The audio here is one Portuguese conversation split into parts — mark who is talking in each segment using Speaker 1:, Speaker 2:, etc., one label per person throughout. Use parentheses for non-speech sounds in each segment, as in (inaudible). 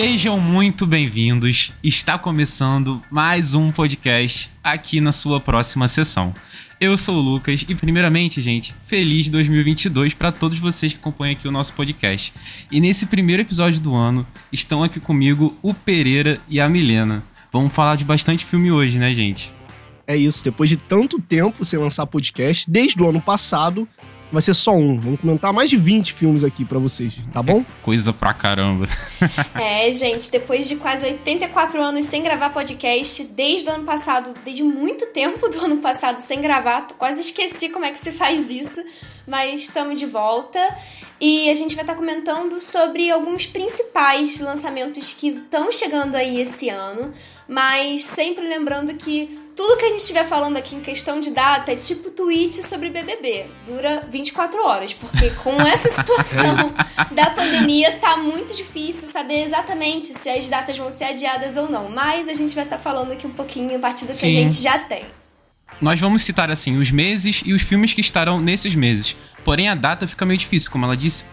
Speaker 1: Sejam muito bem-vindos. Está começando mais um podcast aqui na sua próxima sessão. Eu sou o Lucas e, primeiramente, gente, feliz 2022 para todos vocês que acompanham aqui o nosso podcast. E nesse primeiro episódio do ano, estão aqui comigo o Pereira e a Milena. Vamos falar de bastante filme hoje, né, gente?
Speaker 2: É isso, depois de tanto tempo sem lançar podcast, desde o ano passado, vai ser só um. Vamos comentar mais de 20 filmes aqui para vocês, tá bom? É
Speaker 1: coisa pra caramba. (laughs)
Speaker 3: é, gente, depois de quase 84 anos sem gravar podcast, desde o ano passado, desde muito tempo do ano passado sem gravar, quase esqueci como é que se faz isso, mas estamos de volta. E a gente vai estar comentando sobre alguns principais lançamentos que estão chegando aí esse ano, mas sempre lembrando que tudo que a gente estiver falando aqui em questão de data é tipo tweet sobre BBB. Dura 24 horas, porque com (laughs) essa situação da pandemia tá muito difícil saber exatamente se as datas vão ser adiadas ou não. Mas a gente vai estar falando aqui um pouquinho a partir do Sim. que a gente já tem.
Speaker 1: Nós vamos citar assim os meses e os filmes que estarão nesses meses. Porém, a data fica meio difícil, como ela disse,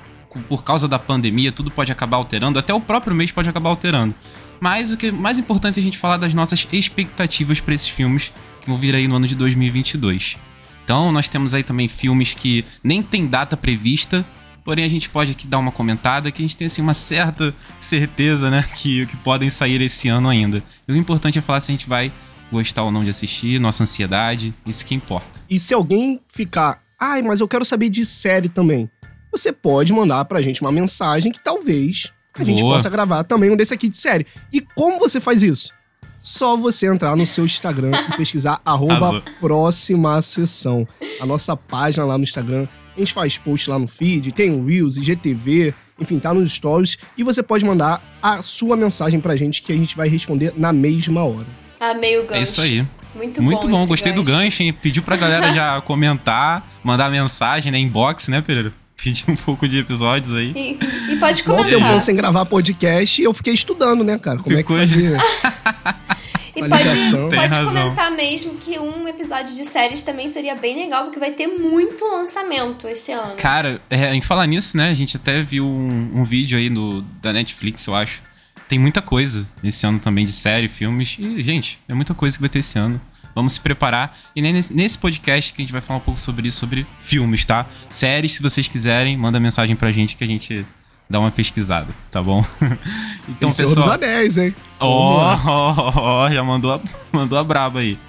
Speaker 1: por causa da pandemia, tudo pode acabar alterando, até o próprio mês pode acabar alterando. Mas o que é mais importante é a gente falar das nossas expectativas para esses filmes que vão vir aí no ano de 2022. Então, nós temos aí também filmes que nem tem data prevista, porém a gente pode aqui dar uma comentada que a gente tem assim uma certa certeza, né, que, que podem sair esse ano ainda. E o importante é falar se a gente vai gostar ou não de assistir, nossa ansiedade, isso que importa.
Speaker 2: E se alguém ficar, ai, mas eu quero saber de série também, você pode mandar pra gente uma mensagem que talvez a gente Boa. possa gravar também um desse aqui de série. E como você faz isso? Só você entrar no seu Instagram e pesquisar (laughs) arroba próxima sessão. A nossa página lá no Instagram. A gente faz post lá no feed, tem o Reels, IGTV, enfim, tá nos stories. E você pode mandar a sua mensagem pra gente que a gente vai responder na mesma hora.
Speaker 3: Amei o gancho.
Speaker 1: É isso aí.
Speaker 3: Muito,
Speaker 1: Muito
Speaker 3: bom,
Speaker 1: bom. gostei gancho. do gancho, hein? Pediu pra galera já comentar, mandar mensagem, né? Inbox, né, Pereira? Pedir um pouco de episódios aí.
Speaker 3: E, e pode comentar. Bom
Speaker 2: tempo sem gravar podcast e eu fiquei estudando, né, cara? Como Ficou é que fazia. (laughs)
Speaker 3: E pode, pode comentar mesmo que um episódio de séries também seria bem legal, porque vai ter muito lançamento esse ano.
Speaker 1: Cara, é, em falar nisso, né? A gente até viu um, um vídeo aí no, da Netflix, eu acho. Tem muita coisa esse ano também de série, filmes. E, gente, é muita coisa que vai ter esse ano. Vamos se preparar. E nesse podcast que a gente vai falar um pouco sobre isso, sobre filmes, tá? Séries, se vocês quiserem, manda mensagem pra gente que a gente dá uma pesquisada, tá bom? (laughs)
Speaker 2: então, e pessoal. Senhor dos Anéis, hein? (laughs)
Speaker 1: Ó, ó, ó, já mandou a, (laughs) mandou a braba aí.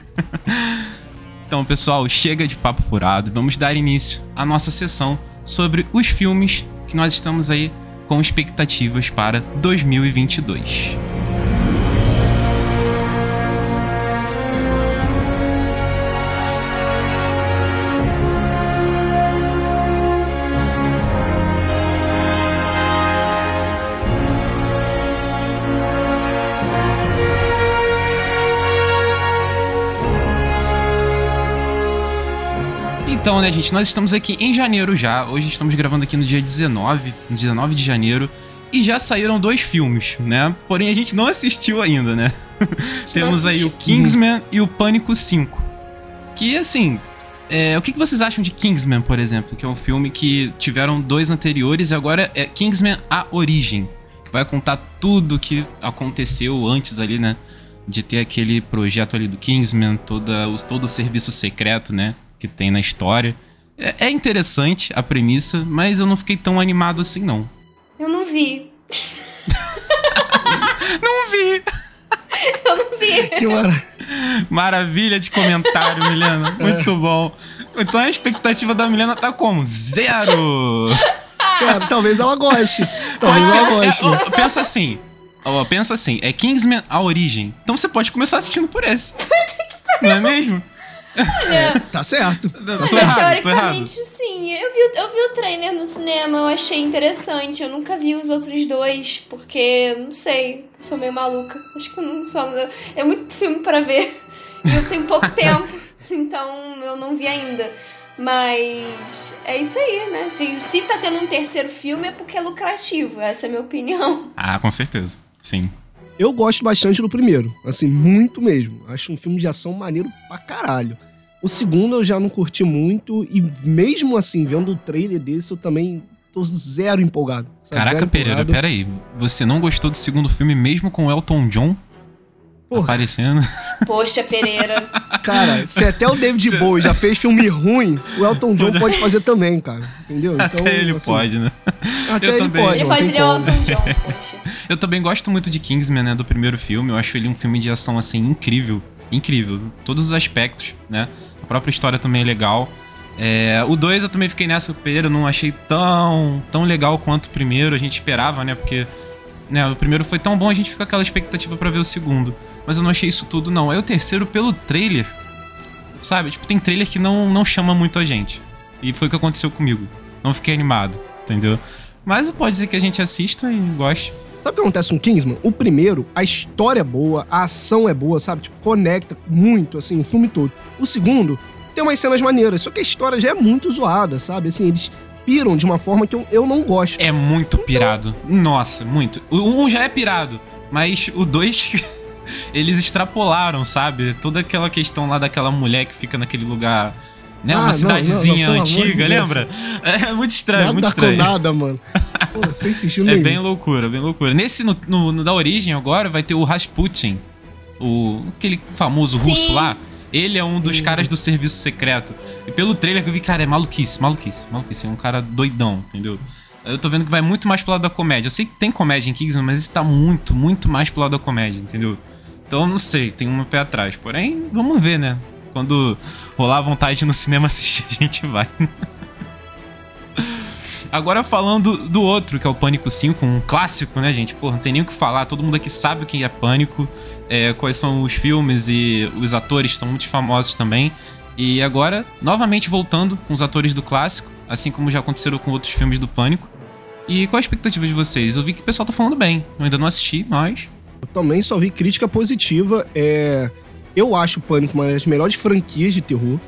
Speaker 1: então, pessoal, chega de papo furado. Vamos dar início à nossa sessão sobre os filmes que nós estamos aí com expectativas para 2022. Então, né, gente, nós estamos aqui em janeiro já. Hoje estamos gravando aqui no dia 19, no 19 de janeiro. E já saíram dois filmes, né? Porém, a gente não assistiu ainda, né? (laughs) Temos aí o Kingsman e o Pânico 5. Que, assim, é, o que, que vocês acham de Kingsman, por exemplo? Que é um filme que tiveram dois anteriores e agora é Kingsman A Origem. Que vai contar tudo o que aconteceu antes ali, né? De ter aquele projeto ali do Kingsman, toda, todo o serviço secreto, né? Que tem na história. É, é interessante a premissa, mas eu não fiquei tão animado assim, não.
Speaker 3: Eu não vi. (laughs)
Speaker 1: não vi! (laughs)
Speaker 3: Eu não vi.
Speaker 2: Que mara...
Speaker 1: maravilha de comentário, Milena. (laughs) Muito bom. Então a expectativa da Milena tá como? Zero!
Speaker 2: Cara, talvez ela goste. Talvez ela goste.
Speaker 1: É, pensa assim. Ó, pensa assim, é Kingsman a origem. Então você pode começar assistindo por esse. Não é mesmo?
Speaker 2: Olha, tá certo.
Speaker 3: Tá certo. Teoricamente, sim. Eu vi, eu vi o trailer no cinema, eu achei interessante. Eu nunca vi os outros dois, porque, não sei, eu sou meio maluca. Acho que eu não sou. É muito filme para ver. E eu tenho pouco tempo, então eu não vi ainda. Mas é isso aí, né? Se, se tá tendo um terceiro filme é porque é lucrativo, essa é a minha opinião.
Speaker 1: Ah, com certeza. Sim.
Speaker 2: Eu gosto bastante do primeiro, assim, muito mesmo. Acho um filme de ação maneiro pra caralho. O segundo eu já não curti muito, e mesmo assim, vendo o trailer desse, eu também tô zero empolgado.
Speaker 1: Sabe? Caraca, zero Pereira, empolgado. peraí. Você não gostou do segundo filme mesmo com o Elton John? Porra. Aparecendo.
Speaker 3: Poxa, Pereira.
Speaker 2: Cara, se até o David Bowie já fez filme ruim, o Elton John pode fazer também, cara. Entendeu?
Speaker 1: Então, até ele assim, pode, né?
Speaker 2: Até eu ele também. pode.
Speaker 3: Ele pode ler o Elton John, (laughs) poxa.
Speaker 1: Eu também gosto muito de Kingsman, né? Do primeiro filme. Eu acho ele um filme de ação, assim, incrível. Incrível. Todos os aspectos, né? A própria história também é legal. É, o 2 eu também fiquei nessa, eu não achei tão, tão legal quanto o primeiro. A gente esperava, né? Porque né, o primeiro foi tão bom, a gente fica aquela expectativa para ver o segundo mas eu não achei isso tudo, não. Aí o terceiro, pelo trailer, sabe? Tipo, tem trailer que não, não chama muito a gente. E foi o que aconteceu comigo. Não fiquei animado, entendeu? Mas pode ser que a gente assista e goste.
Speaker 2: Sabe o que acontece com Kingsman? O primeiro, a história é boa, a ação é boa, sabe? Tipo, conecta muito, assim, o filme todo. O segundo, tem umas cenas maneiras, só que a história já é muito zoada, sabe? Assim, eles piram de uma forma que eu, eu não gosto.
Speaker 1: É muito então... pirado. Nossa, muito. O um já é pirado, mas o dois (laughs) eles extrapolaram, sabe? Toda aquela questão lá daquela mulher que fica naquele lugar. Né? Ah, Uma cidadezinha não, não, antiga, de lembra? É muito estranho,
Speaker 2: nada
Speaker 1: muito estranho.
Speaker 2: nada, mano. (laughs) Pô, sem
Speaker 1: É bem loucura, bem loucura. Nesse, no, no, no, da origem agora, vai ter o Rasputin, o, aquele famoso Sim. russo lá. Ele é um dos caras do serviço secreto. E pelo trailer que eu vi, cara, é maluquice, maluquice, maluquice. É um cara doidão, entendeu? Eu tô vendo que vai muito mais pro lado da comédia. Eu sei que tem comédia em Kingsman, mas esse tá muito, muito mais pro lado da comédia, entendeu? Então não sei, tem um pé atrás. Porém, vamos ver, né? Quando rolar vontade no cinema assistir, a gente vai. Agora falando do outro, que é o Pânico 5, um clássico, né, gente? Pô, não tem nem o que falar, todo mundo aqui sabe o que é Pânico, é, quais são os filmes e os atores são muito famosos também. E agora, novamente voltando com os atores do clássico, assim como já aconteceram com outros filmes do Pânico. E qual a expectativa de vocês? Eu vi que o pessoal tá falando bem, eu ainda não assisti, mas
Speaker 2: eu também só vi crítica positiva. É... Eu acho o Pânico uma das melhores franquias de terror.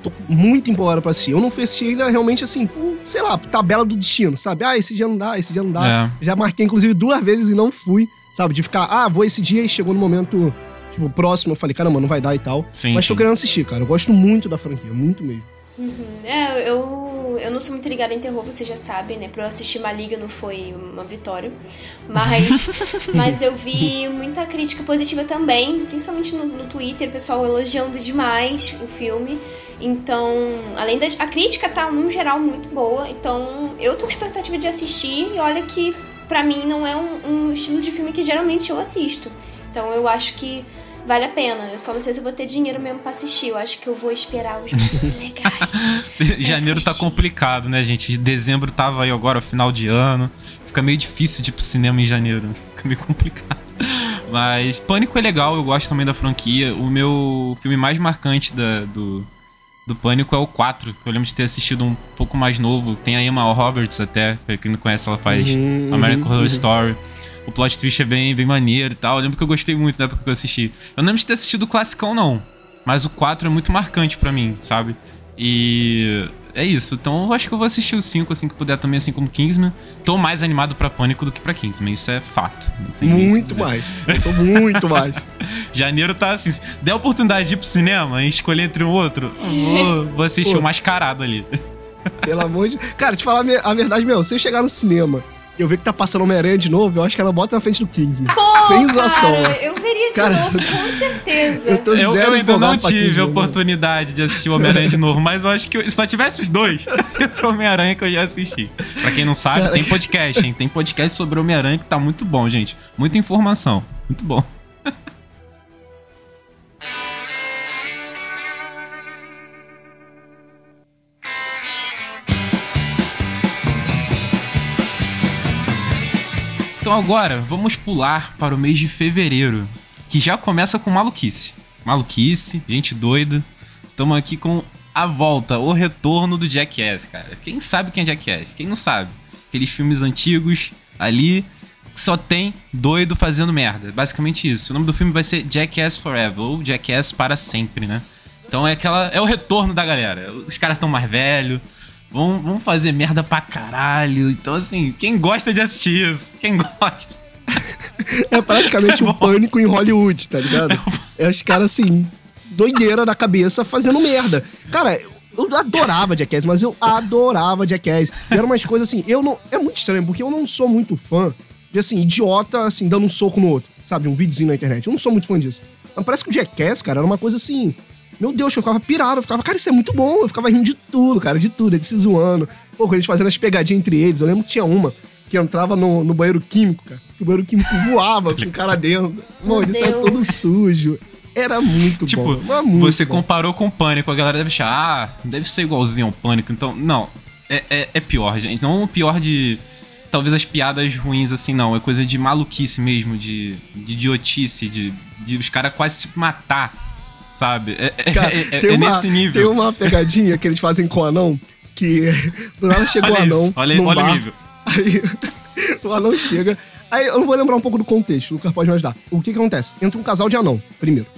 Speaker 2: Tô muito empolgado pra assistir. Eu não fui assistir ainda realmente assim, por, sei lá, tabela do destino, sabe? Ah, esse dia não dá, esse dia não dá. É. Já marquei, inclusive, duas vezes e não fui, sabe? De ficar, ah, vou esse dia e chegou no momento, tipo, próximo. Eu falei, caramba, não vai dar e tal. Sim, Mas sim. tô querendo assistir, cara. Eu gosto muito da franquia, muito mesmo.
Speaker 3: Uhum. É, eu, eu não sou muito ligada em terror, você já sabe, né? Pra eu assistir Maligno foi uma vitória. Mas, (laughs) mas eu vi muita crítica positiva também, principalmente no, no Twitter, o pessoal elogiando demais o filme. Então, além da. A crítica tá, num geral, muito boa. Então, eu tô com expectativa de assistir. E olha que, pra mim, não é um, um estilo de filme que geralmente eu assisto. Então, eu acho que vale a pena. Eu só não sei se eu vou ter dinheiro mesmo pra assistir. Eu acho que eu vou esperar os meses (laughs) legais. (laughs)
Speaker 1: Janeiro tá complicado, né, gente? Dezembro tava aí agora, final de ano. Fica meio difícil de ir pro cinema em janeiro. (laughs) Fica meio complicado. Mas Pânico é legal, eu gosto também da franquia. O meu filme mais marcante da, do, do Pânico é o 4, que eu lembro de ter assistido um pouco mais novo. Tem a Emma Roberts até, pra quem não conhece, ela faz uhum, American uhum, Horror uhum. Story. O plot twist é bem, bem maneiro e tal. Eu lembro que eu gostei muito da época que eu assisti. Eu não lembro de ter assistido o classicão, não. Mas o 4 é muito marcante para mim, sabe? E é isso. Então eu acho que eu vou assistir o 5 assim que puder também, assim como Kingsman. Tô mais animado pra Pânico do que pra Kingsman. Isso é fato.
Speaker 2: Muito mais. Eu tô muito mais. (laughs)
Speaker 1: Janeiro tá assim. Se der a oportunidade de ir pro cinema e escolher entre um outro, vou, vou assistir Pô. o mascarado ali.
Speaker 2: Pelo amor de. Cara, te falar a verdade, meu, se eu chegar no cinema eu ver que tá passando Homem-Aranha de novo, eu acho que ela bota na frente do Kingsman.
Speaker 3: Pô, Sem zoação. Cara, eu veria de cara, novo, (laughs) com certeza.
Speaker 1: Eu, eu, eu ainda não tive a oportunidade de assistir o Homem-Aranha de novo, mas eu acho que se só tivesse os dois, (laughs) foi Homem-Aranha que eu já assisti. Pra quem não sabe, cara, tem podcast, hein? Tem podcast sobre Homem-Aranha que tá muito bom, gente. Muita informação. Muito bom. Então agora vamos pular para o mês de fevereiro, que já começa com maluquice. Maluquice, gente doida. Estamos aqui com a volta, o retorno do Jackass, cara. Quem sabe quem é Jackass? Quem não sabe? Aqueles filmes antigos ali que só tem doido fazendo merda. Basicamente isso. O nome do filme vai ser Jackass Forever ou Jackass para sempre, né? Então é aquela é o retorno da galera. Os caras estão mais velhos, Vão, vão fazer merda pra caralho. Então, assim, quem gosta de assistir isso? Quem gosta?
Speaker 2: É praticamente (laughs) é um pânico em Hollywood, tá ligado? É os caras, assim, doideira na cabeça fazendo merda. Cara, Eu adorava Jackass, mas eu adorava Jackass. E eram umas coisas assim, eu não. É muito estranho, porque eu não sou muito fã de assim, idiota, assim, dando um soco no outro. Sabe? Um videozinho na internet. Eu não sou muito fã disso. Mas parece que o Jackass, cara, era uma coisa assim. Meu Deus, eu ficava pirado, eu ficava, cara, isso é muito bom. Eu ficava rindo de tudo, cara, de tudo, eles se zoando. Pô, quando eles fazendo as pegadinhas entre eles, eu lembro que tinha uma que entrava no, no banheiro químico, cara. Que o banheiro químico (laughs) voava com o cara dentro. Mano, ele saia todo sujo. Era muito
Speaker 1: tipo,
Speaker 2: bom. Tipo, muito
Speaker 1: você
Speaker 2: bom.
Speaker 1: comparou com o Pânico, a galera deve achar, ah, deve ser igualzinho ao Pânico. Então, não. É, é, é pior, gente. Não o pior de. Talvez as piadas ruins, assim, não. É coisa de maluquice mesmo, de, de idiotice, de, de os caras quase se matar, sabe? É, é
Speaker 2: Cara,
Speaker 1: é, é,
Speaker 2: tem uma,
Speaker 1: nesse nível.
Speaker 2: Tem uma pegadinha que eles fazem com o anão, que do nada (laughs) chegou o anão.
Speaker 1: Isso, olha, olha
Speaker 2: bar,
Speaker 1: o nível.
Speaker 2: Aí (laughs) o anão chega. Aí eu vou lembrar um pouco do contexto, o Lucas pode me ajudar. O que que acontece? Entra um casal de anão, primeiro.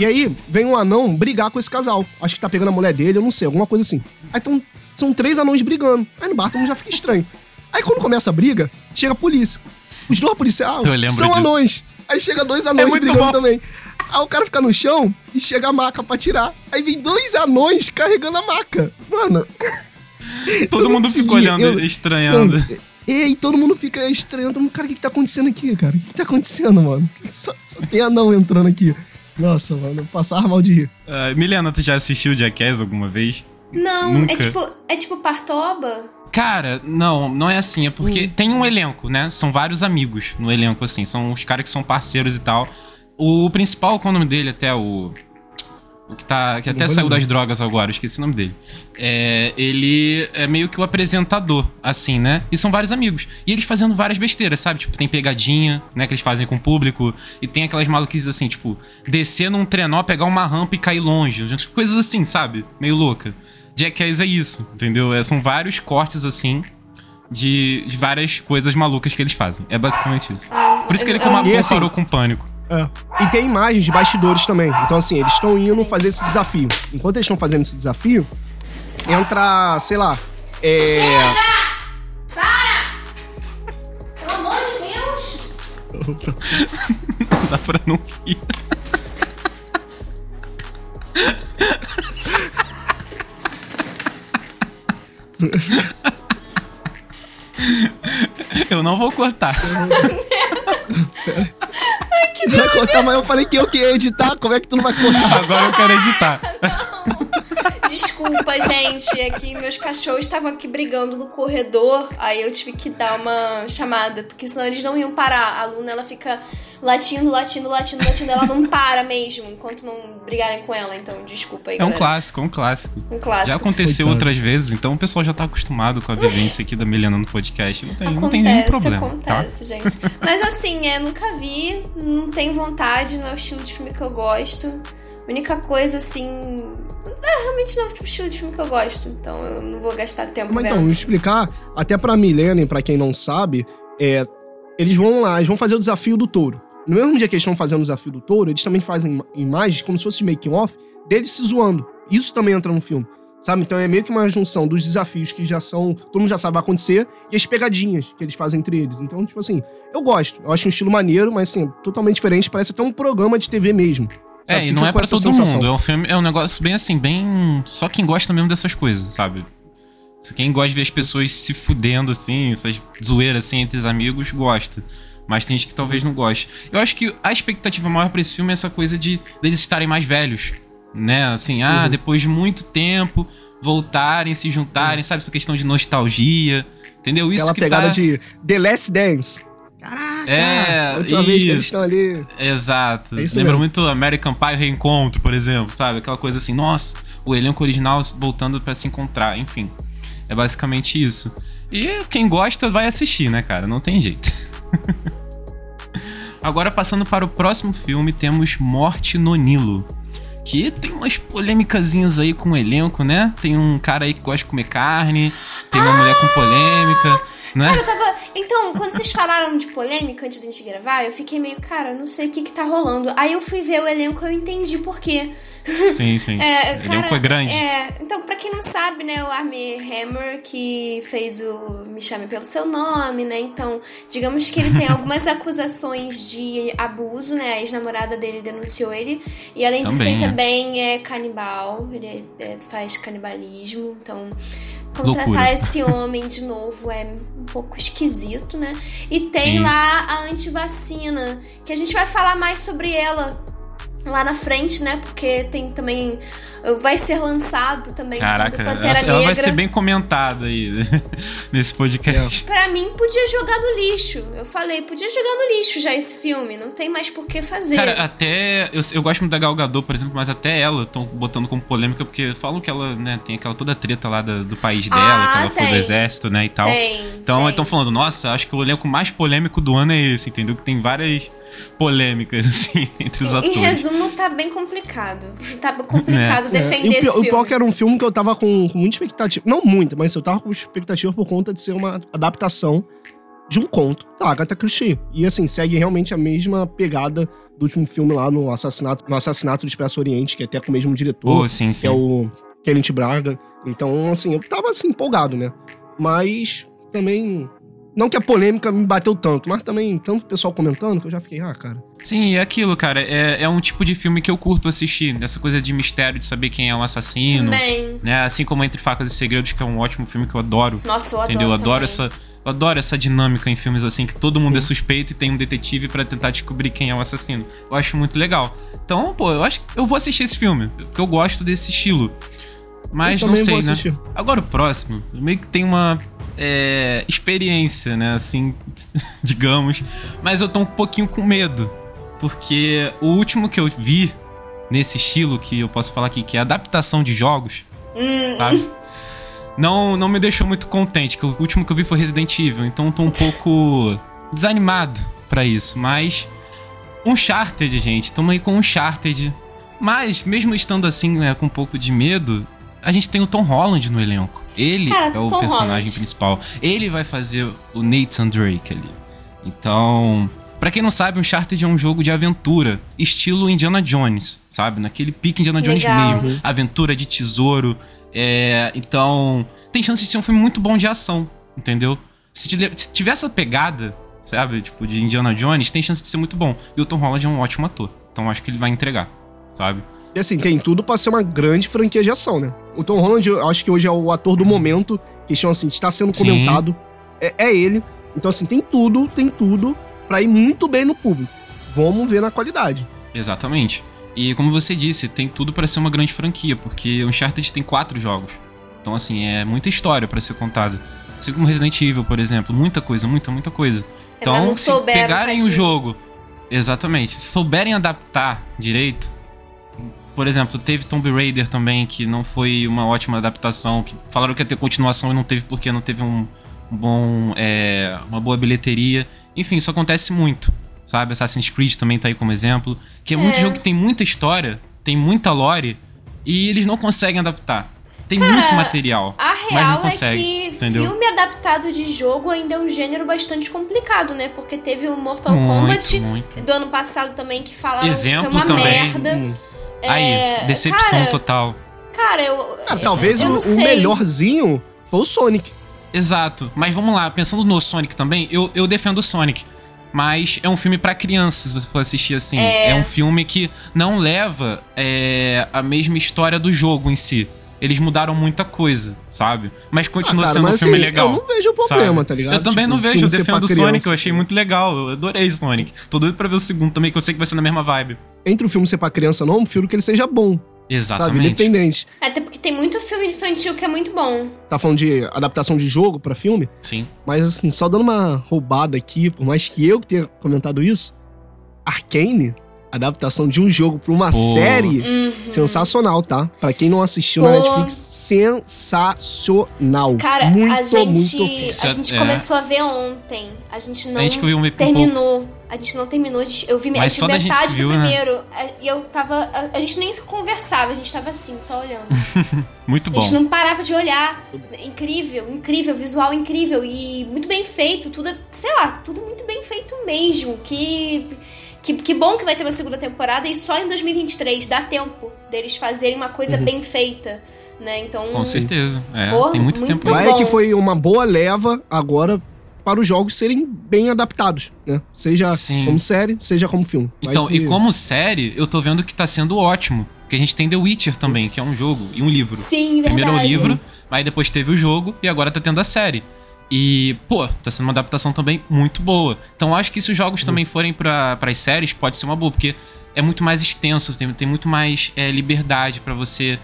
Speaker 2: E aí vem um anão brigar com esse casal. Acho que tá pegando a mulher dele, eu não sei, alguma coisa assim. Aí tão, são três anões brigando. Aí no bar todo mundo já fica estranho. Aí quando começa a briga, chega a polícia. Os dois policiais são
Speaker 1: disso.
Speaker 2: anões. Aí chega dois anões
Speaker 1: É
Speaker 2: brigando
Speaker 1: bom.
Speaker 2: também. Aí o cara fica no chão e chega a maca pra tirar. Aí vem dois anões carregando a maca. Mano. (laughs)
Speaker 1: Todo mundo fica
Speaker 2: consegui,
Speaker 1: olhando,
Speaker 2: eu-
Speaker 1: estranhando.
Speaker 2: Mano, e aí todo mundo fica estranhando. Todo mundo, cara, o que, que tá acontecendo aqui, cara? O que, que tá acontecendo, mano? Só, só tem anão entrando aqui. Nossa, mano, passar mal de rir.
Speaker 1: Ah, Milena, tu já assistiu Jackass alguma vez?
Speaker 3: Não,
Speaker 1: Nunca.
Speaker 3: é tipo, é tipo Partoba?
Speaker 1: Cara, não, não é assim. É porque
Speaker 2: Hum.
Speaker 1: tem um elenco, né? São vários amigos no elenco, assim. São os caras que são parceiros e tal. O principal, qual é o nome dele? Até o. O que, tá, que até saiu das drogas agora, esqueci o nome dele. É, ele é meio que o apresentador, assim, né? E são vários amigos. E eles fazendo várias besteiras, sabe? Tipo, tem pegadinha, né? Que eles fazem com o público. E tem aquelas maluquices assim, tipo, descer num trenó, pegar uma rampa e cair longe. Coisas assim, sabe? Meio louca. Jackass é isso, entendeu? É, são vários cortes, assim, de, de várias coisas malucas que eles fazem. É basicamente isso. Por isso que ele
Speaker 3: eu-
Speaker 1: comparou
Speaker 2: assim-
Speaker 1: com Pânico.
Speaker 2: É. E tem imagens de bastidores também. Então, assim, eles estão indo fazer esse desafio. Enquanto eles estão fazendo esse desafio, entra, sei lá, é.
Speaker 3: Pelo amor de Deus! (laughs)
Speaker 1: Dá pra não rir. (laughs) Eu não vou cortar. (laughs)
Speaker 2: Vai cortar, mas eu falei que eu que ia editar. Como é que tu não vai cortar? (laughs)
Speaker 1: Agora eu quero editar.
Speaker 3: Desculpa, gente. É que meus cachorros estavam aqui brigando no corredor. Aí eu tive que dar uma chamada. Porque senão eles não iam parar. A Luna, ela fica latindo, latindo, latindo, latindo. Ela não para mesmo. Enquanto não brigarem com ela. Então, desculpa aí,
Speaker 1: É um
Speaker 3: galera.
Speaker 1: clássico, é um clássico.
Speaker 3: Um clássico.
Speaker 1: Já aconteceu
Speaker 2: Coitado.
Speaker 1: outras vezes, então o pessoal já tá acostumado com a vivência aqui da Milena no podcast. Não tem, não tem nenhum
Speaker 3: Acontece,
Speaker 1: problema. tá?
Speaker 3: acontece, gente. Mas assim, é, nunca vi, não tenho vontade, não é o estilo de filme que eu gosto. A única coisa, assim. É, realmente não é o estilo de filme que eu gosto. Então eu não vou gastar tempo
Speaker 2: Mas então,
Speaker 3: vendo.
Speaker 2: vou explicar, até pra Milena e pra quem não sabe, é, eles vão lá, eles vão fazer o desafio do touro. No mesmo dia que eles estão fazendo o desafio do touro, eles também fazem ima- imagens como se fosse making off deles se zoando. Isso também entra no filme. Sabe? Então é meio que uma junção dos desafios que já são. Todo mundo já sabe vai acontecer e as pegadinhas que eles fazem entre eles. Então, tipo assim, eu gosto. Eu acho um estilo maneiro, mas assim, totalmente diferente. Parece até um programa de TV mesmo.
Speaker 1: É,
Speaker 2: Sabe?
Speaker 1: e
Speaker 2: Fica
Speaker 1: não é pra todo
Speaker 2: sensação.
Speaker 1: mundo. É um filme, é um negócio bem assim, bem. Só quem gosta mesmo dessas coisas, sabe? Quem gosta de ver as pessoas se fudendo, assim, essas zoeiras assim entre os amigos, gosta. Mas tem gente que talvez não goste. Eu acho que a expectativa maior pra esse filme é essa coisa de deles estarem mais velhos. Né? Assim, ah,
Speaker 2: Uhum.
Speaker 1: depois de muito tempo, voltarem, se juntarem, sabe? Essa questão de nostalgia. Entendeu? Isso
Speaker 2: Aquela
Speaker 1: que
Speaker 2: pegada
Speaker 1: tá...
Speaker 2: de The Last Dance. Caraca!
Speaker 1: É,
Speaker 2: a última vez que eles
Speaker 1: isso.
Speaker 2: estão ali.
Speaker 1: Exato.
Speaker 2: É isso
Speaker 1: Lembra
Speaker 2: mesmo.
Speaker 1: muito American Pie Reencontro, por exemplo, sabe? Aquela coisa assim, nossa, o elenco original voltando pra se encontrar, enfim. É basicamente isso. E quem gosta vai assistir, né, cara? Não tem jeito. (laughs) Agora, passando para o próximo filme, temos Morte no Nilo. Que tem umas polêmicazinhas aí com o elenco, né? Tem um cara aí que gosta de comer carne, tem uma mulher com polêmica, né?
Speaker 3: Eu tava, Então, quando vocês falaram de polêmica antes da gente gravar, eu fiquei meio, cara, não sei o que que tá rolando. Aí eu fui ver o elenco e eu entendi por quê.
Speaker 1: Sim, sim. (laughs) É,
Speaker 3: cara, elenco é grande. É, então, pra quem não sabe, né, o Armie Hammer, que fez o Me Chame Pelo Seu Nome, né, então, digamos que ele tem (laughs) algumas acusações de abuso, né, a ex-namorada dele denunciou ele, e além disso, ele é. também é canibal, ele é, faz canibalismo, então... Contratar Loucura. esse homem de novo é um pouco esquisito, né? E tem Sim. lá a antivacina, que a gente vai falar mais sobre ela lá na frente, né? Porque tem também. Vai ser lançado também
Speaker 1: Caraca, ela, ela vai ser bem comentada aí (laughs) nesse podcast.
Speaker 3: Pra mim, podia jogar no lixo. Eu falei, podia jogar no lixo já esse filme. Não tem mais por que fazer.
Speaker 1: Cara, até. Eu, eu gosto muito da Gal Gadot, por exemplo, mas até ela estão botando como polêmica, porque falam que ela, né, tem aquela toda treta lá do, do país dela, ah, que ela tem. foi do exército, né, e tal.
Speaker 3: Tem,
Speaker 1: então estão falando, nossa, acho que o elenco mais polêmico do ano é esse, entendeu? Que tem várias polêmicas, (laughs) assim, entre os em, atores.
Speaker 3: Em resumo, tá bem complicado. Tá complicado (laughs) é. Defender é. esse
Speaker 2: o,
Speaker 3: filme.
Speaker 2: O pior que era um filme que eu tava com, com muita expectativa. Não muita, mas eu tava com expectativa por conta de ser uma adaptação de um conto da Agatha Christie. E assim, segue realmente a mesma pegada do último filme lá no assassinato, no assassinato do Expresso Oriente, que é até com o mesmo diretor,
Speaker 1: oh, sim,
Speaker 2: sim. que é o Kenneth Braga. Então, assim, eu tava assim, empolgado, né? Mas também não que a polêmica me bateu tanto, mas também tanto pessoal comentando que eu já fiquei, ah, cara.
Speaker 1: Sim, é aquilo, cara. É, é um tipo de filme que eu curto assistir. Essa coisa de mistério, de saber quem é o assassino.
Speaker 3: Também.
Speaker 1: Né? Assim como Entre Facas e Segredos, que é um ótimo filme que eu adoro.
Speaker 3: Nossa, eu
Speaker 1: entendeu?
Speaker 3: adoro.
Speaker 1: Eu adoro essa. Eu adoro essa dinâmica em filmes assim, que todo mundo é suspeito e tem um detetive para tentar descobrir quem é o assassino. Eu acho muito legal. Então, pô, eu acho que eu vou assistir esse filme, porque eu gosto desse estilo. Mas não sei, né? Agora o próximo, meio que tem uma é, experiência, né? Assim, (laughs) digamos. Mas eu tô um pouquinho com medo. Porque o último que eu vi nesse estilo, que eu posso falar aqui, que é adaptação de jogos,
Speaker 3: hum.
Speaker 1: sabe? Não, não me deixou muito contente, que o último que eu vi foi Resident Evil, então eu tô um (laughs) pouco desanimado para isso. Mas. Uncharted, gente. Tamo aí com Uncharted. Mas, mesmo estando assim, né, com um pouco de medo, a gente tem o Tom Holland no elenco. Ele Cara, é o Tom personagem Holland. principal. Ele vai fazer o Nathan Drake ali. Então, para quem não sabe, Uncharted é um jogo de aventura, estilo Indiana Jones, sabe? Naquele pique Indiana Jones Legal. mesmo. Aventura de tesouro. É, então, tem chance de ser um filme muito bom de ação, entendeu? Se tiver essa pegada, sabe? Tipo, de Indiana Jones, tem chance de ser muito bom. E o Tom Holland é um ótimo ator. Então acho que ele vai entregar, sabe?
Speaker 2: E assim, tem tudo pra ser uma grande franquia de ação, né? O Tom Holland, eu acho que hoje é o ator do momento, questão assim, está sendo comentado. É, é, ele. Então, assim, tem tudo, tem tudo pra ir muito bem no público. Vamos ver na qualidade.
Speaker 1: Exatamente. E como você disse, tem tudo para ser uma grande franquia, porque o Uncharted tem quatro jogos. Então, assim, é muita história para ser contada. Assim como Resident Evil, por exemplo. Muita coisa, muita, muita coisa. É, então, se pegarem o jogo. Exatamente. Se souberem adaptar direito, por exemplo, teve Tomb Raider também, que não foi uma ótima adaptação. Que falaram que ia ter continuação e não teve porque não teve um, bom. É, uma boa bilheteria. Enfim, isso acontece muito. Sabe? Assassin's Creed também tá aí como exemplo. Que é, é. muito jogo que tem muita história, tem muita lore, e eles não conseguem adaptar. Tem Cara, muito material.
Speaker 3: A real
Speaker 1: mas não consegue,
Speaker 3: é que
Speaker 1: entendeu?
Speaker 3: filme adaptado de jogo ainda é um gênero bastante complicado, né? Porque teve o Mortal muito, Kombat muito. do ano passado também que Exemplo que foi uma também. merda. Hum.
Speaker 1: Aí, é, decepção
Speaker 3: cara,
Speaker 1: total.
Speaker 3: Cara, eu.
Speaker 2: Ah, talvez eu o, o, melhorzinho foi o Sonic.
Speaker 1: Exato. Mas vamos lá, pensando no Sonic também, eu, eu defendo o Sonic. Mas é um filme para crianças, se você for assistir assim. É... é um filme que não leva é, a mesma história do jogo em si. Eles mudaram muita coisa, sabe? Mas continua ah, cara, sendo mas, um filme assim, legal.
Speaker 2: Eu não vejo problema, sabe? tá ligado?
Speaker 1: Eu também tipo, não vejo. Eu defendo o Sonic, eu achei muito legal. Eu adorei Sonic. Tô doido pra ver o segundo também, que eu sei que vai ser na mesma vibe.
Speaker 2: Entre o filme ser pra criança ou não, eu prefiro que ele seja bom.
Speaker 1: Exatamente.
Speaker 2: Sabe? Independente.
Speaker 3: Até porque tem muito filme infantil que é muito bom.
Speaker 2: Tá falando de adaptação de jogo para filme?
Speaker 1: Sim.
Speaker 2: Mas assim, só dando uma roubada aqui, por mais que eu tenha comentado isso, Arcane adaptação de um jogo pra uma Pô. série,
Speaker 3: uhum.
Speaker 2: sensacional, tá? Pra quem não assistiu Pô. na Netflix, sensacional.
Speaker 3: Cara,
Speaker 2: muito,
Speaker 3: a gente,
Speaker 2: muito...
Speaker 3: a gente é. começou a ver ontem. A gente não a gente terminou. A gente não terminou, eu vi Mas só metade gente viu, do né? primeiro. Né? E eu tava. A, a, gente nem se conversava, a gente tava assim, só olhando. (laughs)
Speaker 1: muito bom.
Speaker 3: A gente não parava de olhar. Incrível, incrível, visual incrível. E muito bem feito, tudo, sei lá, tudo muito bem feito mesmo. Que. Que, que bom que vai ter uma segunda temporada e só em 2023 dá tempo deles fazerem uma coisa uhum. bem feita. Né? Então,
Speaker 1: Com certeza. É, tem muito, muito tempo.
Speaker 2: Vai que foi uma boa leva agora para os jogos serem bem adaptados, né? Seja Sim. como série, seja como filme.
Speaker 1: Vai então, que... e como série, eu tô vendo que tá sendo ótimo. Porque a gente tem The Witcher também, que é um jogo e um livro.
Speaker 3: Sim,
Speaker 1: verdade. Primeiro é o livro, aí depois teve o jogo e agora tá tendo a série. E, pô, tá sendo uma adaptação também muito boa. Então acho que se os jogos também forem para as séries, pode ser uma boa, porque é muito mais extenso, tem, tem muito mais é, liberdade para você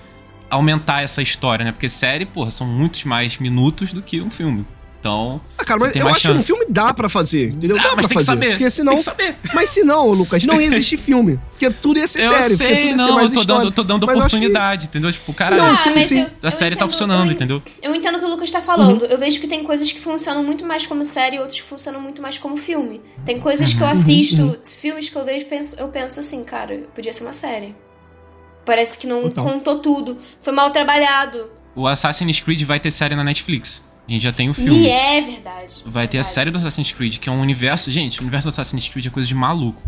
Speaker 1: aumentar essa história, né? Porque série, porra, são muitos mais minutos do que um filme. Então.
Speaker 2: Ah, cara, mas eu acho chance. que um filme dá pra fazer. Entendeu? Dá, dá pra fazer.
Speaker 1: Saber.
Speaker 2: Porque senão, tem que saber. Mas se não, Lucas, não ia existir (laughs) filme. Porque tudo ia ser
Speaker 1: eu
Speaker 2: sério.
Speaker 1: Sei,
Speaker 2: tudo ia
Speaker 1: não,
Speaker 2: ser mais
Speaker 1: eu tô
Speaker 2: história.
Speaker 1: dando, tô dando oportunidade, que... entendeu? Tipo, caralho, não, sim, sim. a série tá entendo, tá funcionando,
Speaker 3: eu,
Speaker 1: entendeu?
Speaker 3: Eu entendo o que o Lucas tá falando. Uhum. Eu vejo que tem coisas que funcionam muito mais como série e outras que funcionam muito mais como filme. Tem coisas que eu uhum. assisto, uhum. filmes que eu vejo, penso, eu penso assim, cara, podia ser uma série. Parece que não então. contou tudo. Foi mal trabalhado.
Speaker 1: O Assassin's Creed vai ter série na Netflix. A gente já tem o filme.
Speaker 3: E é verdade.
Speaker 1: Vai
Speaker 3: verdade.
Speaker 1: ter a série do Assassin's Creed, que é um universo. Gente, o universo do Assassin's Creed é coisa de maluco.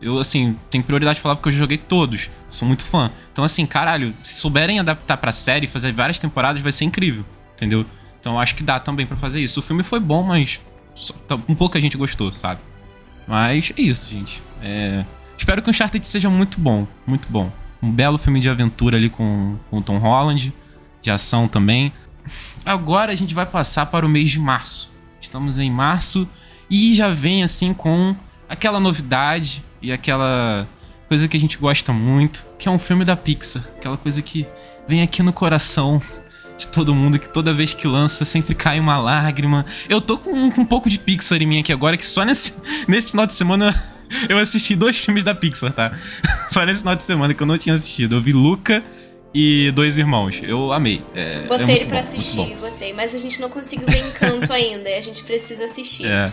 Speaker 1: Eu, assim, tenho prioridade de falar porque eu joguei todos. Sou muito fã. Então, assim, caralho, se souberem adaptar pra série e fazer várias temporadas, vai ser incrível. Entendeu? Então, acho que dá também para fazer isso. O filme foi bom, mas só, tá, um pouco a gente gostou, sabe? Mas é isso, gente. É... Espero que o Uncharted seja muito bom. Muito bom. Um belo filme de aventura ali com, com o Tom Holland, de ação também. Agora a gente vai passar para o mês de março. Estamos em março e já vem assim com aquela novidade e aquela coisa que a gente gosta muito, que é um filme da Pixar, aquela coisa que vem aqui no coração de todo mundo, que toda vez que lança sempre cai uma lágrima. Eu tô com, com um pouco de Pixar em mim aqui agora, que só nesse, (laughs) nesse final de semana (laughs) eu assisti dois filmes da Pixar, tá? (laughs) Só nesse final de semana que eu não tinha assistido. Eu vi Luca e Dois Irmãos. Eu amei. É,
Speaker 3: botei
Speaker 1: é
Speaker 3: ele pra bom, assistir, botei. Mas a gente não conseguiu ver Encanto ainda. E a gente precisa assistir.
Speaker 1: É.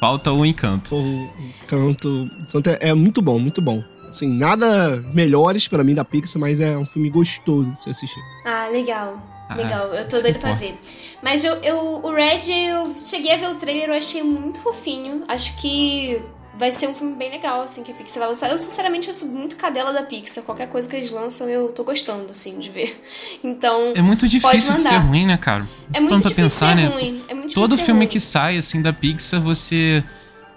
Speaker 1: Falta o Encanto.
Speaker 2: O Encanto, Encanto é, é muito bom, muito bom. Assim, nada melhores para mim da Pixar, mas é um filme gostoso de se assistir.
Speaker 3: Ah, legal. Ah, legal, eu tô doida pra ver. Mas eu, eu, o Red, eu cheguei a ver o trailer, eu achei muito fofinho. Acho que vai ser um filme bem legal, assim, que a Pixar vai lançar. Eu, sinceramente, eu sou muito cadela da Pixar. Qualquer coisa que eles lançam, eu tô gostando, assim, de ver. (laughs) Então.
Speaker 1: É muito difícil de ser ruim, né, cara?
Speaker 3: É muito difícil pensar, ser né? ruim. É muito
Speaker 1: Todo filme
Speaker 3: ruim.
Speaker 1: que sai, assim, da Pixar, você.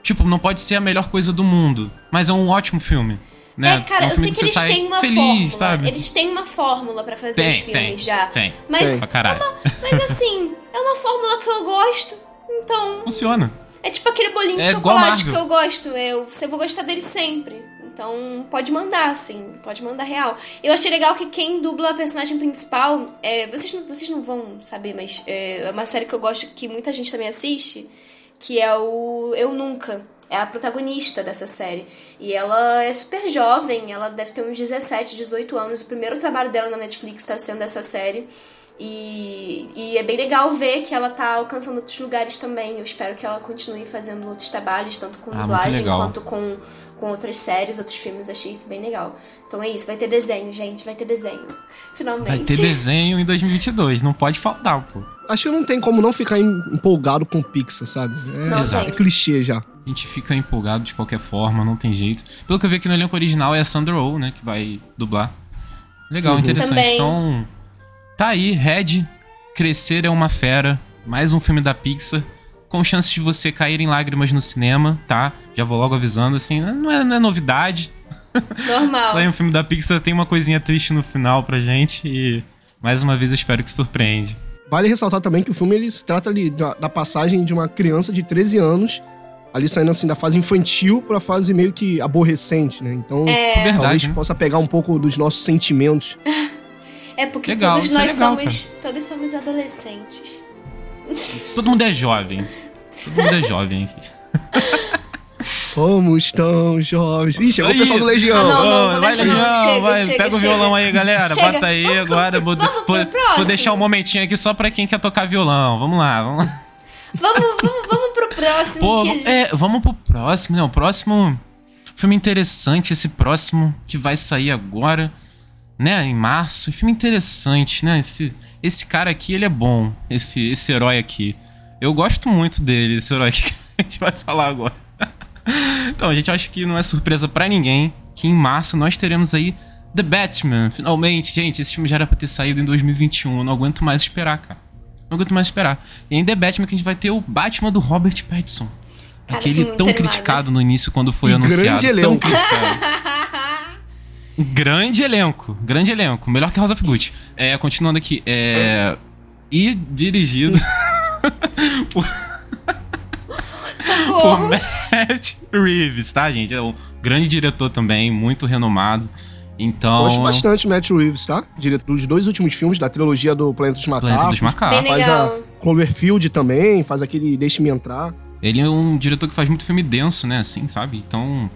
Speaker 1: Tipo, não pode ser a melhor coisa do mundo, mas é um ótimo filme. Né?
Speaker 3: É, cara,
Speaker 1: é um
Speaker 3: eu sei que, eles têm uma
Speaker 1: feliz,
Speaker 3: fórmula.
Speaker 1: Sabe?
Speaker 3: Eles têm uma fórmula para fazer
Speaker 1: tem,
Speaker 3: os filmes
Speaker 1: tem,
Speaker 3: já.
Speaker 1: Tem.
Speaker 3: Mas,
Speaker 1: tem. É uma,
Speaker 3: mas assim, é uma fórmula que eu gosto, então.
Speaker 1: Funciona.
Speaker 3: É tipo aquele bolinho de é chocolate que eu gosto. Eu, você vou gostar dele sempre. Então, pode mandar, assim. Pode mandar real. Eu achei legal que quem dubla a personagem principal. É, vocês, não, vocês não vão saber, mas é uma série que eu gosto que muita gente também assiste. Que é o Eu Nunca. É a protagonista dessa série. E ela é super jovem, ela deve ter uns 17, 18 anos. O primeiro trabalho dela na Netflix está sendo essa série. E, e é bem legal ver que ela tá alcançando outros lugares também. Eu espero que ela continue fazendo outros trabalhos, tanto com ah, dublagem quanto com, com outras séries, outros filmes. Eu achei isso bem legal. Então é isso, vai ter desenho, gente, vai ter desenho. Finalmente.
Speaker 1: Vai ter desenho em 2022, não pode faltar, pô.
Speaker 2: Acho que não tem como não ficar empolgado com Pixar, sabe? É, Exato. é clichê já.
Speaker 1: A gente fica empolgado de qualquer forma, não tem jeito. Pelo que eu vi aqui no elenco original é a Sandra Oh, né, que vai dublar. Legal, uhum. interessante. Também. Então, Tá aí, Red, Crescer é uma Fera, mais um filme da Pixar, com chances de você cair em lágrimas no cinema, tá? Já vou logo avisando, assim, não é, não é novidade.
Speaker 3: Normal. (laughs)
Speaker 1: Só um filme da Pixar tem uma coisinha triste no final pra gente e, mais uma vez, eu espero que surpreende.
Speaker 2: Vale ressaltar também que o filme ele se trata ali da, da passagem de uma criança de 13 anos ali saindo assim da fase infantil para a fase meio que aborrecente, né? Então,
Speaker 3: é...
Speaker 2: talvez Verdade, né? possa pegar um pouco dos nossos sentimentos. (laughs)
Speaker 3: É porque legal, todos nós é legal, somos. Cara. Todos somos adolescentes.
Speaker 1: Todo mundo é jovem. Todo mundo é jovem aqui.
Speaker 2: Somos tão jovens. Ih, chegou aí. o pessoal do Legião. Ah,
Speaker 3: não, não, vai, Legião, não. Chega,
Speaker 1: vai.
Speaker 3: Chega,
Speaker 1: Pega
Speaker 3: chega.
Speaker 1: o violão aí, galera.
Speaker 3: Chega.
Speaker 1: Bota aí
Speaker 3: vamos,
Speaker 1: agora.
Speaker 3: Vamos,
Speaker 1: vou, vou, vou deixar um momentinho aqui só pra quem quer tocar violão. Vamos lá, vamos lá.
Speaker 3: Vamos, vamos, vamos pro próximo.
Speaker 1: Pô,
Speaker 3: que...
Speaker 1: é, vamos pro próximo, né? O próximo filme interessante, esse próximo que vai sair agora, né? Em março. Filme interessante, né? Esse, esse cara aqui, ele é bom. Esse, esse herói aqui. Eu gosto muito dele, esse herói (laughs) que a gente vai falar agora. (laughs) então, a gente acha que não é surpresa para ninguém que em março nós teremos aí The Batman. Finalmente, gente, esse filme já era pra ter saído em 2021. Eu não aguento mais esperar, cara. Não aguento mais esperar. E em The Batman que a gente vai ter o Batman do Robert Pattinson.
Speaker 3: Cara,
Speaker 1: Aquele tão
Speaker 3: animada.
Speaker 1: criticado no início quando foi
Speaker 2: E
Speaker 1: anunciado.
Speaker 2: grande
Speaker 1: tão criticado. (laughs) grande elenco. Grande elenco. Melhor que House of Gucci. É, continuando aqui. É... E dirigido (laughs) por
Speaker 3: Socorro.
Speaker 1: Matt Reeves, tá, gente? É um grande diretor também, muito renomado. Então.
Speaker 2: Gosto bastante do Matt Reeves, tá? Diretor dos dois últimos filmes da trilogia do Planeta dos Macacos.
Speaker 1: Planeta dos Macacos.
Speaker 3: Bem
Speaker 2: Faz a Cloverfield também, faz aquele Deixe-me Entrar.
Speaker 1: Ele é um diretor que faz muito filme denso, né? Assim, sabe? Então,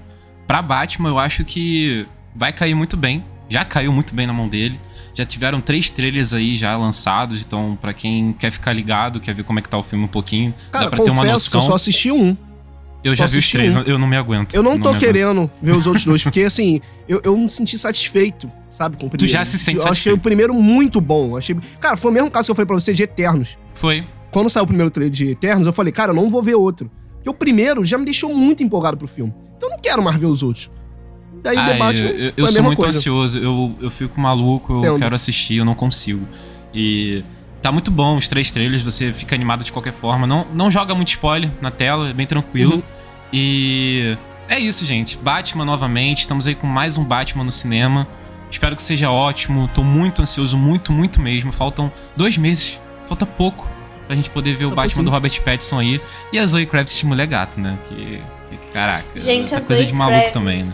Speaker 1: pra Batman, eu acho que vai cair muito bem. Já caiu muito bem na mão dele. Já tiveram três trailers aí já lançados. Então, pra quem quer ficar ligado, quer ver como é que tá o filme um pouquinho,
Speaker 2: Cara,
Speaker 1: dá pra ter uma
Speaker 2: que eu
Speaker 1: noção.
Speaker 2: só assisti um.
Speaker 1: Eu já vi os três,
Speaker 2: um.
Speaker 1: eu não me aguento.
Speaker 2: Eu não tô
Speaker 1: me aguento.
Speaker 2: querendo ver os outros dois, (laughs) porque assim, eu, eu me senti satisfeito, sabe, com o primeiro.
Speaker 1: já se sente
Speaker 2: Eu achei
Speaker 1: satisfeito.
Speaker 2: o primeiro muito bom. Achei... Cara, foi o mesmo caso que eu falei pra você de Eternos.
Speaker 1: Foi.
Speaker 2: Quando saiu o primeiro trailer de Eternos, eu falei, cara, eu não vou ver outro. Porque o primeiro já me deixou muito empolgado pro filme. Então eu não quero mais ver os outros. Daí
Speaker 1: Ah,
Speaker 2: Batman
Speaker 1: eu, eu- eu
Speaker 2: a
Speaker 1: sou
Speaker 2: mesma
Speaker 1: muito
Speaker 2: coisa.
Speaker 1: ansioso, eu, eu fico maluco, eu
Speaker 2: Entendo.
Speaker 1: quero assistir, eu não consigo. E tá muito bom os três trailers, você fica animado de qualquer forma. Não, não joga muito spoiler na tela, é bem tranquilo.
Speaker 2: Uhum.
Speaker 1: E é isso, gente. Batman novamente, estamos aí com mais um Batman no cinema. Espero que seja ótimo, tô muito ansioso, muito, muito mesmo. Faltam dois meses, falta pouco pra gente poder ver o
Speaker 2: Tá
Speaker 1: Batman
Speaker 2: pouquinho.
Speaker 1: do Robert Pattinson aí. E a Zoe Kravitz de mulher gato, né? Que, que caraca,
Speaker 3: Gente,
Speaker 1: tá
Speaker 3: a
Speaker 1: coisa
Speaker 3: Zoe
Speaker 1: de maluco
Speaker 3: Kravitz,
Speaker 1: também, né?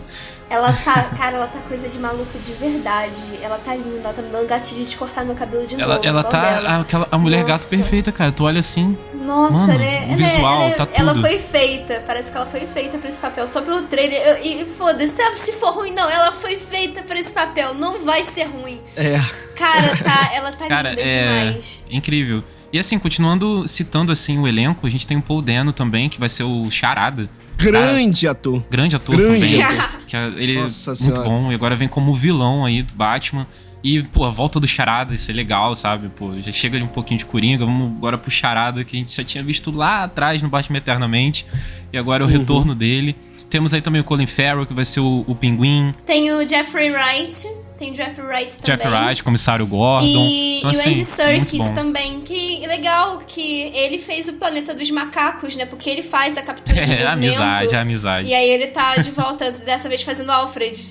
Speaker 3: Ela tá, cara, ela tá coisa de maluco de verdade. Ela tá linda, ela tá me dando gatilho de cortar meu cabelo de
Speaker 1: Ela,
Speaker 3: novo.
Speaker 1: ela tá a, aquela, a mulher gato
Speaker 3: Nossa.
Speaker 1: perfeita, cara. Tu olha assim.
Speaker 3: Nossa,
Speaker 1: Mano,
Speaker 3: né?
Speaker 1: o visual,
Speaker 3: ela,
Speaker 1: tá
Speaker 3: ela
Speaker 1: tudo.
Speaker 3: foi feita, parece que ela foi feita pra esse papel, só pelo trailer. Eu- e foda-se, se for ruim, não, ela foi feita pra esse papel, não vai ser ruim.
Speaker 2: É.
Speaker 3: Cara, tá, ela tá (laughs)
Speaker 1: Cara,
Speaker 3: linda
Speaker 1: é
Speaker 3: demais.
Speaker 1: incrível. E assim, continuando citando assim o elenco, a gente tem o Paul Dano também, que vai ser o Charada.
Speaker 2: Grande ator.
Speaker 1: Grande ator
Speaker 2: Grande
Speaker 1: também.
Speaker 3: ator.
Speaker 1: Que é- ele é
Speaker 2: Nossa
Speaker 1: muito
Speaker 2: Senhora.
Speaker 1: bom. E agora vem como vilão aí do Batman. E, pô, a volta do Charada, isso é legal, sabe? Pô, já chega de um pouquinho de Coringa, vamos agora pro Charada, que a gente já tinha visto lá atrás no Batman Eternamente. E agora é o
Speaker 2: Uhum.
Speaker 1: retorno dele. Temos aí também o Colin Farrell, que vai ser o, o Pinguim.
Speaker 3: Tem o Jeffrey Wright, tem o Jeffrey Wright também.
Speaker 1: Jeff Wright, comissário Gordon.
Speaker 3: E,
Speaker 1: Então,
Speaker 3: e o
Speaker 1: assim,
Speaker 3: Andy
Speaker 1: muito
Speaker 3: Serkis também. Que legal que ele fez o Planeta dos Macacos, né? Porque ele faz a captura de (laughs)
Speaker 1: É, amizade, a amizade.
Speaker 3: E aí ele tá de volta, (laughs) dessa vez fazendo Alfred.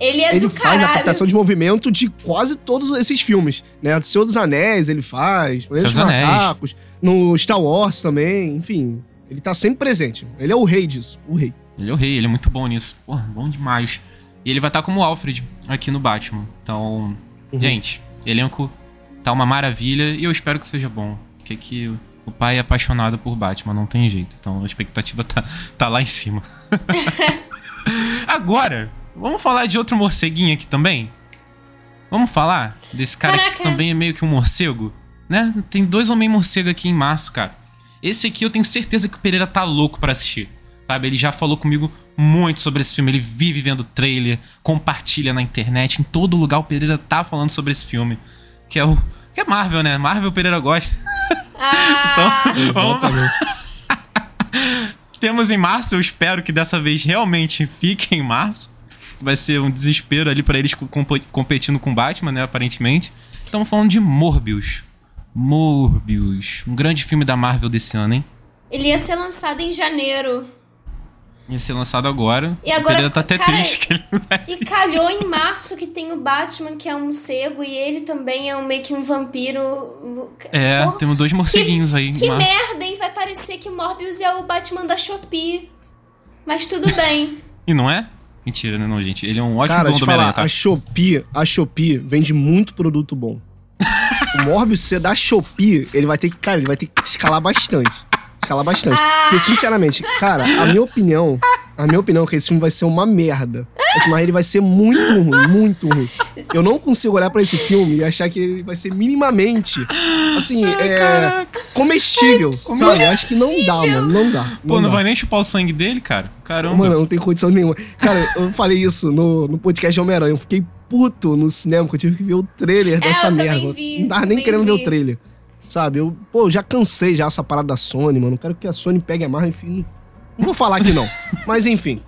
Speaker 3: Ele é
Speaker 2: Ele
Speaker 3: do
Speaker 2: faz
Speaker 3: caralho.
Speaker 2: a captação de movimento de quase todos esses filmes, né? Do Senhor dos Anéis ele faz, Planeta
Speaker 1: Senhor
Speaker 2: dos
Speaker 1: dos Anéis.
Speaker 2: Macacos, no Star Wars também, enfim. Ele tá sempre presente. Ele é o rei disso, o rei.
Speaker 1: Ele é o rei, ele é muito bom nisso. Porra, bom demais. E ele vai estar como Alfred aqui no Batman. Então,
Speaker 2: Uhum.
Speaker 1: gente, elenco tá uma maravilha e eu espero que seja bom. Porque que o pai é apaixonado por Batman, não tem jeito. Então a expectativa tá, tá lá em cima. (laughs) Agora, vamos falar de outro morceguinho aqui também? Vamos falar desse cara aqui que
Speaker 3: Caraca.
Speaker 1: também é meio que um morcego? Né? Tem dois homens morcego aqui em março, cara. Esse aqui eu tenho certeza que o Pereira tá louco pra assistir. Sabe? Ele já falou comigo muito sobre esse filme. Ele vive vendo trailer, compartilha na internet. Em todo lugar o Pereira tá falando sobre esse filme. Que é o. Que é Marvel, né? Marvel o Pereira gosta.
Speaker 3: Ah, (laughs)
Speaker 1: Então, vamos
Speaker 2: Exatamente. (laughs)
Speaker 1: temos em março, eu espero que dessa vez realmente fique em março. Vai ser um desespero ali pra eles co- comp- competindo com Batman, né, aparentemente. Estamos falando de Morbius. Morbius, um grande filme da Marvel desse ano, hein?
Speaker 3: ele ia ser lançado em janeiro.
Speaker 1: Ia ser lançado agora.
Speaker 3: E agora,
Speaker 1: o tá até
Speaker 3: cara,
Speaker 1: triste que ele não vai
Speaker 3: E
Speaker 1: ser.
Speaker 3: calhou em março que tem o Batman, que é um morcego, e ele também é um, meio que um vampiro.
Speaker 1: É,
Speaker 3: Porra,
Speaker 1: temos dois morceguinhos aí. em
Speaker 3: Que
Speaker 1: março.
Speaker 3: merda, hein? Vai parecer que Morbius é o Batman da Shopee. Mas tudo bem. (laughs)
Speaker 1: E não é? Mentira, né, não, gente? Ele é um ótimo
Speaker 2: Cara, te
Speaker 1: do
Speaker 2: falar,
Speaker 1: tá?
Speaker 2: a Shopee, a Shopee vende muito produto bom. (laughs) o Morbius ser da Shopee, ele vai ter que, cara, ele vai ter que escalar bastante. Escalar bastante.
Speaker 3: Ah!
Speaker 2: Porque, sinceramente, cara, a minha opinião, a minha opinião é que esse filme vai ser uma merda. Esse mas ele vai ser muito ruim, muito ruim. Eu não consigo olhar para esse filme e achar que ele vai ser minimamente, assim, Ai, é, comestível, Ai, sabe? Acho que não dá, mano, não dá. Não
Speaker 1: Pô, não
Speaker 2: dá.
Speaker 1: vai nem chupar o sangue dele, cara? Caramba.
Speaker 2: Mano, não tem condição nenhuma. Cara, eu falei isso no, no podcast de Homem-Aranha, eu fiquei puto no cinema, porque eu tive que ver o trailer é, dessa merda.
Speaker 3: Vi,
Speaker 2: não tava nem querendo vi. ver o trailer. Sabe? Eu, pô, já cansei já essa parada da Sony, mano. Não quero que a Sony pegue a marra, enfim. Não vou falar aqui não. (laughs) Mas enfim.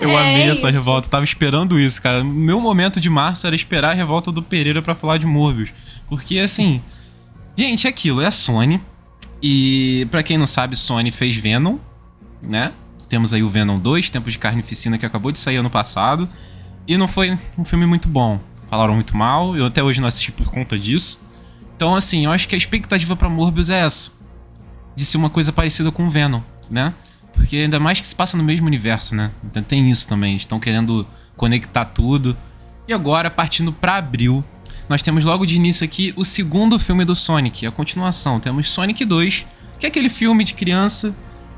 Speaker 1: Eu é amei essa isso. revolta, tava esperando isso, cara. Meu momento de março era esperar a revolta do Pereira para falar de Morbius. Porque assim, gente, é aquilo, é a Sony. E para quem não sabe, Sony fez Venom, né? Temos aí o Venom 2, Tempos de Carnificina, que acabou de sair ano passado. E não foi um filme muito bom. Falaram muito mal, eu até hoje não assisti por conta disso. Então, assim, eu acho que a expectativa para Morbius é essa. De ser uma coisa parecida com o Venom, né? Porque ainda mais que se passa no mesmo universo, né? Então tem isso também. Estão querendo conectar tudo. E agora, partindo para abril, nós temos logo de início aqui o segundo filme do Sonic, a continuação. Temos Sonic 2, que é aquele filme de criança.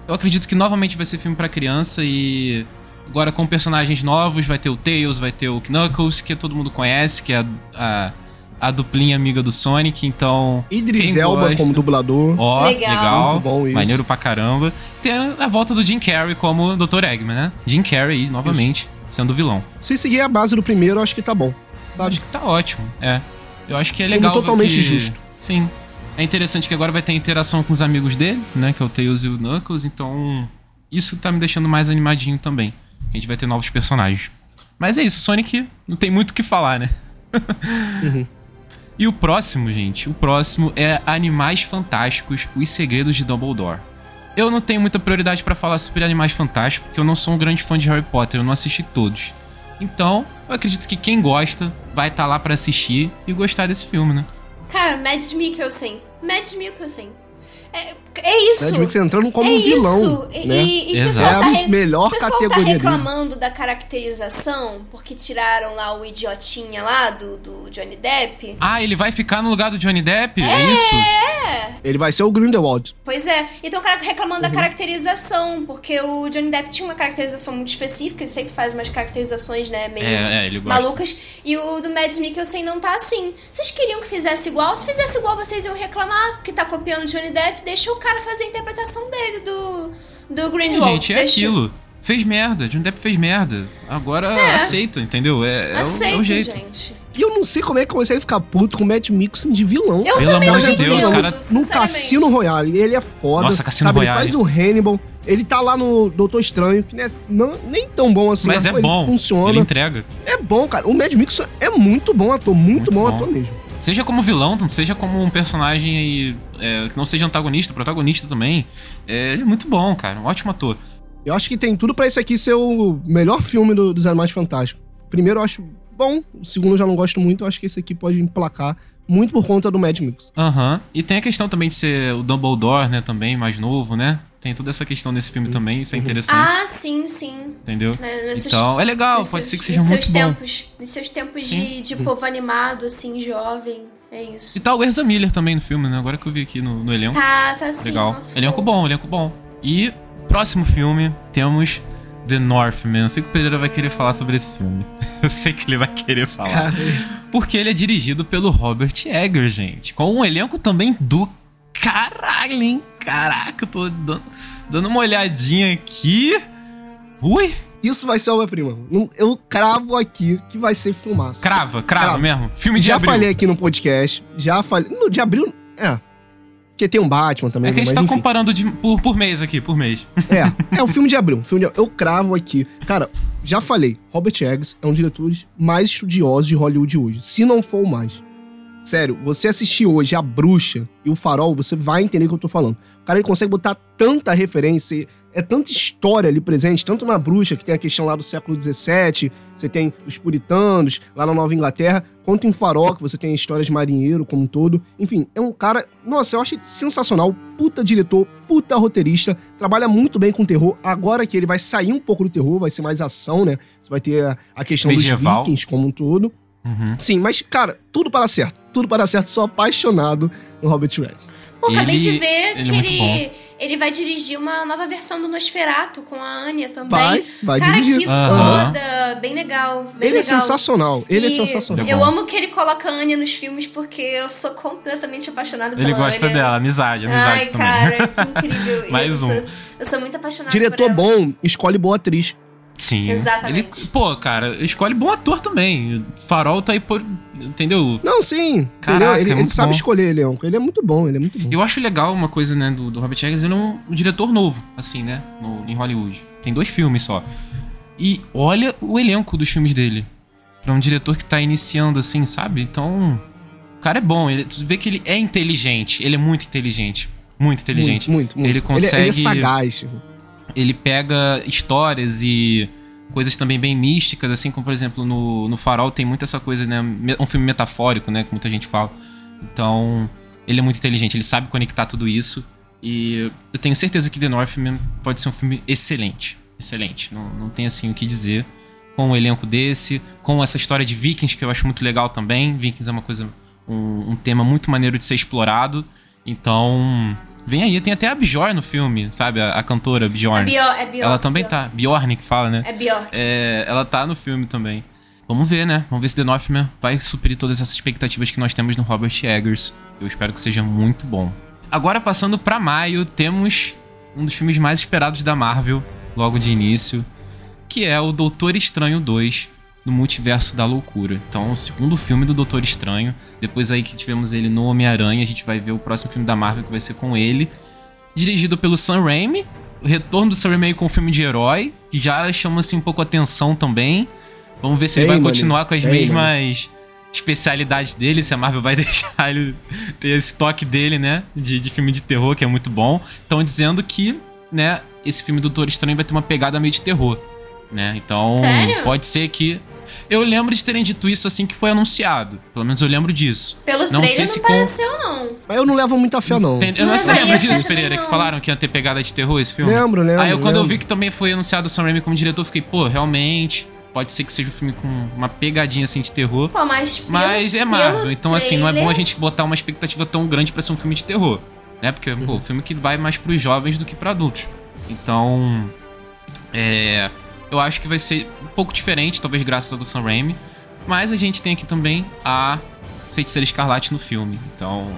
Speaker 1: Eu acredito que novamente vai ser filme para criança e agora com personagens novos, vai ter o Tails, vai ter o Knuckles, que todo mundo conhece, que é a, a duplinha amiga do Sonic, então.
Speaker 2: Idris Elba gosta... como dublador.
Speaker 1: Ó, legal. legal. Muito bom isso. Maneiro pra caramba. Tem a volta do Jim Carrey como Dr. Eggman, né? Jim Carrey, novamente, isso. sendo vilão.
Speaker 2: Se seguir a base do primeiro, acho que tá bom. Sabe?
Speaker 1: Acho que tá ótimo. É. Eu acho que é legal.
Speaker 2: Como totalmente
Speaker 1: que...
Speaker 2: justo.
Speaker 1: Sim. É interessante que agora vai ter interação com os amigos dele, né? Que é o Tails e o Knuckles, então. Isso tá me deixando mais animadinho também. A gente vai ter novos personagens. Mas é isso, Sonic não tem muito o que falar, né? uhum. (laughs) E o próximo, gente, o próximo é Animais Fantásticos: Os Segredos de Dumbledore. Eu não tenho muita prioridade para falar sobre Animais Fantásticos, porque eu não sou um grande fã de Harry Potter, eu não assisti todos. Então, eu acredito que quem gosta vai estar tá lá para assistir e gostar desse filme, né?
Speaker 3: Cara, Mads Mikkelsen. Mads Mikkelsen. É, é isso.
Speaker 2: Mad entrando como
Speaker 3: é
Speaker 2: um vilão.
Speaker 3: Isso.
Speaker 2: Né?
Speaker 3: E, e
Speaker 2: pessoal
Speaker 3: tá
Speaker 2: re... melhor
Speaker 3: pessoal
Speaker 2: categoria
Speaker 3: tá reclamando dele. da caracterização, porque tiraram lá o idiotinha lá do, do Johnny Depp.
Speaker 1: Ah, ele vai ficar no lugar do Johnny Depp? É, é isso?
Speaker 3: É.
Speaker 2: Ele vai ser o Grindelwald.
Speaker 3: Pois é. Então o cara reclamando uhum. da caracterização, porque o Johnny Depp tinha uma caracterização muito específica, ele sempre faz umas caracterizações, né, meio
Speaker 1: é, é,
Speaker 3: malucas. E o do Mads Mikkelsen não tá assim. Vocês queriam que fizesse igual? Se fizesse igual, vocês iam reclamar que tá copiando o Johnny Depp, deixa o cara fazer a interpretação dele do, do Grindelwald.
Speaker 1: Gente, é
Speaker 3: deixa...
Speaker 1: aquilo. Fez merda, Johnny Depp fez merda. Agora é. aceita, entendeu? É,
Speaker 3: aceita,
Speaker 1: é, o, é o jeito.
Speaker 3: gente.
Speaker 2: E eu não sei como é que consegue ficar puto com o Matt Mixon de vilão.
Speaker 3: Eu
Speaker 1: Pelo amor de Deus,
Speaker 3: vilão,
Speaker 1: cara.
Speaker 2: No Cassino Royale, ele é foda.
Speaker 1: Nossa, Cassino
Speaker 2: sabe?
Speaker 1: Royale.
Speaker 2: Ele faz o Hannibal. Ele tá lá no Doutor Estranho, que é não, nem tão bom assim,
Speaker 1: mas,
Speaker 2: mas
Speaker 1: é bom.
Speaker 2: funciona.
Speaker 1: Ele entrega.
Speaker 2: É bom, cara. O Mad Mixon é muito bom ator, muito, muito bom, bom, ator mesmo.
Speaker 1: Seja como vilão, seja como um personagem é, que não seja antagonista, protagonista também. É, ele é muito bom, cara. Um ótimo ator.
Speaker 2: Eu acho que tem tudo para esse aqui ser o melhor filme do, dos Animais Fantásticos. Primeiro, eu acho bom. O segundo, eu já não gosto muito. Eu acho que esse aqui pode emplacar muito por conta do Mad Mix.
Speaker 1: Aham. Uhum. E tem a questão também de ser o Dumbledore, né? Também, mais novo, né? Tem toda essa questão nesse filme uhum. também, isso é interessante.
Speaker 3: Ah, sim, sim.
Speaker 1: Entendeu? Né, então, é legal, pode seus, ser que seja muito
Speaker 3: tempos, bom. Nos seus tempos de, de povo animado, assim, jovem. É isso.
Speaker 1: E tá o Erza Miller também no filme, né? Agora que eu vi aqui no, no elenco.
Speaker 3: Tá, tá sim.
Speaker 1: Legal. elenco bom, elenco bom. E próximo filme, temos The Northman. Eu sei que o Pereira vai querer falar sobre esse filme. (laughs) Eu sei que ele vai querer falar. Cara, porque ele é dirigido pelo Robert Egger, gente. Com um elenco também do caralho, hein? Caraca, eu tô dando, dando uma olhadinha aqui. Ui!
Speaker 2: Isso vai ser obra-prima. Eu cravo aqui que vai ser filmaço.
Speaker 1: Crava, crava cravo. mesmo. Filme de
Speaker 2: já
Speaker 1: abril.
Speaker 2: Já falei aqui no podcast. Já falei. No de abril. É. Porque tem um Batman também.
Speaker 1: É que a gente tá enfim. comparando de, por, por mês aqui, por mês.
Speaker 2: É, (laughs) é o filme de abril. Filme de, eu cravo aqui. Cara, já falei, Robert Eggs é um dos diretores mais estudiosos de Hollywood hoje. Se não for o mais. Sério, você assistir hoje A Bruxa e O Farol, você vai entender o que eu tô falando. O cara ele consegue botar tanta referência é tanta história ali presente, tanto na bruxa, que tem a questão lá do século XVII, você tem os puritanos lá na Nova Inglaterra, quanto em Farol, que você tem a história de marinheiro como um todo. Enfim, é um cara, nossa, eu achei sensacional, puta diretor, puta roteirista, trabalha muito bem com terror. Agora que ele vai sair um pouco do terror, vai ser mais ação, né? Você vai ter a, a questão Medieval. dos vikings como um todo. Uhum. Sim, mas, cara, tudo para certo. Tudo para certo. Sou apaixonado no Robert Redford.
Speaker 3: Pô, acabei ele, de ver ele que é ele, ele vai dirigir uma nova versão do Nosferatu com a Anya também.
Speaker 2: Vai, vai
Speaker 3: Cara,
Speaker 2: dirigir.
Speaker 3: que foda! bem legal. Bem
Speaker 2: ele
Speaker 3: legal.
Speaker 2: é sensacional. Ele é
Speaker 3: E
Speaker 2: sensacional.
Speaker 1: Ele é
Speaker 3: Eu
Speaker 1: bom.
Speaker 3: amo que ele coloca a Anya nos filmes porque eu sou completamente apaixonada
Speaker 1: Ele
Speaker 3: pela
Speaker 1: gosta
Speaker 3: Anya.
Speaker 1: dela, amizade, amizade
Speaker 3: Ai,
Speaker 1: também.
Speaker 3: cara, que (laughs) incrível.
Speaker 1: Mais
Speaker 3: eu
Speaker 1: um.
Speaker 3: Sou, eu sou muito apaixonada
Speaker 2: Diretor
Speaker 3: por ela.
Speaker 2: bom, escolhe boa atriz.
Speaker 1: Sim.
Speaker 3: Exatamente.
Speaker 1: Ele, pô, cara, escolhe bom ator também. Farol tá aí por. Entendeu?
Speaker 2: Não, sim.
Speaker 1: Caraca?
Speaker 2: Ele,
Speaker 1: é
Speaker 2: ele sabe
Speaker 1: bom.
Speaker 2: escolher elenco. Ele é muito bom, ele é muito bom.
Speaker 1: Eu acho legal uma coisa, né, do, do Robert Eggers, ele é um, um diretor novo, assim, né, no, em Hollywood. Tem dois filmes só. E olha o elenco dos filmes dele. Pra um diretor que tá iniciando, assim, sabe? Então, o cara é bom. Ele, tu vê que ele é inteligente. Ele é muito inteligente. Muito inteligente.
Speaker 2: Muito, muito, muito.
Speaker 1: Ele
Speaker 2: Ele,
Speaker 1: consegue-
Speaker 2: é sagaz.
Speaker 1: Ele pega histórias e coisas também bem místicas, assim como, por exemplo, no, no Farol tem muito essa coisa, né? Um filme metafórico, né? Que muita gente fala. Então, ele é muito inteligente, ele sabe conectar tudo isso. E eu tenho certeza que The Northman pode ser um filme excelente. Excelente. Não, não tem, assim, o que dizer. Com um elenco desse, com essa história de Vikings, que eu acho muito legal também. Vikings é uma coisa. Um, um tema muito maneiro de ser explorado. Então. Vem aí, tem até a Bjorn no filme, sabe? A, a cantora Bjorn.
Speaker 3: É Bjorn, é Bjorn.
Speaker 1: Ela também
Speaker 3: Bjorn.
Speaker 1: tá. Bjorn que fala, né?
Speaker 3: É Bjork.
Speaker 1: É, ela tá no filme também. Vamos ver, né? Vamos ver se The Northman vai suprir todas essas expectativas que nós temos no Robert Eggers. Eu espero que seja muito bom. Agora, passando pra maio, temos um dos filmes mais esperados da Marvel, logo de início, que é o Doutor Estranho 2, no Multiverso da Loucura. Então, o segundo filme do Doutor Estranho. Depois aí que tivemos ele no Homem-Aranha, a gente vai ver o próximo filme da Marvel que vai ser com ele. Dirigido pelo Sam Raimi. O retorno do Sam Raimi com um filme de herói, que já chama assim um pouco a atenção também. Vamos ver se ele
Speaker 2: Tem,
Speaker 1: vai
Speaker 2: mano.
Speaker 1: continuar com as
Speaker 2: Tem,
Speaker 1: mesmas especialidades dele, se a Marvel vai (laughs) deixar ele ter esse toque dele, né? De, de filme de terror, que é muito bom. Estão dizendo que, né, esse filme do Doutor Estranho vai ter uma pegada meio de terror, né? Então,
Speaker 3: Sério?
Speaker 1: pode ser que. Eu lembro de terem dito isso assim que foi anunciado. Pelo menos eu lembro disso.
Speaker 3: Pelo
Speaker 1: não
Speaker 3: trailer
Speaker 1: sei
Speaker 3: não
Speaker 1: se com-
Speaker 3: pareceu, não.
Speaker 2: Mas eu não levo muita fé, não.
Speaker 1: Tem- eu não,
Speaker 3: Não
Speaker 1: você lembra disso, Pereira?
Speaker 3: não.
Speaker 1: Que falaram que ia ter pegada de terror esse filme?
Speaker 2: Lembro, lembro.
Speaker 1: Aí eu, quando eu
Speaker 2: lembro.
Speaker 1: vi que também foi anunciado o Sam Raimi como diretor, eu fiquei, pô, realmente, pode ser que seja um filme com uma pegadinha assim de terror.
Speaker 3: Pô, mas pelo,
Speaker 1: Mas é Marvel, então assim, não é bom a
Speaker 3: trailer-
Speaker 1: gente botar uma expectativa tão grande pra ser um filme de terror. Né? Porque, pô, um filme que vai mais pros jovens do que pra adultos. Então. É. Eu acho que vai ser um pouco diferente, talvez graças ao Sam Raimi. Mas a gente tem aqui também a Feiticeira Escarlate no filme. Então.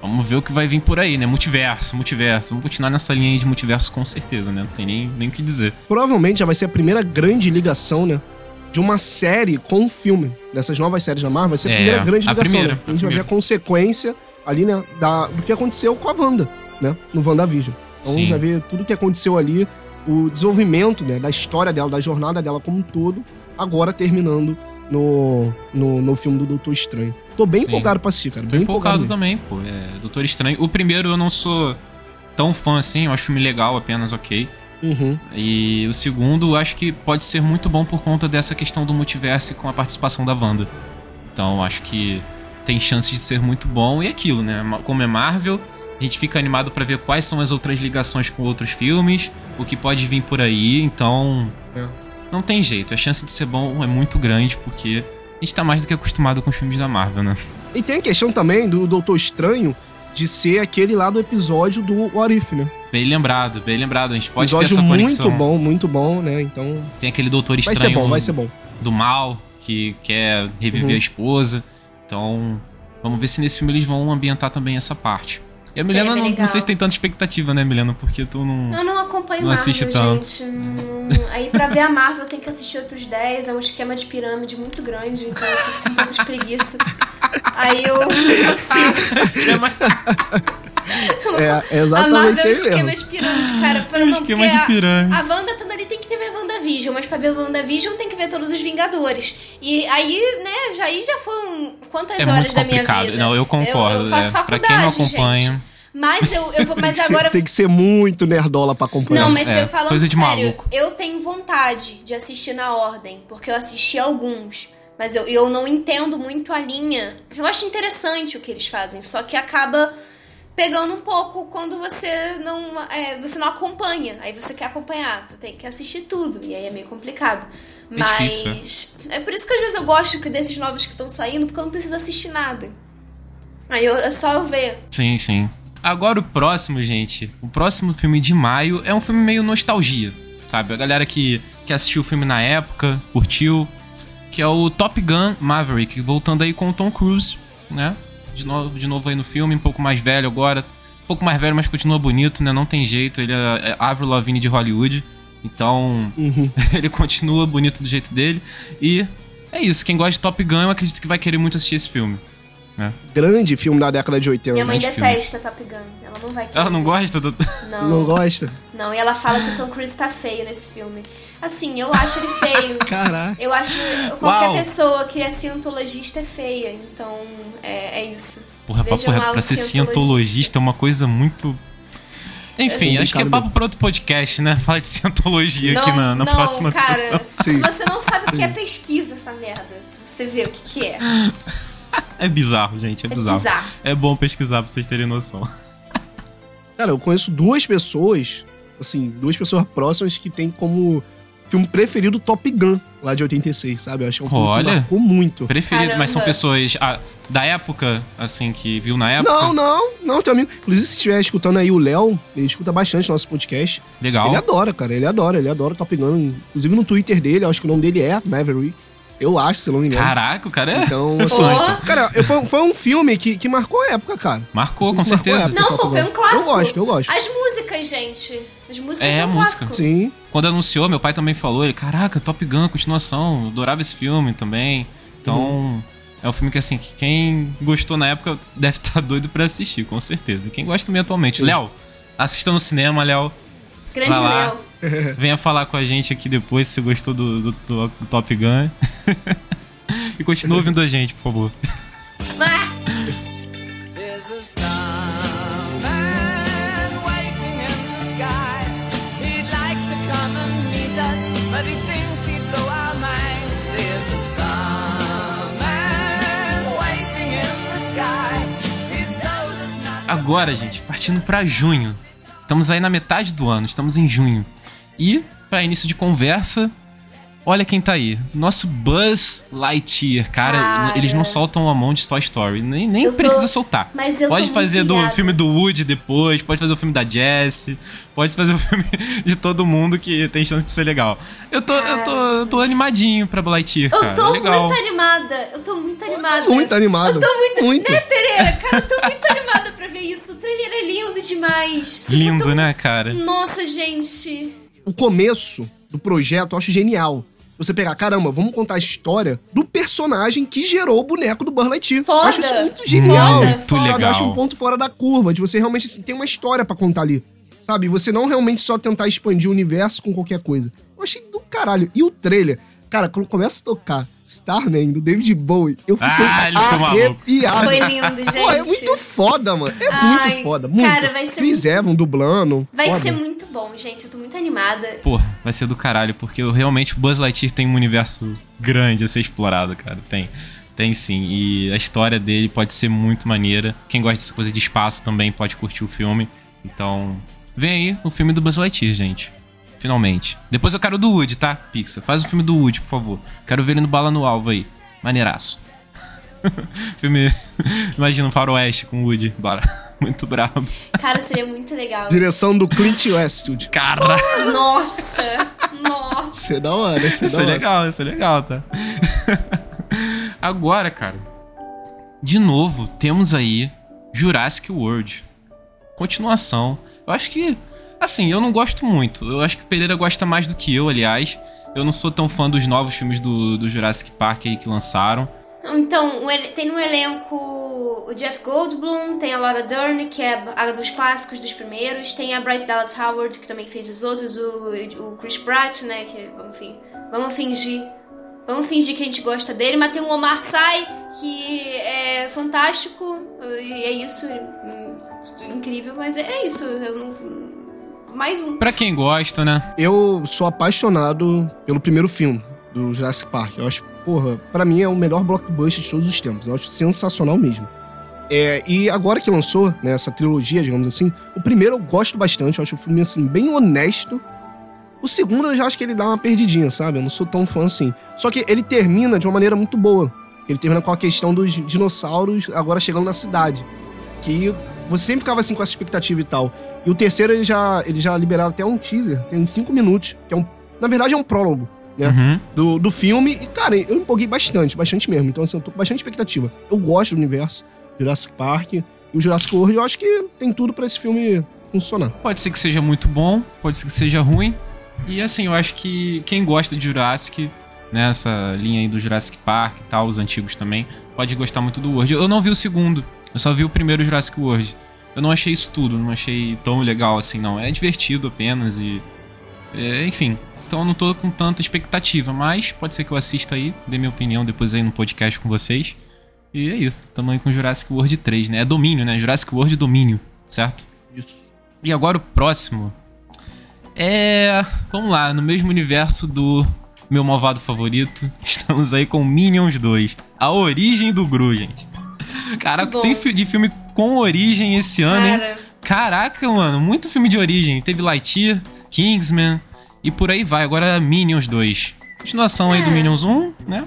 Speaker 1: Vamos ver o que vai vir por aí, né? Multiverso, multiverso. Vamos continuar nessa linha aí de multiverso com certeza, né? Não tem nem, nem o que dizer.
Speaker 2: Provavelmente já vai ser a primeira grande ligação, né? De uma série com um filme. Dessas novas séries da Marvel, vai ser a
Speaker 1: É,
Speaker 2: primeira grande
Speaker 1: a
Speaker 2: ligação.
Speaker 1: primeira,
Speaker 2: né?
Speaker 1: a
Speaker 2: A gente vai ver
Speaker 1: primeira.
Speaker 2: a consequência ali, né? Da, do que aconteceu com a Wanda, né? No WandaVision. Então
Speaker 1: Sim.
Speaker 2: vai ver tudo o que aconteceu ali, o desenvolvimento, né? Da história dela, da jornada dela como um todo, agora terminando no, no, no filme do Doutor Estranho. Tô bem
Speaker 1: Sim.
Speaker 2: empolgado pra assistir, cara.
Speaker 1: Tô
Speaker 2: Bem
Speaker 1: empolgado
Speaker 2: empolgado.
Speaker 1: também, pô. É, Doutor Estranho. O primeiro eu não sou tão fã assim, eu acho filme legal, apenas ok.
Speaker 2: Uhum.
Speaker 1: E o segundo eu acho que pode ser muito bom por conta dessa questão do multiverso com a participação da Wanda. Então acho que tem chances de ser muito bom. E é aquilo, né? Como é Marvel, a gente fica animado pra ver quais são as outras ligações com outros filmes, o que pode vir por aí. Então.
Speaker 2: É.
Speaker 1: Não tem jeito. A chance de ser bom é muito grande, porque a gente tá mais do que acostumado com os filmes da Marvel, né?
Speaker 2: E tem a questão também do Doutor Estranho de ser aquele lá do episódio do What If, né?
Speaker 1: Bem lembrado, bem lembrado. A gente pode ter
Speaker 2: episódio
Speaker 1: essa conexão.
Speaker 2: muito bom, muito bom, né? Então
Speaker 1: Tem aquele doutor
Speaker 2: vai
Speaker 1: estranho
Speaker 2: ser bom, vai ser bom.
Speaker 1: do mal que quer reviver
Speaker 2: Uhum.
Speaker 1: a esposa. Então, vamos ver se nesse filme eles vão ambientar também essa parte. E a Milena, não, não sei se tem tanta expectativa, né, Milena? Porque tu não.
Speaker 3: Eu não acompanho
Speaker 1: Não
Speaker 3: Marvel,
Speaker 1: assiste tanto.
Speaker 3: gente. Não- Aí pra ver a Marvel tem que assistir outros 10, é um esquema de pirâmide muito grande, então eu fico com um pouco de preguiça. Aí eu (laughs) não consigo.
Speaker 2: É, é (laughs)
Speaker 3: A Marvel
Speaker 2: exatamente
Speaker 3: é um
Speaker 2: aí
Speaker 3: esquema
Speaker 2: mesmo.
Speaker 3: de pirâmide, cara. Pra não,
Speaker 1: esquema de
Speaker 3: a-
Speaker 1: pirâmide.
Speaker 3: A, Wanda estando ali tem que ver WandaVision, mas pra ver WandaVision tem que ver todos os Vingadores. E aí, né, já aí já foram quantas
Speaker 1: É
Speaker 3: horas
Speaker 1: muito
Speaker 3: da minha vida?
Speaker 1: Não, eu concordo.
Speaker 3: Eu, eu faço
Speaker 1: é.
Speaker 3: faculdade,
Speaker 1: Pra quem não
Speaker 3: gente.
Speaker 1: acompanha.
Speaker 3: Mas eu, eu vou. Mas
Speaker 2: Tem que ser-
Speaker 3: agora.
Speaker 2: tem que ser muito nerdola pra acompanhar.
Speaker 3: Não, mas
Speaker 1: É,
Speaker 3: eu falando
Speaker 1: coisa de
Speaker 3: sério,
Speaker 1: maluco.
Speaker 3: eu tenho vontade de assistir na ordem, porque eu assisti alguns. Mas eu, eu não entendo muito a linha. Eu acho interessante o que eles fazem, só que acaba pegando um pouco quando você não, é, você não acompanha. Aí você quer acompanhar, tu tem que assistir tudo. E aí é meio complicado.
Speaker 1: É
Speaker 3: Mas
Speaker 1: difícil,
Speaker 3: é por isso que às vezes eu gosto desses novos que estão saindo, porque eu não preciso assistir nada. Aí eu, é só eu ver.
Speaker 1: Sim, sim. Agora o próximo, gente. O próximo filme de maio é um filme meio nostalgia, sabe? A galera que que assistiu o filme na época, curtiu, que é o Top Gun Maverick, voltando aí com o Tom Cruise, né? De novo, de novo aí no filme, um pouco mais velho agora. Um pouco mais velho, mas continua bonito, né? Não tem jeito, ele é, é Avril Lavigne de Hollywood. Então, uhum. (laughs) ele continua bonito do jeito dele. E é isso, quem gosta de Top Gun, eu acredito que vai querer muito assistir esse filme.
Speaker 2: É. Grande filme da década de 80.
Speaker 3: Minha mãe detesta Top Gun. Ela não vai querer.
Speaker 1: Ela não gosta do.
Speaker 2: Não. Não gosta?
Speaker 3: Não, e ela fala que o Tom Cruise tá feio nesse filme. Assim, eu acho ele feio. (laughs)
Speaker 2: Caraca.
Speaker 3: Eu acho. Qualquer Uau. pessoa que é cientologista é feia. Então, é, é isso.
Speaker 1: Porra, Vejam papo reto, pra ser cientologista é uma coisa muito. Enfim, é acho que é papo para outro podcast, né? Fala de cientologia não, aqui na, na
Speaker 3: não,
Speaker 1: próxima
Speaker 3: cara, se você não sabe o que é pesquisa, essa merda, você vê o que, que é. (laughs) (laughs)
Speaker 1: É bizarro, gente. É, é bizarro. bizarro. É bom pesquisar pra vocês terem noção.
Speaker 2: Cara, eu conheço duas pessoas, assim, duas pessoas próximas que tem como filme preferido Top Gun, lá de 86, sabe? Eu acho que é um filme
Speaker 1: Olha,
Speaker 2: que marcou muito.
Speaker 1: Preferido, Caramba. mas são pessoas ah, da época, assim, que viu na época?
Speaker 2: Não, não, não, teu amigo. Inclusive, se estiver escutando aí o Léo, ele escuta bastante nosso podcast.
Speaker 1: Legal.
Speaker 2: Ele adora, cara, ele adora, ele adora Top Gun. Inclusive no Twitter dele, acho que o nome dele é Maverick. Eu acho, se não me engano.
Speaker 1: Caraca, o cara é.
Speaker 2: Então, (laughs) assim, cara, foi, foi um filme que, que marcou a época, cara.
Speaker 1: Marcou, com certeza.
Speaker 3: Época, não, pô, foi um clássico.
Speaker 2: Eu gosto, eu gosto.
Speaker 3: As músicas, gente. As músicas
Speaker 1: é,
Speaker 3: são
Speaker 1: música.
Speaker 2: Sim.
Speaker 1: Quando anunciou, meu pai também falou, ele, caraca, Top Gun, continuação. Eu adorava esse filme também. Então, uhum. é um filme que, assim, que quem gostou na época (laughs) deve estar tá doido pra assistir, com certeza. Quem gosta também atualmente. Léo, assista no cinema, Léo.
Speaker 3: Grande Léo. (laughs)
Speaker 1: Venha falar com a gente aqui depois se você gostou do, do, do, Top Gun. (laughs) e continua ouvindo a gente, por favor. Agora, gente, partindo para junho. Estamos aí na metade do ano, estamos em junho. E, para início de conversa, Olha quem tá aí. Nosso Buzz Lightyear. Cara, Cara. eles não soltam a mão de Toy Story. Nem, nem precisa soltar.
Speaker 3: Mas eu
Speaker 1: pode fazer do filme do Woody depois, pode fazer o filme da Jessie, pode fazer o (laughs) filme de todo mundo que tem chance de ser legal. Eu tô, eu tô, eu tô animadinho pra Lightyear,
Speaker 3: eu
Speaker 1: cara.
Speaker 3: Eu tô
Speaker 1: é legal.
Speaker 3: muito animada. Eu tô muito animada.
Speaker 2: Muito animada.
Speaker 3: Eu tô muito, muito. Né, Pereira? Cara, eu tô muito animada pra ver isso. O trailer é lindo demais.
Speaker 1: Lindo, tão... né, cara?
Speaker 3: Nossa, gente.
Speaker 2: O começo do projeto eu acho genial você pegar, caramba, vamos contar a história do personagem que gerou o boneco do Buzz Lightyear.
Speaker 3: Foda.
Speaker 2: Acho isso muito genial.
Speaker 1: Muito
Speaker 2: sabe?
Speaker 1: legal. Eu
Speaker 2: acho um ponto fora da curva, de você realmente assim, tem uma história para contar ali. Sabe? Você não realmente só tentar expandir o universo com qualquer coisa. Eu achei do caralho. E o trailer, cara, quando começa a tocar Starman, do David Bowie, eu fiquei ah, arrepiado.
Speaker 3: Foi lindo, gente. Pô,
Speaker 2: é muito foda, mano. É Ai, muito foda. Muito.
Speaker 3: Cara, vai ser
Speaker 2: Chris muito... Evans dublando.
Speaker 3: Vai
Speaker 2: foda.
Speaker 3: ser muito bom, gente. Eu tô muito animada.
Speaker 1: Pô, vai ser do caralho, porque realmente o Buzz Lightyear tem um universo grande a ser explorado, cara. Tem. Tem sim, e a história dele pode ser muito maneira. Quem gosta dessa coisa de espaço também pode curtir o filme. Então, vem aí o filme do Buzz Lightyear, gente. Finalmente. Depois eu quero do Woody, tá? Pixar. Faz o filme do Woody, por favor. Quero ver ele no bala no alvo aí. Maneiraço. (laughs) filme. (laughs) Imagina um faroeste com o Woody. Bora. (laughs) Muito brabo.
Speaker 3: Cara, seria muito legal.
Speaker 2: Direção do Clint Westwood.
Speaker 1: Cara!
Speaker 3: Nossa! Nossa!
Speaker 2: Isso é da hora, isso é
Speaker 1: isso é legal, isso é legal, tá? Agora, cara. De novo, temos aí Jurassic World. Continuação. Eu acho que Assim, eu não gosto muito. Eu acho que o Pereira gosta mais do que eu, aliás. Eu não sou tão fã dos novos filmes do, do Jurassic Park aí que lançaram.
Speaker 3: Então, tem no elenco o Jeff Goldblum, tem a Laura Dern, que é a dos clássicos dos primeiros, tem a Bryce Dallas Howard, que também fez os outros, o, o Chris Pratt, né, que, enfim, vamos fingir, vamos fingir que a gente gosta dele, mas tem o Omar Sy, que é fantástico, e é isso, hum, incrível, mas é isso, eu não mais um.
Speaker 1: Pra quem gosta, né?
Speaker 2: Eu sou apaixonado pelo primeiro filme do Jurassic Park. Eu acho, porra, pra mim é o melhor blockbuster de todos os tempos. Eu acho sensacional mesmo. É, e agora que lançou, né, essa trilogia, digamos assim, o primeiro eu gosto bastante, eu acho o filme, assim, bem honesto. O segundo eu já acho que ele dá uma perdidinha, sabe? Eu não sou tão fã assim. Só que ele termina de uma maneira muito boa. Ele termina com a questão dos dinossauros agora chegando na cidade. Que você sempre ficava assim com essa expectativa e tal. E o terceiro, ele já, ele já liberaram até um teaser, tem uns 5 minutos, que é um Na verdade, é um prólogo, né?
Speaker 1: Uhum.
Speaker 2: Do, do filme. E, cara, eu empolguei bastante, bastante mesmo. Então, assim, eu tô com bastante expectativa. Eu gosto do universo Jurassic Park e o Jurassic World. Eu acho que tem tudo pra esse filme funcionar.
Speaker 1: Pode ser que seja muito bom, pode ser que seja ruim. E assim, eu acho que quem gosta de Jurassic, nessa né, linha aí do Jurassic Park e tal, os antigos também, pode gostar muito do World. Eu não vi o segundo, eu só vi o primeiro Jurassic World. Eu não achei isso tudo, não achei tão legal assim, não. É divertido apenas e. É, enfim. Então eu não tô com tanta expectativa, mas pode ser que eu assista aí, dê minha opinião depois aí no podcast com vocês. E é isso. Tamo aí com Jurassic World 3, né? É domínio, né? Jurassic World Domínio, certo?
Speaker 2: Isso.
Speaker 1: E agora o próximo. É. Vamos lá, no mesmo universo do meu malvado favorito, (laughs) estamos aí com Minions 2. A origem do Gru, gente. Caraca, tem de filme com origem esse ano, Cara. hein? Caraca, mano, muito filme de origem. Teve Lightyear, Kingsman e por aí vai. Agora Minions 2. Continuação é. aí do é. Minions 1, né?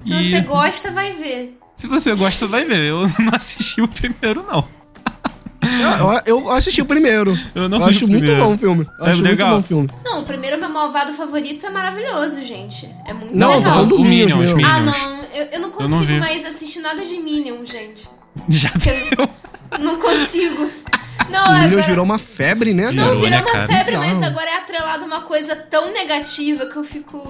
Speaker 3: Se e... você gosta, vai ver.
Speaker 1: Se você gosta, vai ver. Eu (laughs) não assisti o primeiro, não.
Speaker 2: Eu, eu assisti o primeiro. Eu não eu acho muito bom o filme. Eu é acho legal. muito bom o filme.
Speaker 3: Não, o primeiro meu malvado favorito é maravilhoso, gente. É muito
Speaker 2: não,
Speaker 3: legal. Não, tô
Speaker 2: falando do Minions, Minions. Minions.
Speaker 3: Ah, não. Eu, eu não consigo eu não mais assistir nada de Minion, gente. (laughs)
Speaker 1: Já viu?
Speaker 3: Não consigo.
Speaker 2: Não, o agora... virou uma febre, né?
Speaker 3: Não, virou, virou né, uma cara? febre, Bizarro. mas agora é atrelado a uma coisa tão negativa que eu fico.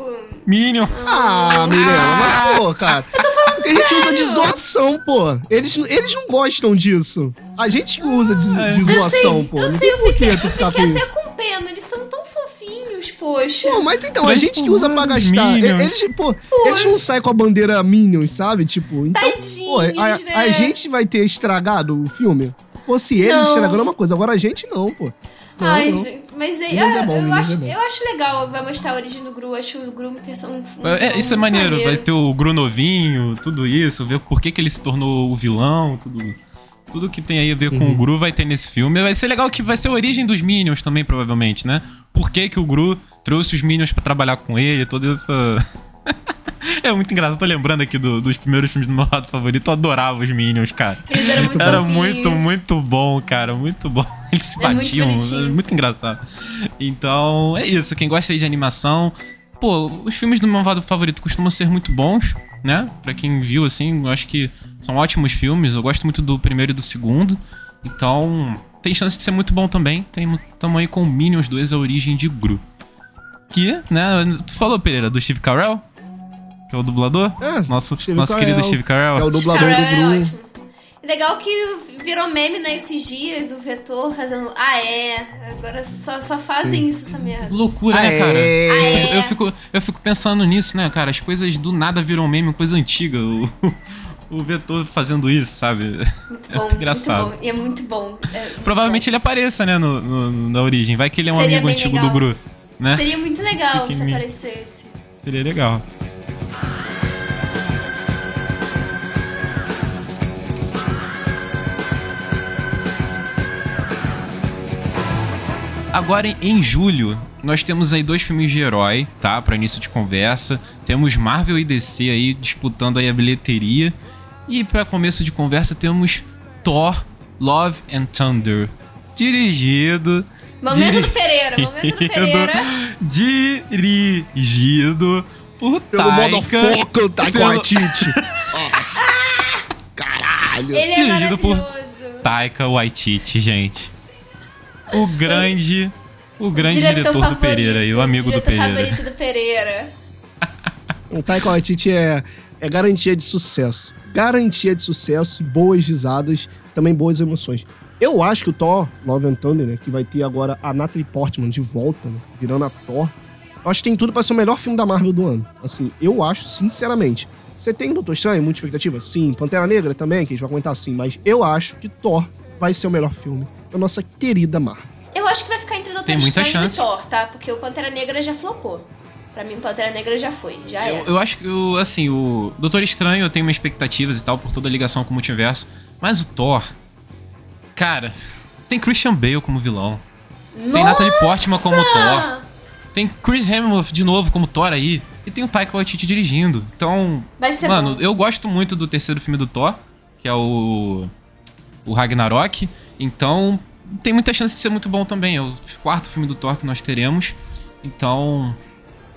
Speaker 1: Minion.
Speaker 2: Ah, ah Minion, mas pô, cara.
Speaker 3: Eu tô falando
Speaker 2: A gente usa de zoação, pô. Eles, eles não gostam disso. A gente usa de, é. de zoação, pô.
Speaker 3: Eu sei, eu fiquei, eu fiquei até com pena. Eles são tão fofinhos, poxa.
Speaker 2: Pô, mas então, a gente que usa pra gastar. Minions. Eles, pô, pô, eles não saem com a bandeira Minions, sabe? Tipo, então.
Speaker 3: Tadinhos, pô, a,
Speaker 2: né? a gente vai ter estragado o filme? Fosse eles não. estragando uma coisa. Agora a gente não, pô. Não,
Speaker 3: Ai, não. mas aí, é, bom, eu, acho, é eu acho legal, vai mostrar a origem do Gru, acho o Gru um,
Speaker 1: um, é, Isso é maneiro, maneiro, vai ter o Gru novinho, tudo isso, ver por que, que ele se tornou o vilão, tudo. Tudo que tem aí a ver uhum. com o Gru vai ter nesse filme. Vai ser legal que vai ser a origem dos Minions também, provavelmente, né? Por que, que o Gru trouxe os Minions para trabalhar com ele, toda essa. (laughs) É muito engraçado. Tô lembrando aqui do, dos primeiros filmes do meu lado favorito. Eu adorava os Minions, cara.
Speaker 3: Eles eram muito
Speaker 1: Era muito, muito bom, cara. Muito bom. (laughs) Eles se é batiam. Muito, é muito engraçado. Então, é isso. Quem gosta aí de animação. Pô, os filmes do meu lado favorito costumam ser muito bons, né? Pra quem viu, assim, eu acho que são ótimos filmes. Eu gosto muito do primeiro e do segundo. Então, tem chance de ser muito bom também. Tem, aí com Minions 2, a origem de Gru. Que, né? Tu falou, Pereira, do Steve Carell? Que é o dublador? É, nosso, nosso querido Steve Carell.
Speaker 2: É o dublador Carell do Gru.
Speaker 3: É Legal que virou meme nesses né, dias, o vetor fazendo ah é, agora só, só fazem Sim. isso essa merda.
Speaker 1: Loucura,
Speaker 2: ah,
Speaker 1: né, cara?
Speaker 2: É.
Speaker 3: Ah, é.
Speaker 1: Eu, fico, eu fico pensando nisso, né, cara? As coisas do nada viram meme, coisa antiga. O, (laughs) o vetor fazendo isso, sabe?
Speaker 3: Muito bom, é engraçado. Muito bom. E é muito bom. É muito
Speaker 1: Provavelmente
Speaker 3: bom.
Speaker 1: ele apareça, né, no, no, na origem. Vai que ele é um Seria amigo antigo legal. do Gru, né?
Speaker 3: Seria muito legal se aparecesse.
Speaker 1: Seria legal. Agora, em julho, nós temos aí dois filmes de herói, tá? Para início de conversa. Temos Marvel e DC aí disputando aí a bilheteria. E para começo de conversa temos Thor Love and Thunder, dirigido
Speaker 3: Momento do Pereira, momento do Pereira. (laughs)
Speaker 1: Dirigido por
Speaker 2: Pelo modo foco, Taika Waititi. (laughs) Caralho.
Speaker 3: Ele é dirigido por
Speaker 1: Taika Waititi, gente o grande, o grande diretor, diretor do Pereira e o amigo do Pereira.
Speaker 3: favorito do Pereira. (laughs)
Speaker 2: o Taika Waititi é, é garantia de sucesso. Garantia de sucesso, boas risadas, também boas emoções. Eu acho que o Thor, Love and Thunder, né, que vai ter agora a Natalie Portman de volta, né, virando a Thor, eu acho que tem tudo para ser o melhor filme da Marvel do ano. Assim, eu acho, sinceramente. Você tem Doutor Estranho, muita expectativa? Sim. Pantera Negra também, que a gente vai comentar assim, mas eu acho que Thor vai ser o melhor filme da nossa querida Marvel.
Speaker 3: Eu acho que vai ficar entre o Doutor Estranho chance. e Thor, tá? Porque o Pantera Negra já flopou. Pra mim, o Pantera Negra já foi, já
Speaker 1: eu, eu, acho que, assim, o Doutor Estranho eu tenho minhas expectativas e tal, por toda a ligação com o multiverso. Mas o Thor. Cara, tem Christian Bale como vilão.
Speaker 3: Nossa!
Speaker 1: Tem Natalie Portman como Thor. Tem Chris Hemsworth de novo como Thor aí. E tem o Taika Waititi dirigindo. Então,
Speaker 3: Vai ser
Speaker 1: mano,
Speaker 3: bom.
Speaker 1: eu gosto muito do terceiro filme do Thor, que é o o Ragnarok. Então, tem muita chance de ser muito bom também. É o quarto filme do Thor que nós teremos. Então,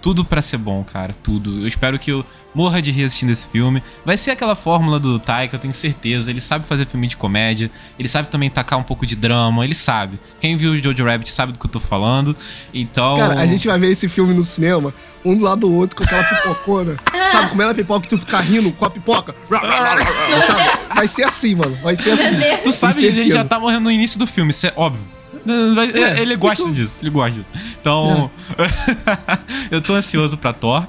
Speaker 1: tudo para ser bom, cara. Tudo. Eu espero que eu morra de rir assistindo esse filme. Vai ser aquela fórmula do Taika, eu tenho certeza. Ele sabe fazer filme de comédia. Ele sabe também tacar um pouco de drama. Ele sabe. Quem viu o Jojo Rabbit sabe do que eu tô falando. Então.
Speaker 2: Cara, a gente vai ver esse filme no cinema, um do lado do outro, com aquela pipocona. (laughs) sabe, comendo a pipoca e tu ficar rindo com a pipoca. (laughs) sabe? Vai ser assim, mano. Vai ser assim.
Speaker 1: Tu sabe, a gente já tá morrendo no início do filme, isso é óbvio. É, ele gosta então... disso, ele gosta disso. Então, é. (laughs) eu tô ansioso pra Thor.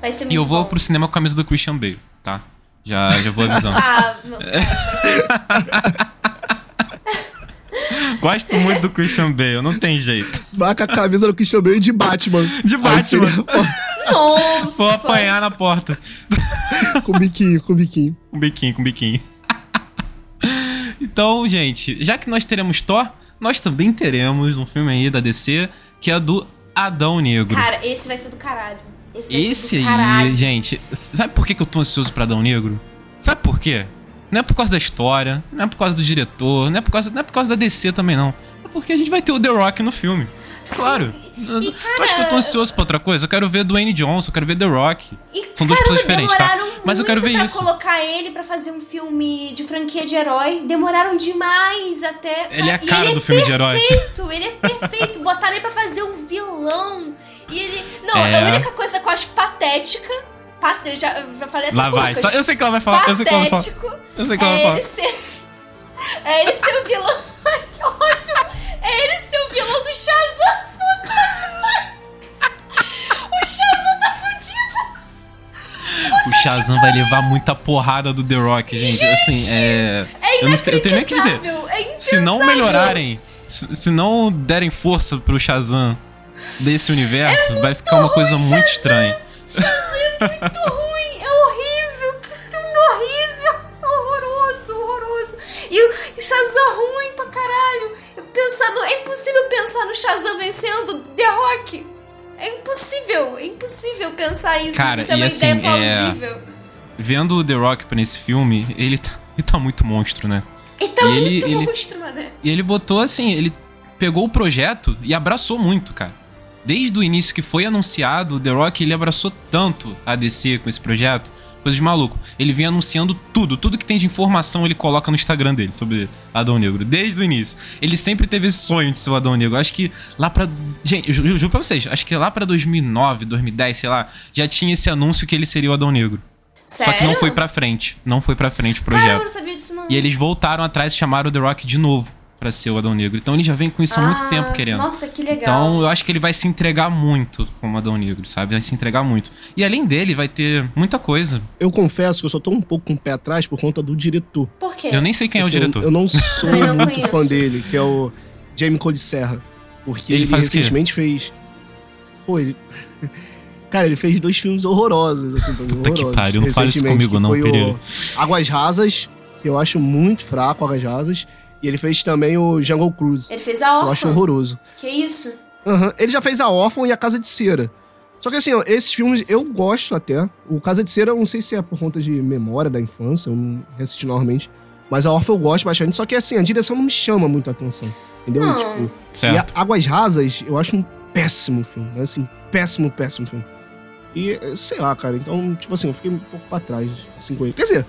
Speaker 3: Vai ser muito
Speaker 1: E eu vou
Speaker 3: bom.
Speaker 1: pro cinema com a camisa do Christian Bale, tá? Já, já vou avisando.
Speaker 3: ah, (laughs) não. (laughs)
Speaker 1: Gosto muito do Christian Bale, não tem jeito.
Speaker 2: Vai com a camisa do Christian Bale de Batman.
Speaker 1: De Batman.
Speaker 2: Seria...
Speaker 3: Nossa!
Speaker 1: Vou apanhar na porta.
Speaker 2: com biquinho, com biquinho.
Speaker 1: Com biquinho, com biquinho. então, gente, já que nós teremos Thor, nós também teremos um filme aí da DC, que é do Adão Negro.
Speaker 3: Cara, esse vai ser do caralho. Esse, vai
Speaker 1: Esse
Speaker 3: ser do
Speaker 1: aí,
Speaker 3: caralho.
Speaker 1: gente, sabe por que, que eu tô ansioso pra Adão Negro? Sabe por quê? Não é por causa da história, não é por causa do diretor, não é por causa, não é por causa da DC também, não. É porque a gente vai ter o The Rock no filme. Claro.
Speaker 3: E,
Speaker 1: tu acha que eu tô ansioso pra outra coisa? Eu quero ver Dwayne Johnson, eu quero ver The Rock.
Speaker 3: E,
Speaker 1: São duas pessoas diferentes, tá?
Speaker 3: demoraram
Speaker 1: Mas eu quero ver
Speaker 3: pra
Speaker 1: isso.
Speaker 3: colocar ele pra fazer um filme de franquia de herói. Demoraram demais até.
Speaker 1: Ele é a cara
Speaker 3: ele
Speaker 1: do filme de herói.
Speaker 3: Perfeito, ele é perfeito. (laughs) Botaram ele pra fazer um vilão. E ele. Não,
Speaker 1: É.
Speaker 3: a única coisa que eu acho patética. pat- Eu já, já falei até
Speaker 1: Lá vai. Eu sei que ela vai falar. Eu sei que ela vai falar.
Speaker 3: Patético.
Speaker 1: Eu sei que ela vai
Speaker 3: É
Speaker 1: falar.
Speaker 3: ele ser. É ele ser o vilão. (laughs) Ai, que ótimo. É ele ser o vilão do Shazam. O Shazam tá fudido.
Speaker 1: O Shazam vai levar muita porrada do The Rock, gente. assim, é.
Speaker 3: É
Speaker 1: eu, não eu tenho nem que dizer.
Speaker 3: É.
Speaker 1: Se não melhorarem, se, se não derem força pro Shazam desse universo, vai ficar uma coisa
Speaker 3: ruim,
Speaker 1: muito
Speaker 3: Shazam.
Speaker 1: estranha.
Speaker 3: muito ruim, E o Shazam ruim pra caralho. Eu Pensando, é impossível pensar no Shazam vencendo The Rock. É impossível, é impossível pensar isso.
Speaker 1: Cara,
Speaker 3: isso é uma
Speaker 1: assim,
Speaker 3: ideia
Speaker 1: é-
Speaker 3: plausível.
Speaker 1: Vendo o The Rock pra nesse filme, ele tá, ele tá muito monstro, né?
Speaker 3: E tá
Speaker 1: E
Speaker 3: muito
Speaker 1: ele- ele-
Speaker 3: monstro, mané.
Speaker 1: E ele botou assim, ele pegou o projeto e abraçou muito, cara. Desde o início que foi anunciado, o The Rock ele abraçou tanto a DC com esse projeto, coisa de maluco. Ele vem anunciando tudo, tudo que tem de informação ele coloca no Instagram dele sobre Adão Negro, desde o início. Ele sempre teve esse sonho de ser o Adão Negro. Acho que lá pra. Gente, eu ju- eu juro pra vocês, acho que lá pra 2009, 2010, sei lá, já tinha esse anúncio que ele seria o Adão Negro.
Speaker 3: Sério?
Speaker 1: Só que não foi pra frente. Não foi pra frente o
Speaker 3: Caramba, eu
Speaker 1: projeto.
Speaker 3: não sabia disso não.
Speaker 1: E eles voltaram atrás e chamaram o The Rock de novo pra ser o Adão Negro. Então ele já vem com isso há muito
Speaker 3: Ah,
Speaker 1: tempo querendo.
Speaker 3: Nossa, que legal.
Speaker 1: Então eu acho que ele vai se entregar muito como Adão Negro, sabe? Vai se entregar muito. E além dele, vai ter muita coisa.
Speaker 2: Eu confesso que eu só tô um pouco com o pé atrás por conta do diretor.
Speaker 3: Por quê?
Speaker 1: Eu nem sei quem é o
Speaker 2: Assim, eu-
Speaker 1: diretor.
Speaker 2: Eu, não (laughs) sou
Speaker 3: Também não
Speaker 2: muito
Speaker 3: conheço.
Speaker 2: fã dele, que é o Jamie Cole Serra. Porque
Speaker 1: Ele
Speaker 2: ele, recentemente fez. Pô, ele. (laughs) Cara, ele fez dois filmes horrorosos, assim, pra mim,
Speaker 1: Puta que
Speaker 2: horrorosos.
Speaker 1: pariu, não fala isso comigo
Speaker 2: que
Speaker 1: não,
Speaker 2: foi
Speaker 1: Pereira.
Speaker 2: o Águas Rasas, que eu acho muito fraco, Águas Rasas. E ele fez também o Jungle Cruise.
Speaker 3: Ele fez a
Speaker 2: Eu
Speaker 3: órfã.
Speaker 2: acho horroroso.
Speaker 3: Que isso?
Speaker 2: Aham, Ele já fez A Órfã e A Casa de Cera. Só que assim, ó, esses filmes eu gosto até. O Casa de Cera, eu não sei se é por conta de memória da infância, eu não reassisti normalmente. Mas A Órfã eu gosto bastante. Só que assim, a direção não me chama muito a atenção. Entendeu?
Speaker 3: Não.
Speaker 2: Tipo, e
Speaker 1: Certo.
Speaker 2: a Águas Rasas, eu acho um péssimo filme. Assim, péssimo, péssimo filme. E sei lá, cara. Então, tipo assim, eu fiquei um pouco pra trás, assim, com ele. Quer dizer,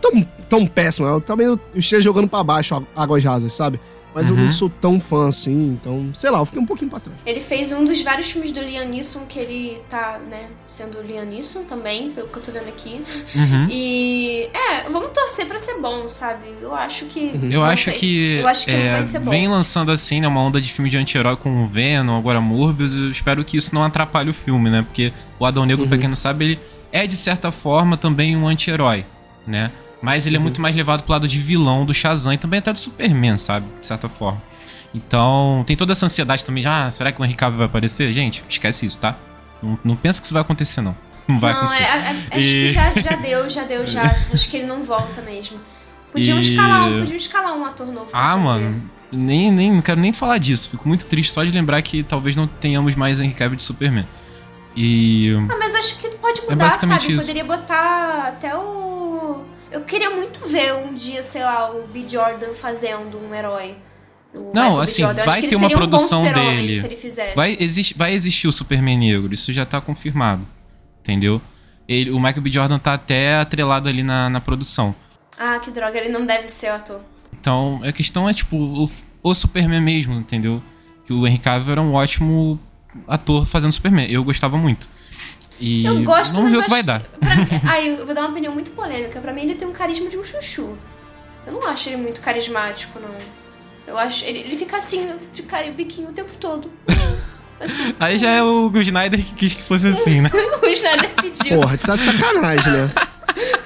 Speaker 2: tão, tão péssimo. Eu também eu esteja jogando pra baixo a- Águas Rasas, sabe? Mas eu
Speaker 1: Uhum.
Speaker 2: não sou tão fã assim, então, sei lá, eu fiquei um pouquinho pra trás.
Speaker 3: Ele fez um dos vários filmes do Liam Neeson que ele tá, né, sendo o Liam Neeson também, pelo que eu tô vendo aqui.
Speaker 1: Uhum.
Speaker 3: E é, vamos torcer pra ser bom, sabe? Eu acho que.
Speaker 1: Eu
Speaker 3: não
Speaker 1: acho que,
Speaker 3: Eu acho que
Speaker 1: é,
Speaker 3: vai ser bom.
Speaker 1: vem lançando assim, né, uma onda de filme de anti-herói com o Venom, agora Morbius. Eu espero que isso não atrapalhe o filme, né? Porque o Adão Negro, pra
Speaker 2: Uhum.
Speaker 1: quem não sabe, ele é de certa forma também um anti-herói, né? Mas ele é
Speaker 2: Uhum.
Speaker 1: muito mais levado pro lado de vilão do Shazam e também até do Superman, sabe? De certa forma. Então, tem toda essa ansiedade também. de, Ah, será que o Henry Cavill vai aparecer? Gente, esquece isso, tá? Não, não pensa que isso vai acontecer, não. (laughs) Não vai
Speaker 3: não,
Speaker 1: acontecer.
Speaker 3: é, é, acho
Speaker 1: E-
Speaker 3: que já, já deu, já deu, já. (laughs) acho que ele não volta mesmo. Podiam
Speaker 1: E-
Speaker 3: escalar um, podiam escalar um ator novo. pra
Speaker 1: Ah,
Speaker 3: fazer.
Speaker 1: mano, nem, nem, não quero nem falar disso. Fico muito triste só de lembrar que talvez não tenhamos mais Henry Cavill de Superman. E.
Speaker 3: Ah, mas acho que pode mudar,
Speaker 1: É
Speaker 3: sabe?
Speaker 1: isso.
Speaker 3: Poderia botar até o. Eu queria muito ver um dia, sei lá, o B. Jordan fazendo um herói. O
Speaker 1: Não, assim, vai ter uma
Speaker 3: um
Speaker 1: produção
Speaker 3: super-homem
Speaker 1: dele.
Speaker 3: Se ele fizesse.
Speaker 1: Vai, existe, vai existir o Superman negro, isso já tá confirmado. Entendeu? Ele, o Michael B. Jordan tá até atrelado ali na, na produção.
Speaker 3: Ah, que droga, ele não deve ser o ator.
Speaker 1: Então, a questão é, tipo, o, o Superman mesmo, entendeu? Que o Henry Cavill era um ótimo ator fazendo Superman. Eu gostava muito. E
Speaker 3: Eu gosto,
Speaker 1: vamos
Speaker 3: mas
Speaker 1: ver o
Speaker 3: eu
Speaker 1: que vai
Speaker 3: acho
Speaker 1: dar.
Speaker 3: que- pra- (laughs) Ai, eu vou dar uma opinião muito polêmica. Pra mim, ele tem um carisma de um chuchu. Eu não acho ele muito carismático, não. Eu acho. Ele, ele fica assim, de cara e biquinho o tempo todo. (laughs) Assim,
Speaker 1: Aí já é o Snyder que quis que fosse assim, né? (laughs)
Speaker 3: o Snyder pediu.
Speaker 2: Porra, tu tá de sacanagem, né?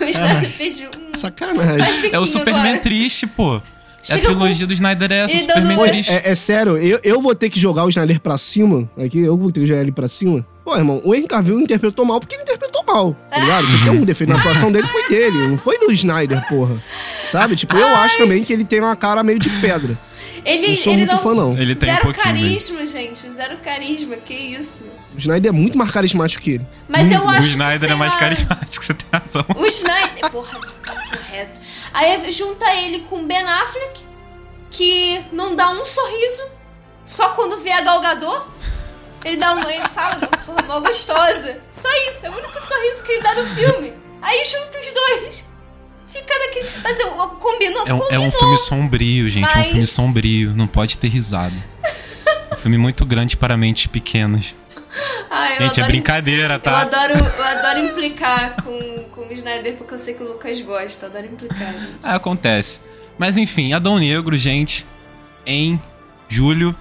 Speaker 3: O Snyder pediu. Hum,
Speaker 2: Sacanagem.
Speaker 3: faz
Speaker 1: É o Superman
Speaker 3: agora.
Speaker 1: triste, pô. É a
Speaker 3: Chega com-
Speaker 1: trilogia do Snyder é essa, Superman
Speaker 3: dando-
Speaker 1: triste.
Speaker 2: É, é sério, eu, eu vou ter que jogar o Snyder pra cima. Aqui, eu vou ter que jogar ele pra cima. Pô, irmão, o Henry Cavill interpretou mal porque ele interpretou mal, tá ligado? Se tem um defeito na atuação dele, foi dele, não foi do Snyder, porra. Sabe? Tipo, eu acho também que ele tem uma cara meio de pedra.
Speaker 3: Ele,
Speaker 2: Não sou
Speaker 3: ele
Speaker 2: muito
Speaker 3: não.
Speaker 2: fã, não.
Speaker 1: Ele tem um
Speaker 3: Zero
Speaker 1: pouquinho mesmo.
Speaker 3: carisma, gente. Zero carisma. Que isso.
Speaker 2: O Snyder é muito mais carismático que ele.
Speaker 3: Mas eu
Speaker 1: O
Speaker 3: acho
Speaker 1: Snyder
Speaker 3: que,
Speaker 1: é mais
Speaker 3: lá,
Speaker 1: carismático, você tem razão.
Speaker 3: O Snyder. Porra, tá correto. Aí junta ele com Ben Affleck, que não dá um sorriso, só quando vê a Gal Gadot. Ele dá um. Ele fala, mó gostosa. Só isso, é o único sorriso que ele dá no filme. Aí junta os dois. Fica daquele. Mas eu, eu combinou,
Speaker 1: É um, é
Speaker 3: combinou.
Speaker 1: um filme sombrio, gente. É um
Speaker 3: Mas-
Speaker 1: filme sombrio. Não pode ter risada. um filme muito grande para mentes pequenas.
Speaker 3: Ai, eu
Speaker 1: gente, é
Speaker 3: adoro
Speaker 1: brincadeira,
Speaker 3: Eu
Speaker 1: tá?
Speaker 3: adoro, eu adoro implicar com, com o Snyder porque eu sei que o Lucas gosta. Eu adoro implicar, gente.
Speaker 1: Ah, acontece. Mas enfim, Adão Negro, gente, em julho.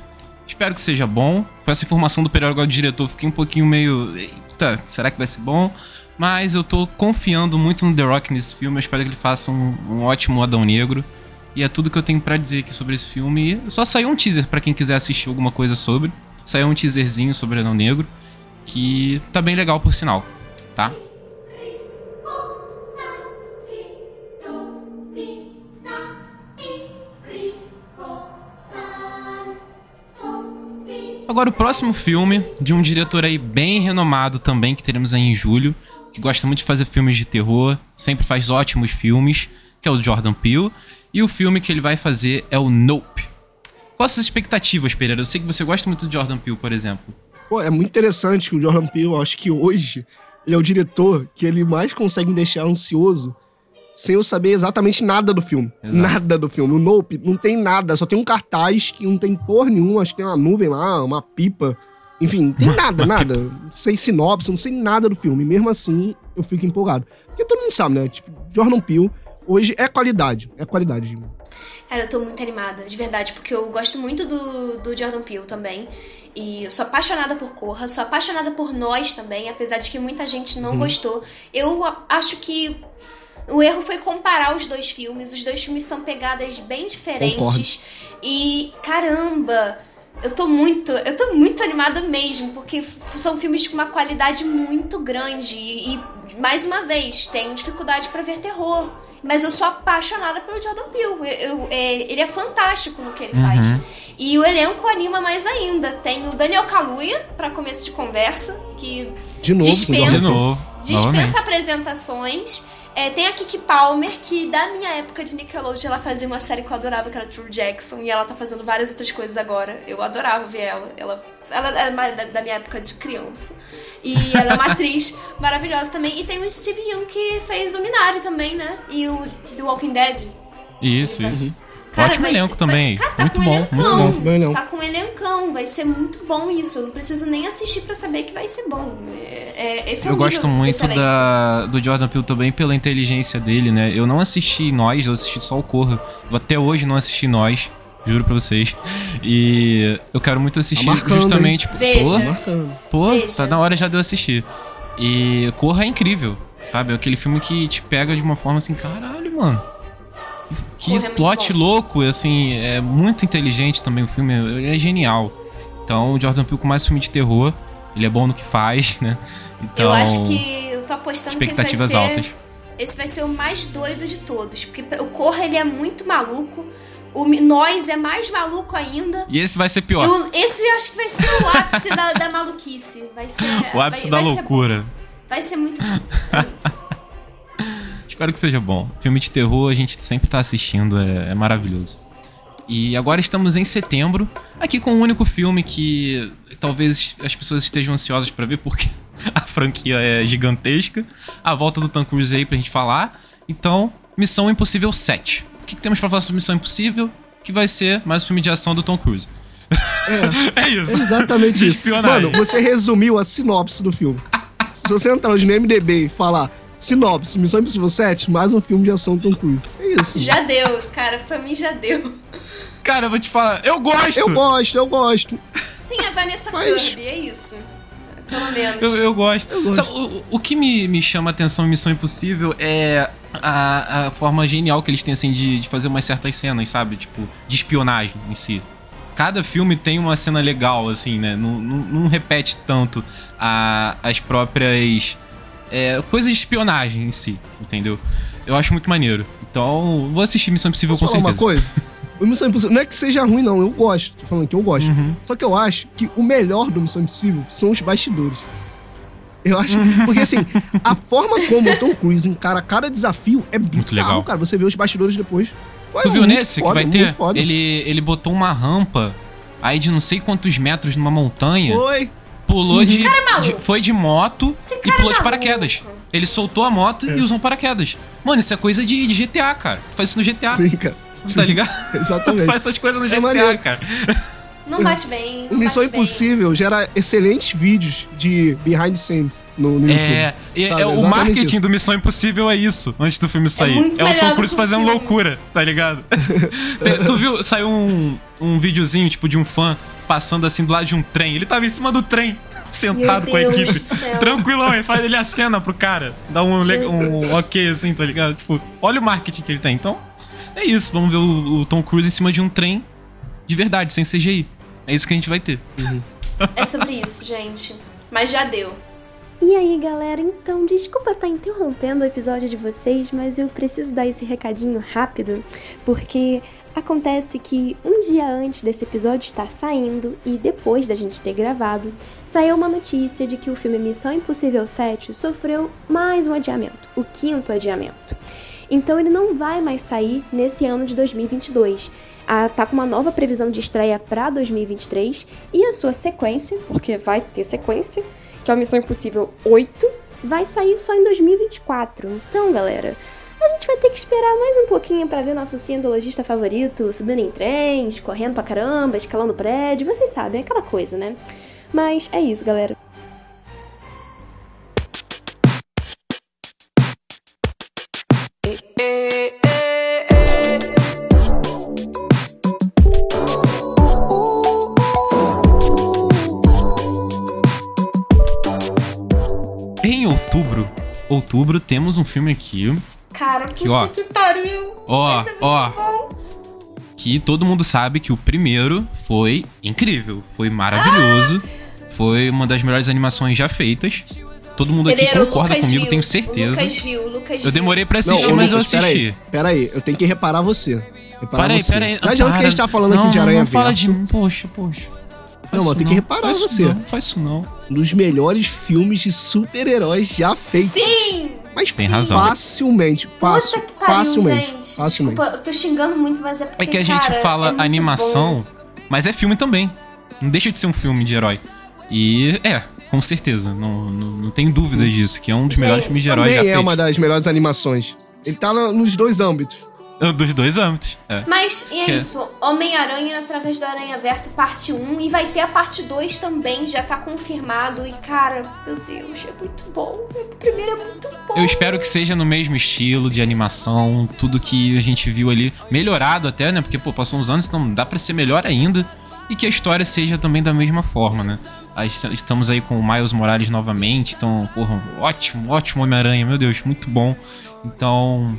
Speaker 1: Espero que seja bom. Com essa informação do período diretor, fiquei um pouquinho meio. Eita, será que vai ser bom? Mas eu tô confiando muito no The Rock nesse filme. Eu espero que ele faça um, um ótimo Adão Negro. E é tudo que eu tenho pra dizer aqui sobre esse filme. Só saiu um teaser pra quem quiser assistir alguma coisa sobre. Saiu um teaserzinho sobre Adão Negro. Que tá bem legal, por sinal. Tá? Agora o próximo filme de um diretor aí bem renomado também que teremos aí em julho, que gosta muito de fazer filmes de terror, sempre faz ótimos filmes, que é o Jordan Peele, e o filme que ele vai fazer é o Nope. Quais as expectativas, Pereira? Eu sei que você gosta muito do Jordan Peele, por exemplo.
Speaker 2: Pô, é muito interessante que o Jordan Peele, acho que hoje, ele é o diretor que ele mais consegue deixar ansioso sem eu saber exatamente nada do filme.
Speaker 1: Exato.
Speaker 2: Nada do filme. O Nope não tem nada, só tem um cartaz que não tem porra nenhuma, acho que tem uma nuvem lá, uma pipa. Enfim, não tem nada, nada. Não sei sinopse, não sei nada do filme. Mesmo assim, eu fico empolgado. Porque todo mundo sabe, né? Tipo, Jordan Peele hoje é qualidade. É qualidade.
Speaker 3: Cara, eu tô muito animada, de verdade, porque eu gosto muito do, do Jordan Peele também. E eu sou apaixonada por Corra, sou apaixonada por Nós também, apesar de que muita gente não gostou. Eu acho que o erro foi comparar os dois filmes. Os dois filmes são pegadas bem diferentes. E caramba, eu tô muito, eu tô muito animada mesmo, porque são filmes com uma qualidade muito grande e, e, mais uma vez, tenho dificuldade pra ver terror. Mas eu sou apaixonada pelo Jordan Peele. Eu- eu- é- ele é fantástico no que ele faz. E o elenco anima mais ainda. Tem o Daniel Kaluuya, pra começo de conversa, que
Speaker 2: De novo,
Speaker 3: Dispensa.
Speaker 1: De novo. novamente.
Speaker 3: dispensa apresentações. É, tem a Kiki Palmer, que da minha época de Nickelodeon, ela fazia uma série que eu adorava, que era True Jackson, e ela tá fazendo várias outras coisas agora. Eu adorava ver ela. Ela, ela era mais da, da minha época de criança. E ela é uma atriz (laughs) maravilhosa também. E tem o Steve Young, que fez o Minari também, né? E o The Walking Dead.
Speaker 1: Isso, isso.
Speaker 3: Cara,
Speaker 1: Ótimo
Speaker 3: vai
Speaker 1: elenco
Speaker 3: ser-
Speaker 1: também.
Speaker 3: Cara, tá
Speaker 1: muito
Speaker 3: com
Speaker 1: bom,
Speaker 3: elencão.
Speaker 1: muito bom.
Speaker 3: Tá com elencão. Vai ser muito bom isso. Eu não preciso nem assistir pra saber que vai ser bom. É, é- esse é
Speaker 1: Eu gosto muito da, do Jordan Peele também pela inteligência dele, né? Eu não assisti Nós, eu assisti só o Corra. Eu até hoje não assisti Nós, juro pra vocês. (laughs) E eu quero muito assistir
Speaker 2: Tá marcando,
Speaker 1: justamente... Pô,
Speaker 3: Veja.
Speaker 2: Bacana.
Speaker 1: Pô,
Speaker 3: Veja.
Speaker 1: tá na hora já de eu assistir. E Corra é incrível, sabe? É aquele filme que te pega de uma forma assim, caralho, mano. Que,
Speaker 3: é
Speaker 1: plot
Speaker 3: bom.
Speaker 1: louco, assim, é muito inteligente também o filme, ele é genial. Então, o Jordan Peele com mais filme de terror, ele é bom no que faz, (laughs) né? Então,
Speaker 3: Eu acho que eu tô apostando que esse vai ser.
Speaker 1: altas.
Speaker 3: Esse vai ser o mais doido de todos. Porque o Corra ele é muito maluco. O Nós é mais maluco ainda.
Speaker 1: E esse vai ser pior.
Speaker 3: o- esse eu acho que vai ser o ápice da, da maluquice. Vai ser. (laughs)
Speaker 1: O ápice
Speaker 3: vai,
Speaker 1: da
Speaker 3: vai ser-
Speaker 1: loucura.
Speaker 3: vai ser muito bom. É isso. (laughs)
Speaker 1: Espero que seja bom. Filme de terror a gente sempre tá assistindo, é, é maravilhoso. E agora estamos em setembro, aqui com um único filme que talvez as pessoas estejam ansiosas para ver, porque (laughs) a franquia é gigantesca. A volta do Tom Cruise aí pra gente falar. Então, Missão Impossível 7. O que, que temos pra falar sobre Missão Impossível? Que vai ser mais um filme de ação do Tom Cruise.
Speaker 2: É, (laughs) é isso. Exatamente isso. Mano, você resumiu a sinopse do filme. Se você entrar hoje no MDB e falar sinopse, Missão Impossível 7, mais um filme de ação Tom Cruise. É isso.
Speaker 3: Já deu, cara. Pra mim já deu.
Speaker 1: Cara, eu vou te falar, eu gosto!
Speaker 2: Eu gosto, eu gosto.
Speaker 3: Tem a Vanessa Mas... Kirby, é isso. Pelo menos.
Speaker 1: Eu, eu gosto. Eu gosto. Sabe, o, o, que me, me chama a atenção em Missão Impossível é a, a forma genial que eles têm, assim, de, de fazer umas certas cenas, sabe? Tipo, de espionagem em si. Cada filme tem uma cena legal, assim, né? Não, não, não repete tanto a, as próprias é, coisas de espionagem em si, entendeu? Eu acho muito maneiro. Então, vou assistir Missão Impossível
Speaker 2: Posso
Speaker 1: com certeza.
Speaker 2: uma coisa? O Missão Impossível. Não é que seja ruim, não. Eu gosto. Tô falando que eu gosto. Uhum. Só que eu acho que o melhor do Missão Impossível são os bastidores. Eu acho. (laughs) Porque assim, a forma como o Tom Cruise encara cada desafio é bizarro, cara. Você vê os bastidores depois.
Speaker 1: Ué, tu viu nesse foda, que vai ter? Ele, ele botou uma rampa aí de não sei quantos metros numa montanha.
Speaker 2: Foi.
Speaker 1: Pulou de, é de, Foi de moto e pulou é de paraquedas. Ele soltou a moto é. e usou um paraquedas. Mano, isso é coisa de, de GTA, cara. Faz isso no GTA.
Speaker 2: Sim, cara.
Speaker 1: Tá ligado? (laughs)
Speaker 2: Exatamente.
Speaker 1: faz essas coisas no GTA, maneiro. cara.
Speaker 3: Não bate bem. Não
Speaker 2: Missão
Speaker 3: bate
Speaker 2: Impossível
Speaker 3: bem.
Speaker 2: gera excelentes vídeos de behind the scenes no, no
Speaker 1: é, YouTube. É, é o marketing isso. do Missão Impossível é isso, antes do filme sair. É, é o Tom Cruise fazendo filme. loucura, tá ligado? (laughs) tu viu? Saiu um, um videozinho, tipo, de um fã passando assim do lado de um trem. Ele tava em cima do trem, (laughs) sentado com a equipe. Tranquilão, ele faz ele acena pro cara. Dá um, um ok assim, tá ligado? Tipo, olha o marketing que ele tem. Então, é isso. Vamos ver o, o, Tom Cruise em cima de um trem de verdade, sem CGI. É isso que a gente vai ter.
Speaker 3: Uhum. é sobre isso, gente. Mas já deu.
Speaker 4: E aí, galera, então, desculpa estar tá interrompendo o episódio de vocês, mas eu preciso dar esse recadinho rápido, porque acontece que um dia antes desse episódio estar saindo e depois da gente ter gravado, saiu uma notícia de que o filme Missão Impossível 7 sofreu mais um adiamento, o quinto adiamento. Então ele não vai mais sair nesse ano de 2022. Ah, tá com uma nova previsão de estreia para 2023 e a sua sequência, porque vai ter sequência, que é a Missão Impossível 8, vai sair só em 2024. Então, galera, gente vai ter que esperar mais um pouquinho para ver nosso cientologista favorito subindo em trens, correndo pra caramba, escalando prédio, vocês sabem, é aquela coisa, né? Mas é isso, galera.
Speaker 1: Em outubro, outubro temos um filme aqui.
Speaker 3: Cara, que, ó, que pariu!
Speaker 1: Ó, ó. Bom. Que todo mundo sabe que o primeiro foi incrível, foi maravilhoso, ah! foi uma das melhores animações já feitas. Todo mundo aqui concorda comigo, viu. tenho certeza.
Speaker 3: Lucas viu, Lucas
Speaker 1: Eu demorei pra assistir, não, mas Lucas, eu assisti.
Speaker 2: Pera aí, eu tenho que reparar você. Reparar
Speaker 1: pera aí, pera aí.
Speaker 2: Não adianta que a gente tá falando não, aqui de Aranha não, não
Speaker 1: fala de Poxa, poxa.
Speaker 2: Não, mas tem que reparar você.
Speaker 1: Não, faz isso não.
Speaker 2: Um dos melhores filmes de super-heróis já feitos.
Speaker 3: Sim!
Speaker 2: Mas
Speaker 1: tem razão.
Speaker 2: Facilmente, fácil, pariu, facilmente. Gente. Facilmente.
Speaker 3: Desculpa, eu tô xingando muito, mas é porque,
Speaker 1: É que a gente
Speaker 3: cara,
Speaker 1: fala
Speaker 3: é
Speaker 1: animação,
Speaker 3: bom.
Speaker 1: mas é filme também. Não deixa de ser um filme de herói. E é, com certeza, não, não, não tem dúvida disso, que é um dos Gente, melhores filmes de herói já
Speaker 2: feitos.
Speaker 1: é
Speaker 2: uma das melhores animações. Ele tá nos dois âmbitos.
Speaker 1: Dos dois âmbitos. É.
Speaker 3: Mas e é que isso. Homem-Aranha através do Aranha Verso parte 1 e vai ter a parte 2 também, já tá confirmado. E, cara, meu Deus, é muito bom. O primeiro é muito bom.
Speaker 1: Eu espero que seja no mesmo estilo de animação, tudo que a gente viu ali. Melhorado até, né? Porque, pô, passou uns anos, então dá pra ser melhor ainda. E que a história seja também da mesma forma, né? Estamos aí com o Miles Morales novamente, então, porra, ótimo, ótimo Homem-Aranha, meu Deus, muito bom. Então,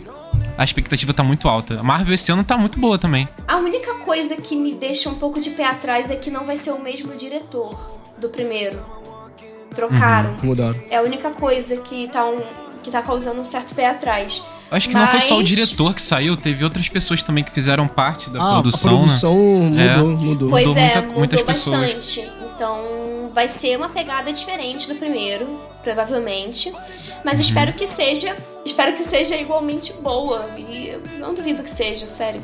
Speaker 1: a expectativa tá muito alta. A Marvel esse ano tá muito boa também.
Speaker 3: A única coisa que me deixa um pouco de pé atrás é que não vai ser o mesmo diretor do primeiro. Trocaram.
Speaker 2: Uhum, mudaram.
Speaker 3: É a única coisa que tá, um, que tá causando um certo pé atrás.
Speaker 1: Acho que
Speaker 3: Mas...
Speaker 1: não foi só o diretor que saiu, teve outras pessoas também que fizeram parte da
Speaker 2: ah,
Speaker 1: produção.
Speaker 2: A produção
Speaker 1: né?
Speaker 2: mudou, é. mudou.
Speaker 3: Pois
Speaker 1: mudou
Speaker 3: é,
Speaker 1: muita,
Speaker 3: mudou
Speaker 1: muitas
Speaker 3: bastante.
Speaker 1: Pessoas.
Speaker 3: Então vai ser uma pegada diferente do primeiro, provavelmente. Mas
Speaker 1: uhum.
Speaker 3: espero que seja. Espero que seja igualmente boa. E eu não duvido que seja, sério.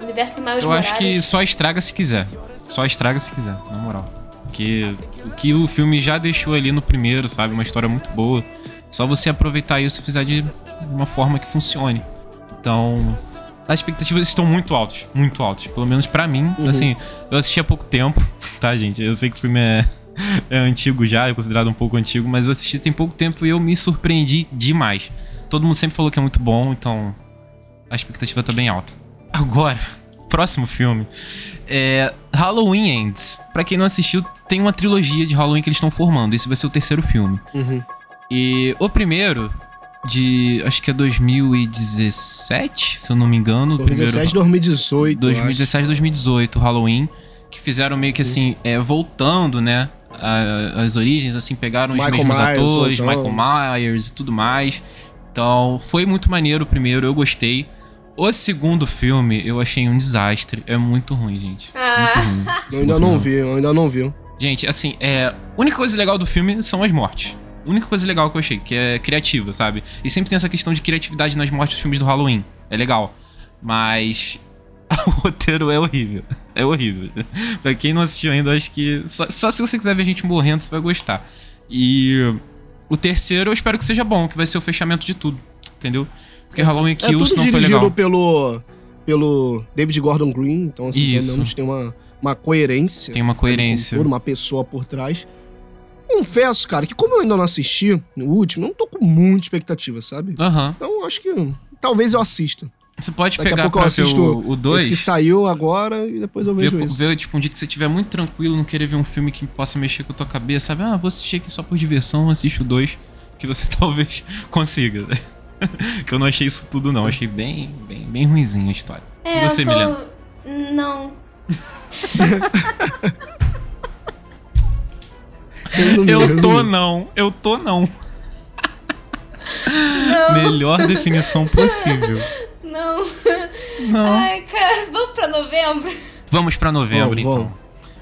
Speaker 3: universo do Miles
Speaker 1: Eu
Speaker 3: Morales.
Speaker 1: acho que só estraga se quiser. Só estraga se quiser, na moral. Porque o que o filme já deixou ali no primeiro, sabe? Uma história muito boa. Só você aproveitar isso e fizer de uma forma que funcione. Então, as expectativas estão muito altas, muito altas. Pelo menos pra mim.
Speaker 2: Uhum.
Speaker 1: Assim, eu assisti há pouco tempo, (laughs) tá, gente? Eu sei que o filme é, (laughs) é antigo já, é considerado um pouco antigo, mas eu assisti tem pouco tempo e eu me surpreendi demais. Todo mundo sempre falou que é muito bom, então a expectativa tá bem alta. Agora, (laughs) próximo filme é Halloween Ends. Pra quem não assistiu, tem uma trilogia de Halloween que eles estão formando. Esse vai ser o terceiro filme.
Speaker 2: Uhum.
Speaker 1: E o primeiro, de. acho que é 2017, se eu não me engano. o
Speaker 2: 2017, 2018. eu acho.
Speaker 1: 2017, 2018, Halloween. Que fizeram meio que assim, é, voltando, né? a- as origens, assim, pegaram os
Speaker 2: Michael
Speaker 1: mesmos
Speaker 2: Myers
Speaker 1: atores,
Speaker 2: voltando.
Speaker 1: Michael Myers e tudo mais. Então, foi muito maneiro o primeiro, eu gostei. O segundo filme, eu achei um desastre. É muito ruim, gente.
Speaker 3: Ah.
Speaker 1: Muito ruim. (laughs)
Speaker 2: Eu ainda não vi, eu ainda não vi.
Speaker 1: Gente, assim, é. A única coisa legal do filme são as mortes. A única coisa legal que eu achei, que é criativa, sabe? E sempre tem essa questão de criatividade nas mortes dos filmes do Halloween. É legal. Mas. (laughs) O roteiro é horrível. É horrível. pra quem não assistiu ainda, acho que. Só, só se você quiser ver gente morrendo, você vai gostar. E. O terceiro eu espero que seja bom, que vai ser o fechamento de tudo. Entendeu? Porque Halloween
Speaker 2: É
Speaker 1: Kills
Speaker 2: tudo
Speaker 1: não foi
Speaker 2: dirigido
Speaker 1: legal.
Speaker 2: pelo, pelo David Gordon Green, então assim,
Speaker 1: Isso.
Speaker 2: pelo menos tem uma, uma coerência.
Speaker 1: Tem uma coerência.
Speaker 2: todo, uma pessoa por trás. Confesso, cara, que como eu ainda não assisti o último, eu não tô com muita expectativa, sabe?
Speaker 1: Aham.
Speaker 2: Então acho que talvez eu assista.
Speaker 1: Você pode
Speaker 2: Daqui
Speaker 1: pegar
Speaker 2: eu
Speaker 1: pra ver
Speaker 2: assisto
Speaker 1: o- o 2.
Speaker 2: Esse que saiu agora e depois eu
Speaker 1: Ver,
Speaker 2: vejo isso.
Speaker 1: ver, tipo, um dia que você estiver muito tranquilo, não querer ver um filme que possa mexer com a tua cabeça, sabe? Ah, vou assistir aqui só por diversão, assiste o 2, que você (laughs) talvez consiga. (laughs) que eu não achei isso tudo, não. Achei bem, bem, bem ruimzinho a história.
Speaker 3: É,
Speaker 1: e você,
Speaker 3: eu tô...
Speaker 1: Milena?
Speaker 3: Não.
Speaker 1: Eu tô não, eu tô não.
Speaker 3: Não,
Speaker 1: Melhor definição possível.
Speaker 3: Não.
Speaker 1: Não.
Speaker 3: Ai, cara, vamos pra novembro?
Speaker 1: Vamos pra novembro,
Speaker 2: Vamos,
Speaker 1: então.
Speaker 2: vamos.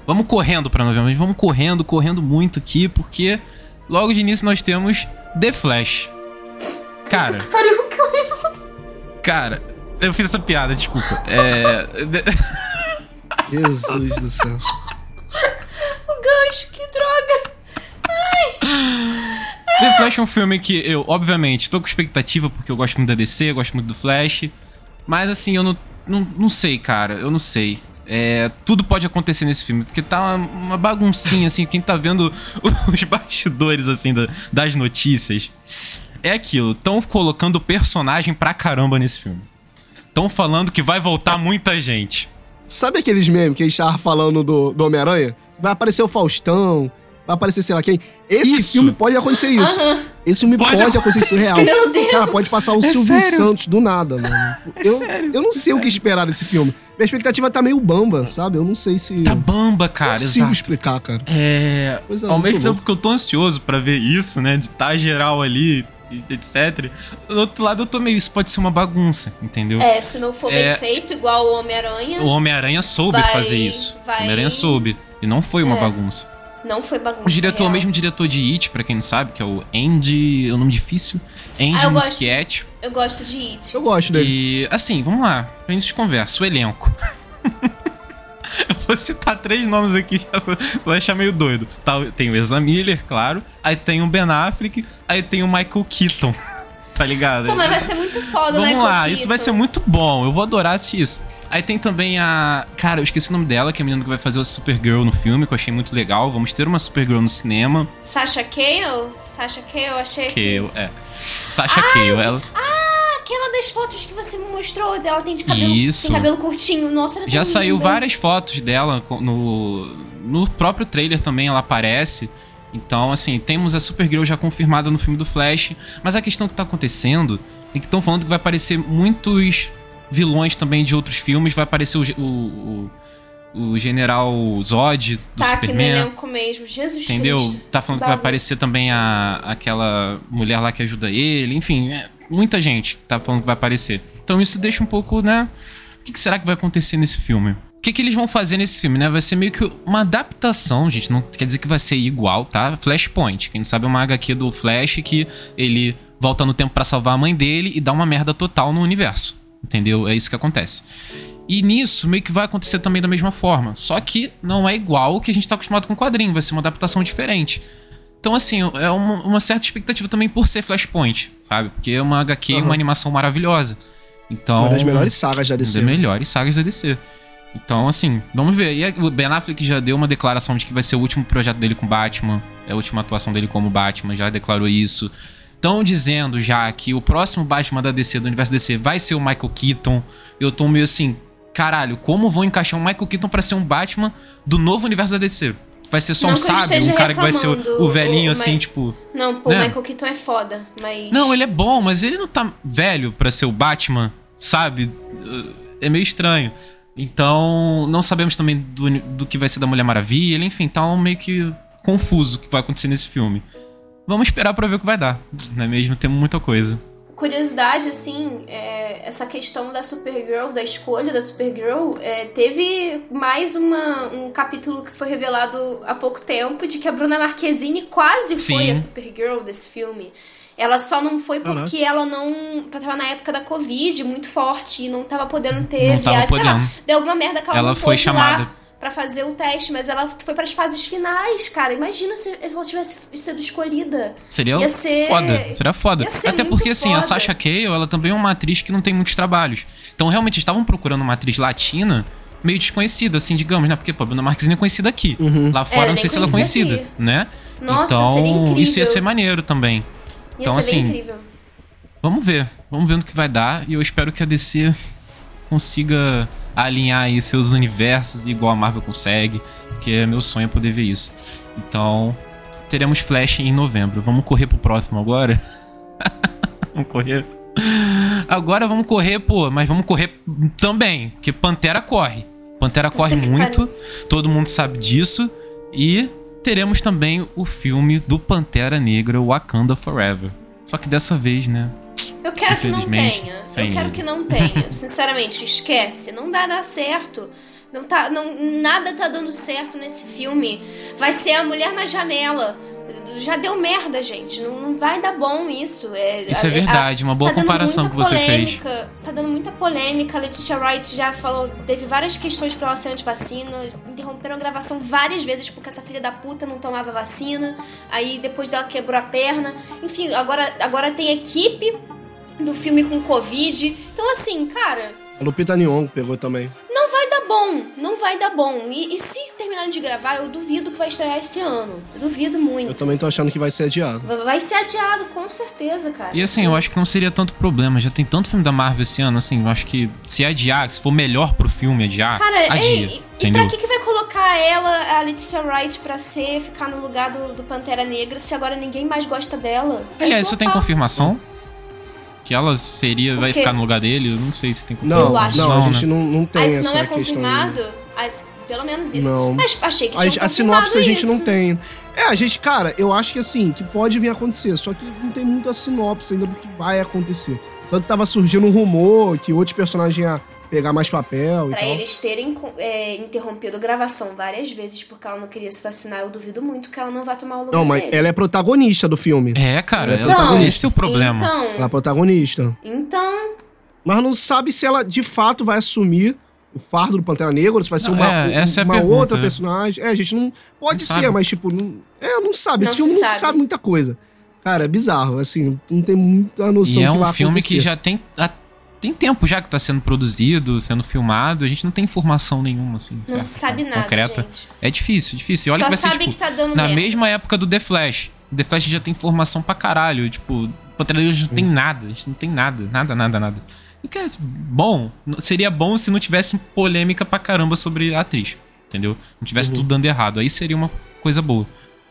Speaker 1: Vamos correndo pra novembro. mas Vamos correndo, correndo muito aqui, porque logo de início nós temos The Flash. Cara, (laughs)
Speaker 3: Pariu, que horrível.
Speaker 1: cara, eu fiz essa piada, desculpa. É. (laughs)
Speaker 2: Jesus do céu.
Speaker 3: O gancho, que droga.
Speaker 1: The Flash é um filme que eu, obviamente, tô com expectativa porque eu gosto muito da DC, eu gosto muito do Flash. Mas assim, eu não, não, não sei, cara. Eu não sei. É, tudo pode acontecer nesse filme, porque tá uma, uma baguncinha, assim, quem tá vendo (laughs) os bastidores, assim, da- das notícias. É aquilo, tão colocando personagem pra caramba nesse filme. Tão falando que vai voltar muita gente.
Speaker 2: Sabe aqueles memes que a gente tava falando do, do Homem-Aranha? Vai aparecer o Faustão, vai aparecer sei lá quem. Esse
Speaker 1: Isso.
Speaker 2: filme pode acontecer isso. Esse filme
Speaker 1: Pode
Speaker 2: pode, acontecer real.
Speaker 3: Meu Deus.
Speaker 2: Cara, pode passar o
Speaker 1: É
Speaker 2: Silvio
Speaker 1: sério?
Speaker 2: Santos do nada, mano. eu,
Speaker 1: sério,
Speaker 2: eu não
Speaker 1: é
Speaker 2: sei o que
Speaker 1: sério.
Speaker 2: esperar desse filme. Minha expectativa tá meio bamba, sabe? Eu não sei se.
Speaker 1: Tá bamba,
Speaker 2: não
Speaker 1: cara,
Speaker 2: consigo
Speaker 1: exato.
Speaker 2: explicar, cara.
Speaker 1: É.
Speaker 2: Coisa
Speaker 1: ao mesmo tempo que eu tô ansioso pra ver isso, né? De tá geral ali, etc. Do outro lado eu tô meio. Isso pode ser uma bagunça, entendeu?
Speaker 3: É, se não for
Speaker 1: É.
Speaker 3: bem feito, igual o Homem-Aranha,
Speaker 1: O Homem-Aranha soube
Speaker 3: Vai-
Speaker 1: fazer isso.
Speaker 3: vai-
Speaker 1: O Homem-Aranha soube. E não foi uma
Speaker 3: É.
Speaker 1: bagunça.
Speaker 3: Não foi bagunça.
Speaker 1: O diretor, o
Speaker 3: real.
Speaker 1: mesmo diretor de It, pra quem não sabe, que é o Andy. É o nome difícil. Andy
Speaker 3: Ah, eu gosto.
Speaker 1: Muschietti.
Speaker 3: Eu gosto de It.
Speaker 2: Eu gosto dele.
Speaker 1: E assim, vamos lá. Pra início de conversa, o elenco. (laughs) Eu vou citar três nomes aqui, vai achar meio doido. Tá, tem o Ezra Miller, claro. Aí tem o Ben Affleck. Aí tem o Michael Keaton. (laughs) Tá ligado?
Speaker 3: Pô, mas vai ser muito foda, né?
Speaker 1: Vamos lá, isso vai ser muito bom. Eu vou adorar assistir isso. Aí tem também a. Cara, eu esqueci o nome dela, que é a menina que vai fazer o Supergirl no filme, que eu achei muito legal. Vamos ter uma Supergirl no cinema.
Speaker 3: Sasha Cale? Sasha Cale, eu achei
Speaker 1: Que
Speaker 3: que...
Speaker 1: É. Sasha Cale, ela.
Speaker 3: Ah, aquela das fotos que você me mostrou dela tem de cabelo,
Speaker 1: Isso.
Speaker 3: tem cabelo curtinho. Nossa, ela é
Speaker 1: Já saiu várias fotos dela no, no próprio trailer também, ela aparece. Então, assim, temos a Supergirl já confirmada no filme do Flash. Mas a questão que tá acontecendo é que estão falando que vai aparecer muitos vilões também de outros filmes. Vai aparecer o, o, o, o General Zod do
Speaker 3: Tá aqui no
Speaker 1: Superman.
Speaker 3: elenco mesmo. Jesus
Speaker 1: Entendeu?
Speaker 3: Cristo.
Speaker 1: Tá falando que vai aparecer também a, aquela mulher lá que ajuda ele. Enfim, é, muita gente tá falando que vai aparecer. Então isso deixa um pouco, né? O que, que será que vai acontecer nesse filme? O que, que eles vão fazer nesse filme, né? Vai ser meio que uma adaptação, gente. Não quer dizer que vai ser igual, tá? Flashpoint. Quem não sabe é uma HQ do Flash que ele volta no tempo pra salvar a mãe dele e dá uma merda total no universo. Entendeu? É isso que acontece. E nisso, meio que vai acontecer também da mesma forma. Só que não é igual o que a gente tá acostumado com o quadrinho, vai ser uma adaptação diferente. Então, assim, é uma, uma certa expectativa também por ser Flashpoint, sabe? Porque é uma HQ e
Speaker 2: Aham.
Speaker 1: uma animação maravilhosa. Então.
Speaker 2: Uma das melhores sagas da DC.
Speaker 1: Das melhores sagas da DC. Então, assim, vamos ver. E o Ben Affleck já deu uma declaração de que vai ser o último projeto dele com Batman. É a última atuação dele como Batman, já declarou isso. Estão dizendo já que o próximo Batman da DC, do universo DC, vai ser o Michael Keaton. Eu tô meio assim, caralho, como vão encaixar o Michael Keaton pra ser um Batman do novo universo da DC? Vai ser só
Speaker 3: Não
Speaker 1: um sábio, um cara que vai ser o, o velhinho
Speaker 3: o-
Speaker 1: assim,
Speaker 3: mas-
Speaker 1: tipo.
Speaker 3: Não, pô,
Speaker 1: Né?
Speaker 3: o Michael Keaton é foda, mas.
Speaker 1: Não, ele é bom, mas ele não tá velho pra ser o Batman, sabe? É meio estranho. Então, não sabemos também do, do que vai ser da Mulher Maravilha, enfim, tá um meio que confuso o que vai acontecer nesse filme. Vamos esperar pra ver o que vai dar, não é mesmo? Temos muita coisa.
Speaker 3: Curiosidade, assim, é, essa questão da Supergirl, da escolha da Supergirl, é, teve mais uma, um capítulo que foi revelado há pouco tempo de que a Bruna Marquezine quase foi
Speaker 1: Sim.
Speaker 3: a Supergirl desse filme. Ela só não foi porque ela não. Tava na época da Covid muito forte e não tava podendo ter
Speaker 1: Não
Speaker 3: viagem. Sei lá, deu alguma merda que ela,
Speaker 1: Ela
Speaker 3: não
Speaker 1: foi chamada.
Speaker 3: lá pra fazer o teste, mas ela foi pras fases finais, cara. Imagina se ela tivesse sido escolhida.
Speaker 1: Seria
Speaker 3: Ia ser-
Speaker 1: foda, seria foda.
Speaker 3: ia ser
Speaker 1: Até porque, assim, a
Speaker 3: foda.
Speaker 1: Sasha Cale, ela também é uma atriz que não tem muitos trabalhos. Então, realmente, estavam procurando uma atriz latina meio desconhecida, assim, digamos, né? Porque, pô, a Bruna Marquezine é conhecida aqui. Lá fora,
Speaker 3: É,
Speaker 1: não sei se ela é
Speaker 3: conhecida aqui.
Speaker 1: né?
Speaker 3: Nossa,
Speaker 1: então,
Speaker 3: seria incrível.
Speaker 1: isso ia ser maneiro também.
Speaker 3: Ia
Speaker 1: Então,
Speaker 3: ser bem
Speaker 1: assim,
Speaker 3: incrível.
Speaker 1: Vamos ver. Vamos ver no que vai dar. E eu espero que a DC consiga alinhar aí seus universos igual a Marvel consegue. Porque é meu sonho poder ver isso. Então, teremos Flash em novembro. Vamos correr pro próximo agora? (laughs) vamos correr. Agora vamos correr, pô, mas vamos correr também. Porque Pantera corre. Pantera corre muito. Todo mundo sabe disso. E teremos também o filme do Pantera Negra, Wakanda Forever. Só que dessa vez, né?
Speaker 3: Eu quero que não tenha.
Speaker 1: sem
Speaker 3: Eu quero que não tenha. Sinceramente, esquece. Não dá dar certo. Não tá, não, nada tá dando certo nesse filme. Vai ser a mulher na janela. Já deu merda, gente. Não, não vai dar bom isso. É,
Speaker 1: Isso
Speaker 3: a-
Speaker 1: é verdade, uma boa
Speaker 3: tá
Speaker 1: comparação que você fez.
Speaker 3: polêmica, Tá dando muita polêmica. A Letitia Wright já falou, teve várias questões pra ela ser antivacina. Interromperam a gravação várias vezes porque essa filha da puta não tomava vacina. Aí depois dela quebrou a perna. Enfim, agora, agora tem equipe do filme com Covid. Então, assim, cara,
Speaker 2: A Lupita Nyong'o pegou também.
Speaker 3: não vai dar bom. Não vai dar bom. E, e se terminarem de gravar, eu duvido que vai estrear esse ano. Eu duvido
Speaker 2: Eu
Speaker 3: muito.
Speaker 2: também tô achando que vai ser adiado.
Speaker 3: Vai- Vai ser adiado, com certeza, cara.
Speaker 1: E assim, eu acho que não seria tanto problema. Já tem tanto filme da Marvel esse ano, assim, eu acho que se adiar, se for melhor pro filme adiar,
Speaker 3: Cara,
Speaker 1: adia.
Speaker 3: e, e
Speaker 1: entendeu?
Speaker 3: pra que, que vai colocar ela, a Leticia Wright, pra ser, ficar no lugar do, do Pantera Negra se agora ninguém mais gosta dela?
Speaker 1: Aliás, isso tem confirmação? Que ela seria, vai ficar no lugar dele? Eu não sei se tem
Speaker 2: Não,
Speaker 1: confirmação.
Speaker 3: acho.
Speaker 2: não, a
Speaker 1: né?
Speaker 2: gente não, não tem
Speaker 3: Ah, isso
Speaker 2: essa
Speaker 3: não é confirmado? Ah, isso- pelo menos isso.
Speaker 2: Não.
Speaker 3: Mas achei que
Speaker 2: A,
Speaker 3: tinha
Speaker 2: a sinopse a gente
Speaker 3: isso.
Speaker 2: não tem. É, a gente, cara, eu acho que assim, que pode vir a acontecer, só que não tem muita sinopse ainda do que vai acontecer. Tanto tava surgindo um rumor que outros personagens iam pegar mais papel e
Speaker 3: Pra
Speaker 2: tal.
Speaker 3: eles terem é, interrompido a gravação várias vezes porque ela não queria se vacinar, eu duvido muito que ela não vai tomar o lugar
Speaker 2: Não, mas
Speaker 3: dele.
Speaker 2: ela é protagonista do filme.
Speaker 1: É, cara,
Speaker 2: Ela é
Speaker 1: ela-
Speaker 2: protagonista.
Speaker 1: esse é o problema.
Speaker 3: Então,
Speaker 2: Ela é protagonista.
Speaker 3: então,
Speaker 2: Mas não sabe se ela de fato vai assumir o fardo do Pantera Negra, ou se vai ser
Speaker 1: Não,
Speaker 2: uma,
Speaker 1: é, essa é
Speaker 2: uma
Speaker 1: pergunta,
Speaker 2: outra
Speaker 1: né?
Speaker 2: personagem. É, a gente não. Pode
Speaker 1: Não
Speaker 2: ser,
Speaker 1: sabe.
Speaker 2: mas tipo, não, é, não sabe. Esse filme
Speaker 3: se
Speaker 2: não se
Speaker 3: sabe.
Speaker 2: sabe muita coisa. Cara, é bizarro, assim, não tem muita noção
Speaker 1: E é
Speaker 2: do que
Speaker 1: um
Speaker 2: vai
Speaker 1: filme
Speaker 2: acontecer.
Speaker 1: que já tem. a- tem tempo já que tá sendo produzido, sendo filmado, a gente não tem informação nenhuma, assim.
Speaker 3: não
Speaker 1: certo?
Speaker 3: se sabe nada,
Speaker 1: Concreta.
Speaker 3: gente.
Speaker 1: É difícil, difícil. E olha
Speaker 3: Só
Speaker 1: que vai ser,
Speaker 3: sabe
Speaker 1: tipo,
Speaker 3: que tá dando
Speaker 1: na
Speaker 3: merda.
Speaker 1: mesma época do The Flash. The Flash já tem informação pra caralho. Tipo, Pantera Negra não tem nada. A gente não tem nada. Nada, nada, nada. E que é bom. Seria bom se não tivesse polêmica pra caramba sobre a atriz. Entendeu? Não tivesse
Speaker 2: Uhum.
Speaker 1: tudo dando errado. Aí seria uma coisa boa.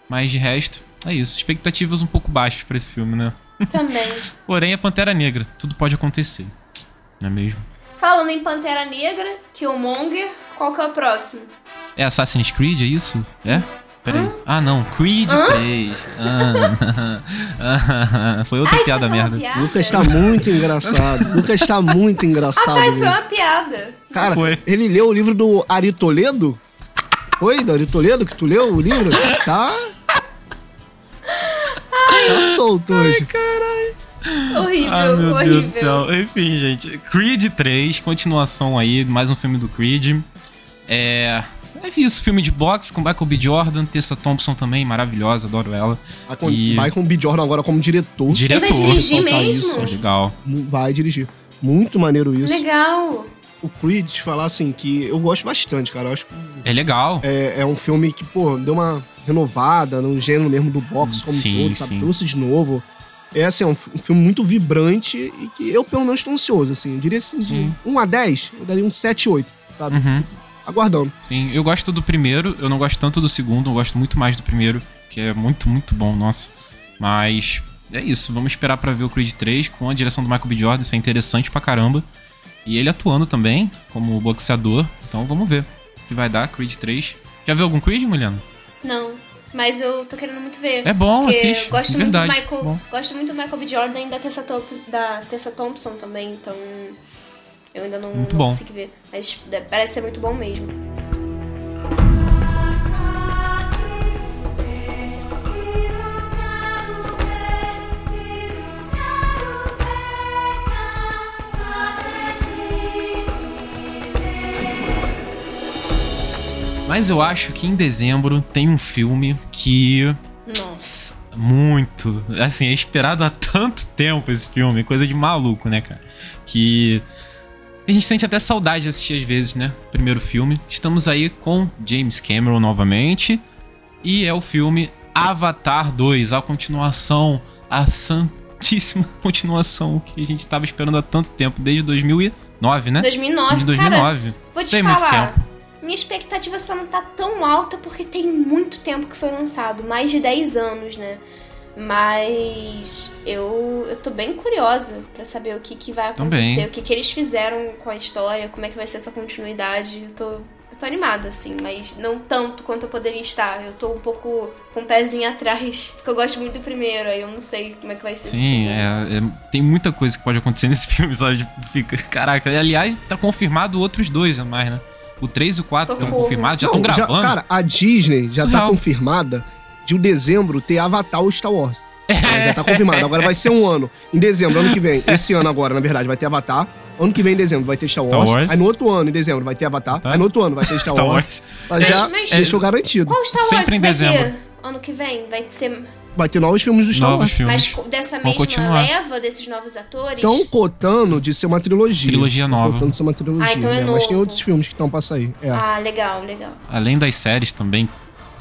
Speaker 1: Mas de resto, é isso. Expectativas um pouco baixas pra esse filme, né?
Speaker 3: Também. (laughs)
Speaker 1: Porém, é Pantera Negra. Tudo pode acontecer. Não é mesmo?
Speaker 3: Falando em Pantera Negra, Killmonger, qual que é o próximo?
Speaker 1: É Assassin's Creed, é isso? É? Peraí. Ah, não. Creed 3. Ah, ah, (laughs) foi outra
Speaker 3: Ah, isso
Speaker 1: piada
Speaker 3: uma
Speaker 1: merda.
Speaker 3: piada?
Speaker 2: Lucas tá muito engraçado. (laughs) Lucas tá muito
Speaker 3: Ah,
Speaker 2: engraçado.
Speaker 3: tá, isso foi
Speaker 2: mesmo.
Speaker 3: uma piada.
Speaker 2: Cara,
Speaker 1: Foi.
Speaker 2: ele leu o livro do Ari Toledo? Foi, do Ari Toledo que tu leu o livro? Tá. Tá solto hoje. (laughs)
Speaker 3: horrível,
Speaker 1: Ai, meu
Speaker 3: horrível.
Speaker 1: Deus do céu. Enfim, gente. Creed 3, continuação aí, mais um filme do Creed. É. É isso, filme de boxe com Michael B. Jordan, Tessa Thompson também, maravilhosa, adoro ela.
Speaker 2: Vai com,
Speaker 1: E-
Speaker 2: o B. Jordan agora como diretor.
Speaker 1: Diretor.
Speaker 3: Ele vai dirigir mesmo?
Speaker 2: isso.
Speaker 1: Legal.
Speaker 2: Vai dirigir. Muito maneiro isso.
Speaker 3: Legal.
Speaker 2: O Creed, te falar assim, que eu gosto bastante, cara. Eu acho que
Speaker 1: É legal.
Speaker 2: é, é um filme que, pô, deu uma renovada no gênero mesmo do boxe como
Speaker 1: Sim,
Speaker 2: todo, sabe?
Speaker 1: sim.
Speaker 2: Trouxe de novo. É assim, é um, fi- um filme muito vibrante e que eu, pelo menos, tô ansioso, assim. Eu diria assim, de
Speaker 1: Sim.
Speaker 2: 1 a 10, eu daria um 7, 8, sabe?
Speaker 1: Uhum.
Speaker 2: Aguardando.
Speaker 1: Sim, eu gosto do primeiro, eu não gosto tanto do segundo, eu gosto muito mais do primeiro, que é muito, muito bom, nossa. Mas é isso, vamos esperar pra ver o Creed 3 com a direção do Michael B. Jordan, isso é interessante pra caramba. E ele atuando também como boxeador, então vamos ver o que vai dar Creed 3. Já viu algum Creed, Juliana?
Speaker 3: Não, mas eu tô querendo muito ver.
Speaker 1: É bom,
Speaker 3: Porque
Speaker 1: assiste.
Speaker 3: eu gosto muito do. Michael.
Speaker 1: Bom.
Speaker 3: Gosto muito do Michael B. Jordan e da Tessa, Thom- da Tessa Thompson também, então. Eu ainda não,
Speaker 1: Muito
Speaker 3: não
Speaker 1: bom.
Speaker 3: consegui ver. Mas parece ser muito bom mesmo.
Speaker 1: Mas eu acho que em dezembro tem um filme que
Speaker 3: Nossa.
Speaker 1: Muito. Assim, é esperado há tanto tempo esse filme. Coisa de maluco, né, cara? Que. A gente sente até saudade de assistir às vezes, né? Primeiro filme. Estamos aí com James Cameron novamente. E é o filme Avatar 2, a continuação, a santíssima (laughs) continuação que a gente tava esperando há tanto tempo, desde 2009, né?
Speaker 3: 2009,
Speaker 1: De
Speaker 3: cara.
Speaker 1: 2009.
Speaker 3: Vou te
Speaker 1: Tem muito
Speaker 3: falar.
Speaker 1: tempo.
Speaker 3: Minha expectativa só não tá tão alta porque tem muito tempo que foi lançado mais de 10 anos, né? Mas eu, eu tô bem curiosa pra saber o que, que vai acontecer,
Speaker 1: Também.
Speaker 3: o que, que eles fizeram com a história, como é que vai ser essa continuidade. Eu tô, eu tô animada, assim, mas não tanto quanto eu poderia estar. Eu tô um pouco com o pezinho atrás, (laughs) porque eu gosto muito do primeiro, aí eu não sei como é que vai ser.
Speaker 1: Sim, é, é- tem muita coisa que pode acontecer (laughs) nesse filme, sabe? Tipo, Fica, caraca, aliás, tá confirmado outros dois a mais, né? O 3 e o 4 estão confirmados, já estão gravando.
Speaker 2: cara, a Disney já tá
Speaker 1: Surreal.
Speaker 2: confirmada de o dezembro ter Avatar o Star Wars. Ela já tá confirmado. Agora vai ser um ano. Em dezembro, ano que vem. Esse ano agora, na verdade, vai ter Avatar. Ano que vem, em dezembro, vai ter Star Wars.
Speaker 1: Wars.
Speaker 2: Aí no outro ano, em dezembro, vai ter Avatar.
Speaker 1: Tá.
Speaker 2: Aí no outro ano vai ter Star,
Speaker 1: Star
Speaker 2: Wars.
Speaker 1: Wars.
Speaker 2: Mas já
Speaker 3: Mas-
Speaker 2: deixou garantido.
Speaker 3: Qual Star Wars
Speaker 1: Sempre em
Speaker 3: vai
Speaker 1: dezembro.
Speaker 3: ter ano que vem? Vai ser
Speaker 2: Vai ter novos filmes do Star
Speaker 1: Novos
Speaker 2: Wars.
Speaker 1: filmes.
Speaker 3: Mas dessa
Speaker 1: Vão
Speaker 3: mesma
Speaker 1: continuar.
Speaker 3: leva desses novos atores?
Speaker 2: Estão cotando de ser uma trilogia.
Speaker 1: Trilogia nova.
Speaker 2: Cotando de ser uma trilogia.
Speaker 3: Ah, então é
Speaker 2: né? Mas tem
Speaker 3: novo.
Speaker 2: outros filmes que estão pra sair. É.
Speaker 3: Ah, legal, legal.
Speaker 1: Além das séries também,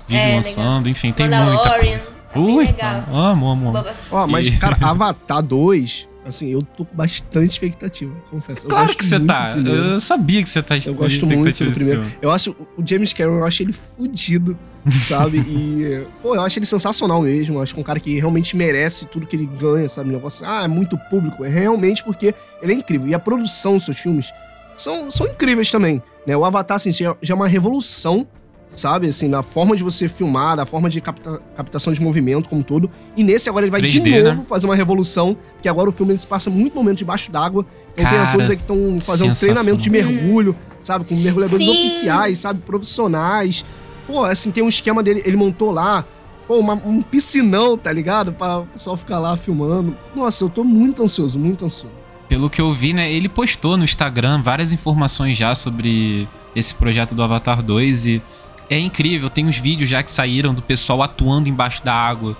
Speaker 1: vive
Speaker 3: É,
Speaker 1: lançando, enfim, tem muita
Speaker 3: Mandalorian,
Speaker 1: coisa.
Speaker 3: bem
Speaker 1: Ui,
Speaker 3: legal.
Speaker 1: amo, amo, amo.
Speaker 2: Ó, mas,
Speaker 1: E-
Speaker 2: cara, (laughs) Avatar 2, assim, eu tô com bastante expectativa, confesso. Eu
Speaker 1: Claro que você tá. Eu sabia que você tá
Speaker 2: Eu gosto muito do primeiro. Eu acho o James Cameron, eu acho ele fudido, (laughs) sabe? e, pô, eu acho ele sensacional mesmo. Eu acho que é um cara que realmente merece tudo que ele ganha, sabe? O negócio, ah, é muito público. É realmente porque ele é incrível. E a produção dos seus filmes são, são incríveis também, né? O Avatar, assim, já é uma revolução, sabe? Assim, na forma de você filmar, da forma de capta- captação de movimento como um todo. E nesse agora ele vai de
Speaker 1: 3D,
Speaker 2: novo
Speaker 1: né?
Speaker 2: fazer uma revolução, que agora o filme ele se passa muito momento debaixo d'água. Então tem
Speaker 1: Cara,
Speaker 2: atores aí que estão fazendo um treinamento de mergulho, sabe? Com mergulhadores
Speaker 3: Sim.
Speaker 2: oficiais, sabe? Profissionais. Pô, assim, tem um esquema dele, ele montou lá, pô, uma- um piscinão, tá ligado? Pra o pessoal ficar lá filmando. Nossa, eu tô muito ansioso, muito ansioso.
Speaker 1: Pelo que eu vi, né, ele postou no Instagram várias informações já sobre esse projeto do Avatar 2 e é incrível, tem uns vídeos já que saíram do pessoal atuando embaixo da água.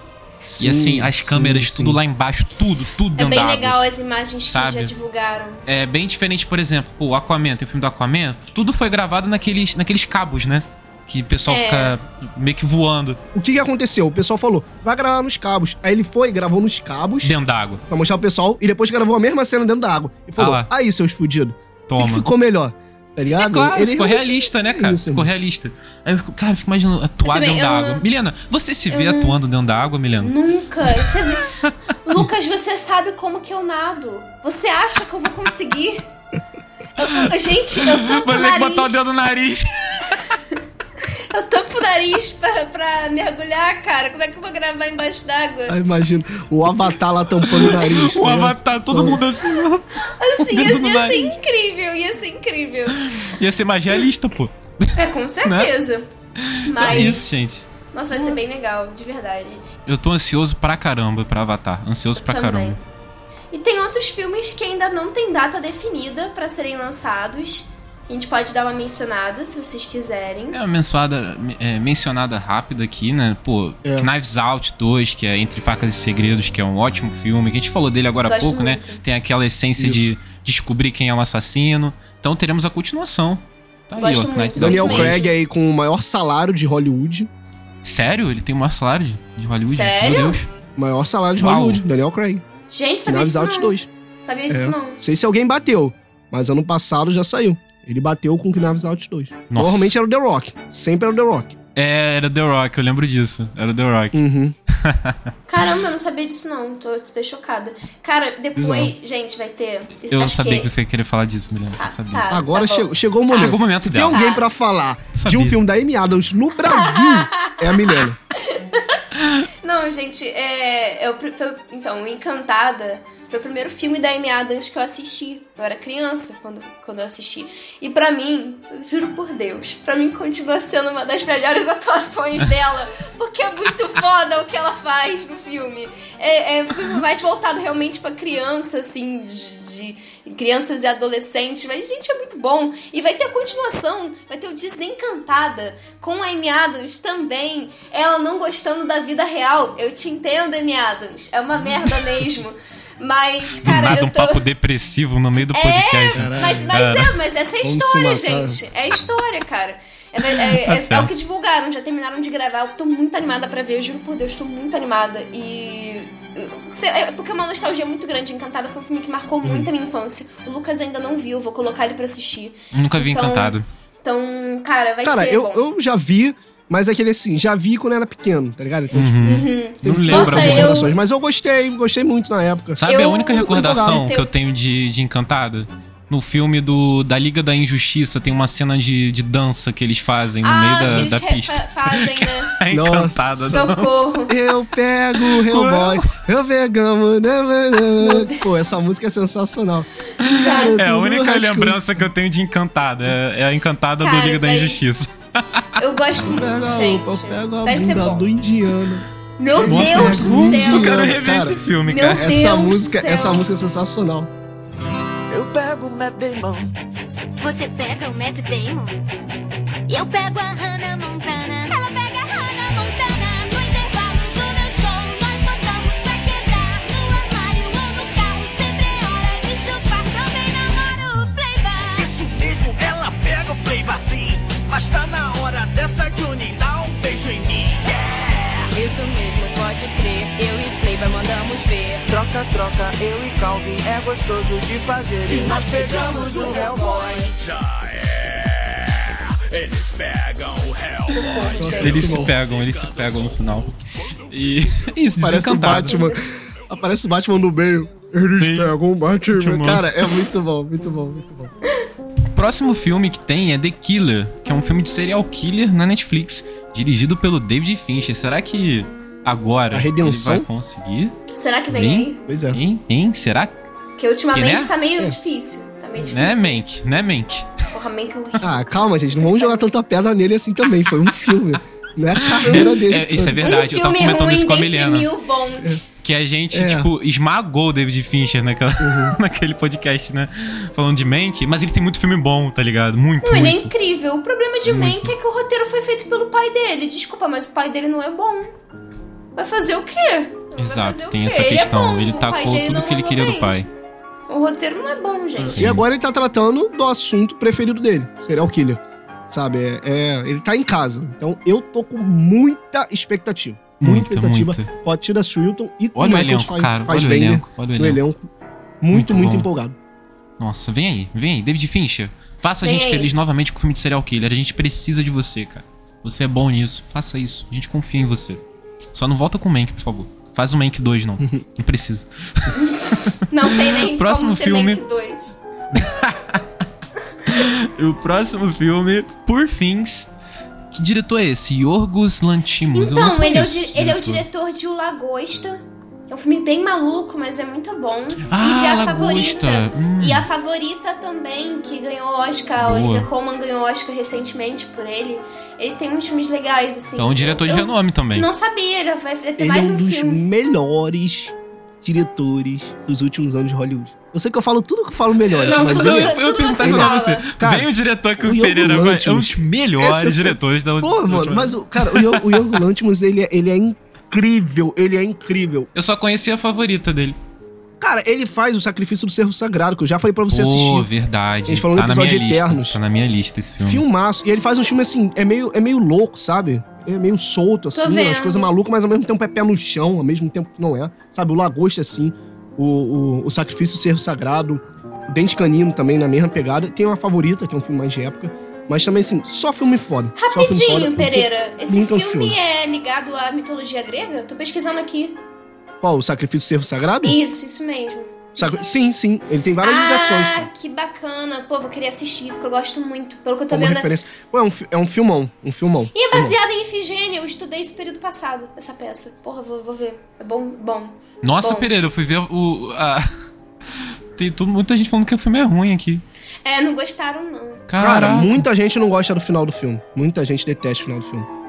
Speaker 1: e assim, as
Speaker 2: sim,
Speaker 1: câmeras,
Speaker 2: sim.
Speaker 1: tudo lá embaixo, tudo, tudo
Speaker 3: É bem
Speaker 1: da água.
Speaker 3: legal as imagens que
Speaker 1: Sabe?
Speaker 3: já divulgaram.
Speaker 1: É bem diferente, por exemplo, o Aquaman, tem o filme do Aquaman, tudo foi gravado naqueles, naqueles cabos, né? Que o pessoal
Speaker 3: É.
Speaker 1: fica meio que voando
Speaker 2: O que que aconteceu? O pessoal falou, vai gravar nos cabos. Aí ele foi, gravou nos cabos
Speaker 1: dentro d'água.
Speaker 2: pra mostrar pro pessoal, e depois gravou a mesma cena dentro da água. E falou,
Speaker 1: Ah
Speaker 2: aí, seus fudidos, o que
Speaker 1: Toma.
Speaker 2: que ficou melhor? Tá ligado?
Speaker 1: É claro, ficou
Speaker 2: realmente-
Speaker 1: realista, né,
Speaker 2: é
Speaker 1: cara?
Speaker 2: isso,
Speaker 1: ficou realista. Aí eu fico, cara, eu fico imaginando atuar
Speaker 3: também,
Speaker 1: dentro da água. Milena, você se vê
Speaker 3: eu-
Speaker 1: atuando dentro da água, Milena?
Speaker 3: Nunca. Você (laughs) Lucas, você sabe como que eu nado. Você acha que eu vou conseguir? Eu- eu- gente, eu tampo
Speaker 1: Vai
Speaker 3: o
Speaker 1: ter que botar o dedo no nariz.
Speaker 3: Eu tampo o nariz pra, pra mergulhar, cara. Como é que eu vou gravar embaixo d'água?
Speaker 2: Aí imagina, o avatar lá tampando o nariz. (laughs)
Speaker 1: O
Speaker 2: ligado?
Speaker 1: avatar, todo
Speaker 2: Só-
Speaker 1: mundo assim.
Speaker 3: Assim, (laughs) ia, ia ser incrível, ia ser incrível.
Speaker 1: Ia ser mais realista, pô.
Speaker 3: É, com certeza.
Speaker 1: Então
Speaker 3: Mas,
Speaker 1: é isso, gente.
Speaker 3: nossa, vai ser bem legal, de verdade.
Speaker 1: Eu tô ansioso pra caramba pra Avatar. Ansioso pra
Speaker 3: Também.
Speaker 1: caramba.
Speaker 3: E tem outros filmes que ainda não tem data definida para serem lançados. A gente pode dar uma mencionada se vocês quiserem.
Speaker 1: É uma mencionada, é, mencionada rápida aqui, né? Pô, é. Knives Out 2, que é Entre Facas e Segredos, que é um ótimo filme, que a gente falou dele agora há pouco, né? muito. né? Tem aquela essência Isso. de descobrir quem é o assassino. Então teremos a continuação.
Speaker 3: Tá Gosto aí, ó, muito,
Speaker 2: Daniel Craig aí com o maior salário de Hollywood.
Speaker 1: Sério? Ele tem o maior salário de Hollywood?
Speaker 3: Sério? Meu Deus.
Speaker 2: Maior salário de Uau. Hollywood, Daniel Craig.
Speaker 3: Gente, sabia
Speaker 2: Knives
Speaker 3: disso
Speaker 2: Out 2.
Speaker 3: Sabia disso é. não. Não
Speaker 2: sei se alguém bateu, mas ano passado já saiu. Ele bateu com Knives Out 2. Nossa. Normalmente era o The Rock. Sempre era o The Rock.
Speaker 1: É, era The Rock, eu lembro disso. Era o The Rock.
Speaker 2: Uhum. (laughs)
Speaker 3: Caramba, eu não sabia disso não. Tô, tô chocada. Cara, depois, Exato. gente, vai ter.
Speaker 1: Eu sabia que... que você ia querer falar disso, Milena. Ah,
Speaker 3: tá, tá,
Speaker 2: Agora tá chegou, chegou o momento. Chegou
Speaker 1: o momento
Speaker 2: Se
Speaker 1: dela.
Speaker 2: tem alguém pra falar de um filme da Amy Adams no Brasil, (laughs) é a Milena. (laughs)
Speaker 3: Não, gente, é. Eu, então, Encantada foi o primeiro filme da Amy Adams que eu assisti. Eu era criança quando, quando eu assisti. E para mim, juro por Deus, para mim continua sendo uma das melhores (laughs) atuações dela. Porque é muito foda o que ela faz no filme. É, é mais voltado realmente para criança, assim, de, de crianças e adolescentes, mas, gente, é muito bom. E vai ter a continuação, vai ter o Desencantada, com a Amy Adams também. Ela não gostando da vida real. Eu te entendo, Amy Adams. É uma merda (laughs) mesmo. Mas, cara,
Speaker 1: nada,
Speaker 3: eu
Speaker 1: tô... um papo depressivo no meio do
Speaker 3: é,
Speaker 1: podcast.
Speaker 3: Mas, mas é, mas essa é a história, gente. É a história, cara. É, (laughs) é, é, tá é, o que divulgaram, já terminaram de gravar. Eu tô muito animada pra ver, eu juro por Deus, tô muito animada. E. É, porque é uma nostalgia muito grande. Encantada foi um filme que marcou uhum. muito a minha infância. O Lucas ainda não viu, vou colocar ele pra assistir.
Speaker 1: Nunca vi então, Encantado.
Speaker 3: Então, cara, vai
Speaker 2: cara,
Speaker 3: ser.
Speaker 2: Cara, eu, eu já vi, mas aquele assim, já vi quando era pequeno, tá ligado? Então,
Speaker 1: uhum. tipo, uhum. Não lembro
Speaker 2: recordações, eu... mas eu gostei, gostei muito na época.
Speaker 1: Sabe eu... a única recordação que eu tenho de, de Encantada? No filme do, da Liga da Injustiça tem uma cena de, de dança que eles fazem no
Speaker 3: ah,
Speaker 1: meio
Speaker 3: da,
Speaker 1: eles
Speaker 3: da
Speaker 1: pista.
Speaker 3: fazem, né? (laughs)
Speaker 1: é encantada.
Speaker 3: Socorro.
Speaker 2: Eu pego o Hellboy, eu pegamos. Né, né, né. Pô, essa música é sensacional.
Speaker 1: é a única lembrança que eu tenho de Encantada. É, é a Encantada Cara, do Liga da Injustiça.
Speaker 3: Eu gosto muito, gente.
Speaker 2: Eu pego a bunda do indiano.
Speaker 3: Meu Nossa, Deus do céu!
Speaker 1: Eu quero rever cara, esse filme, cara.
Speaker 2: Meu essa Deus música, essa música é sensacional.
Speaker 5: Eu pego o Matt Damon.
Speaker 6: Você pega o Matt Damon? Eu pego a Hannah Montana. Ela pega a Hannah Montana. No intervalo do meu show, nós voltamos a quebrar. No armário ou no carro, sempre é hora de chupar. Também namoro o Playboy.
Speaker 5: Isso mesmo, ela pega o Playboy sim. Mas tá na hora Troca, eu e Calvin é gostoso de fazer. E nós pegamos o Hellboy. Já é. Eles pegam o Hellboy.
Speaker 1: Nossa, eles se pegam, eles se pegam no final. E (laughs) isso,
Speaker 2: Parece o Batman. Aparece o Batman no meio. Eles Sim. pegam o Batman. Cara, é muito bom, muito bom, muito bom.
Speaker 1: O próximo filme que tem é The Killer, que é um filme de serial killer na Netflix, dirigido pelo David Fincher. Será que agora
Speaker 2: a redenção?
Speaker 1: ele vai conseguir?
Speaker 3: Será que vem hein? aí?
Speaker 2: Pois é.
Speaker 1: Hein? Hein? Será?
Speaker 3: Que ultimamente que, né? tá meio é. difícil. Tá meio difícil.
Speaker 1: Né, Mank? Né, Mank?
Speaker 3: Porra, Mank é
Speaker 2: Ah, calma, gente. Não vamos jogar tanta pedra nele assim também. Foi um filme. Não é a carreira dele.
Speaker 1: É, isso é verdade. Um eu tava comentando isso com a Milena.
Speaker 3: Mil bons.
Speaker 1: Que a gente, é. tipo, esmagou o David Fincher naquela, uhum. (laughs) naquele podcast, né? Falando de Mank, mas ele tem muito filme bom, tá ligado? Muito,
Speaker 3: Não,
Speaker 1: muito.
Speaker 3: ele é incrível. O problema de muito. Mank é que o roteiro foi feito pelo pai dele. Desculpa, mas o pai dele não é bom. Vai fazer o quê?
Speaker 1: Exato, tem essa questão. Ele, é ele tacou tudo que ele queria bem. do pai.
Speaker 3: O roteiro não é bom, gente.
Speaker 2: E agora ele tá tratando do assunto preferido dele, serial killer. Sabe? É, é, ele tá em casa. Então eu tô com muita expectativa. Muita, muita expectativa. Muita. Com a Tira Swilton e com
Speaker 1: olha o Michael elenco, cara, faz olha bem, o elenco, né? Olha o elenco. elenco.
Speaker 2: Muito, muito, muito empolgado.
Speaker 1: Nossa, vem aí, vem aí. David Fincher, faça vem a gente aí. feliz novamente com o filme de serial killer. A gente precisa de você, cara. Você é bom nisso. Faça isso. A gente confia em você. Só não volta com o Mank, por favor. Faz o Mank 2, não. (laughs) não precisa. (laughs)
Speaker 3: Não tem nem (laughs)
Speaker 1: próximo
Speaker 3: como ter
Speaker 1: filme...
Speaker 3: Mank 2.
Speaker 1: o próximo filme, por fins. Que diretor é esse? Yorgos Lantimos.
Speaker 3: Então, ele é, o, ele é o diretor de O Lagosta. É um filme bem maluco, mas é muito bom.
Speaker 1: Ah,
Speaker 3: e de A
Speaker 1: Lagosta.
Speaker 3: Favorita.
Speaker 1: Hum.
Speaker 3: E A Favorita também, que ganhou Oscar. A Olivia Colman ganhou Oscar recentemente por ele. Ele tem uns filmes legais, assim.
Speaker 1: É um diretor de
Speaker 3: eu
Speaker 1: renome também.
Speaker 3: Não sabia, vai ter
Speaker 2: ele
Speaker 3: mais
Speaker 2: é
Speaker 3: um,
Speaker 2: um dos
Speaker 3: filme.
Speaker 2: melhores diretores dos últimos anos de Hollywood. Eu sei que eu falo tudo que eu falo melhor,
Speaker 3: Não,
Speaker 2: mas
Speaker 3: tudo
Speaker 2: ele
Speaker 1: eu, eu, eu perguntar isso pra você.
Speaker 2: Cara,
Speaker 1: Vem o diretor que
Speaker 2: o
Speaker 1: o, Pereira vai- é um dos melhores
Speaker 2: Essa-
Speaker 1: diretores da
Speaker 2: Pô,
Speaker 1: última.
Speaker 2: mano, mas o cara, o o Lanthimos, ele, é- ele é incrível, ele é incrível.
Speaker 1: Eu só conheci a favorita dele.
Speaker 2: Cara, ele faz o sacrifício do Cerro Sagrado, que eu já falei pra você
Speaker 1: Pô,
Speaker 2: assistir.
Speaker 1: verdade.
Speaker 2: A gente falou no
Speaker 1: tá na
Speaker 2: episódio
Speaker 1: minha lista,
Speaker 2: Eternos.
Speaker 1: Tá na minha lista esse filme.
Speaker 2: Filmaço. E ele faz um filme assim, é meio, é meio louco, sabe? É meio solto, assim, as coisas malucas, mas ao mesmo tempo é pé no chão, ao mesmo tempo que não é. Sabe, o Lagosta, assim, o, o, o Sacrifício do Cerro Sagrado, o Dente Canino também, na mesma pegada. Tem uma favorita, que é um filme mais de época. Mas também, assim, só filme foda. Só filme foda,
Speaker 3: Rapidinho, Pereira. Esse
Speaker 2: muito
Speaker 3: filme
Speaker 2: ansioso.
Speaker 3: é ligado à mitologia grega? Tô pesquisando aqui.
Speaker 2: Qual? O Sacrifício do Cerro Sagrado?
Speaker 3: Isso, isso mesmo.
Speaker 2: Sacri- Sim, sim. Ele tem várias
Speaker 3: ah,
Speaker 2: ligações, cara.
Speaker 3: que bacana. Pô, vou querer assistir, porque eu gosto muito. Pelo que eu tô
Speaker 2: Como
Speaker 3: vendo.
Speaker 2: referência. Pô, é um, é um filmão. Um filmão.
Speaker 3: E é
Speaker 2: Filmão.
Speaker 3: baseada em Ifigênia. Eu estudei esse período passado, essa peça. Porra, vou, vou ver. É bom, bom.
Speaker 1: Nossa,
Speaker 3: Bom.
Speaker 1: Pereira, eu fui ver o. A... (laughs) Tem tudo, muita gente falando que o filme é ruim aqui.
Speaker 3: É, não gostaram, não.
Speaker 2: Cara,
Speaker 1: Caraca.
Speaker 2: muita gente não gosta do final do filme. Muita gente detesta o final do filme.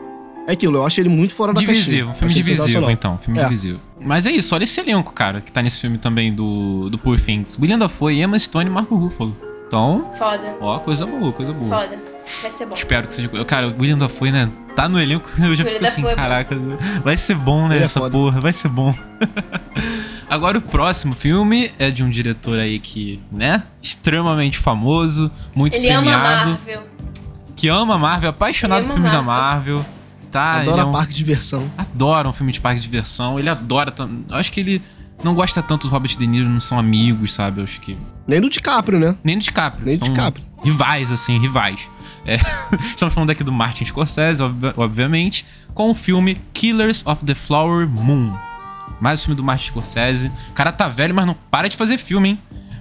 Speaker 2: É aquilo, eu acho ele muito fora da caixinha.
Speaker 1: Divisivo, um filme divisivo, então. Filme
Speaker 2: É.
Speaker 1: divisivo. Mas é isso, olha esse elenco, cara, que tá nesse filme também do, do Poor Things. William Dafoe, Emma Stone e Marco Ruffalo. Então,
Speaker 3: Foda.
Speaker 1: ó, coisa boa, coisa boa.
Speaker 3: Foda. Vai ser bom.
Speaker 1: Espero que seja. Cara, o William Dafoe, né? Tá no elenco, (laughs) eu já
Speaker 3: William
Speaker 1: fico assim,
Speaker 3: Dafoe é
Speaker 1: caraca, vai ser bom, né?
Speaker 2: Ele é
Speaker 1: essa
Speaker 2: foda.
Speaker 1: porra, vai ser bom. (laughs) Agora o próximo filme é de um diretor aí que, né? Extremamente famoso, muito
Speaker 3: Ele ama
Speaker 1: premiado.
Speaker 3: Marvel.
Speaker 1: Que ama Marvel, apaixonado
Speaker 3: Ele
Speaker 1: por
Speaker 3: ama
Speaker 1: filmes da
Speaker 3: Marvel.
Speaker 1: Tá,
Speaker 2: Adora
Speaker 1: é um-
Speaker 2: parque de diversão.
Speaker 1: adora um filme de parque de diversão. Ele adora. Eu acho que ele não gosta tanto do Robert De Niro, não são amigos, sabe? Eu acho que.
Speaker 2: Nem do DiCaprio, né?
Speaker 1: Nem do DiCaprio.
Speaker 2: Nem do DiCaprio.
Speaker 1: Rivais, assim, rivais. É, (laughs) Estamos falando aqui do Martin Scorsese, obvi- obviamente, com o filme Killers of the Flower Moon. Mais um filme do Martin Scorsese. O cara tá velho, mas não para de fazer filme, hein?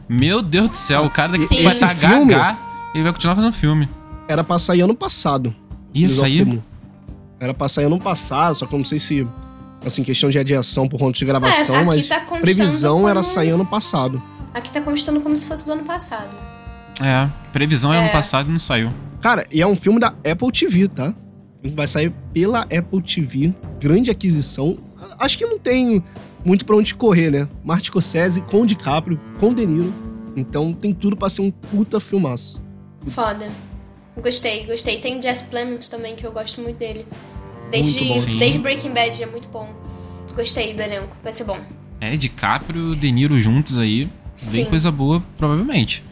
Speaker 1: Meu Deus do céu, o cara daqui
Speaker 3: Sim.
Speaker 1: vai estar
Speaker 2: filme-
Speaker 1: gaga ele vai continuar fazendo filme.
Speaker 2: Era pra sair ano passado.
Speaker 1: Ia sair?
Speaker 2: Era pra sair ano passado, só que eu não sei se. Assim, questão de adiação por conta de gravação,
Speaker 3: É, aqui
Speaker 2: mas
Speaker 3: tá constando
Speaker 2: previsão era
Speaker 3: como-
Speaker 2: sair ano passado.
Speaker 3: Aqui tá constando como se fosse do ano passado.
Speaker 1: É, previsão é ano
Speaker 3: É.
Speaker 1: passado e não saiu.
Speaker 2: Cara, e é um filme da Apple TV, tá? Vai sair pela Apple TV. Grande aquisição. Acho que não tem muito pra onde correr, né? Martin Scorsese com o DiCaprio, com o De Niro. Então tem tudo pra ser um puta filmaço.
Speaker 3: Foda. Gostei, gostei. Tem o Jess Plemons também, que eu gosto muito dele. Desde, desde Breaking Bad, é muito bom. Gostei do elenco, vai ser bom.
Speaker 1: É, DiCaprio, De Niro juntos aí. Vem coisa boa, provavelmente.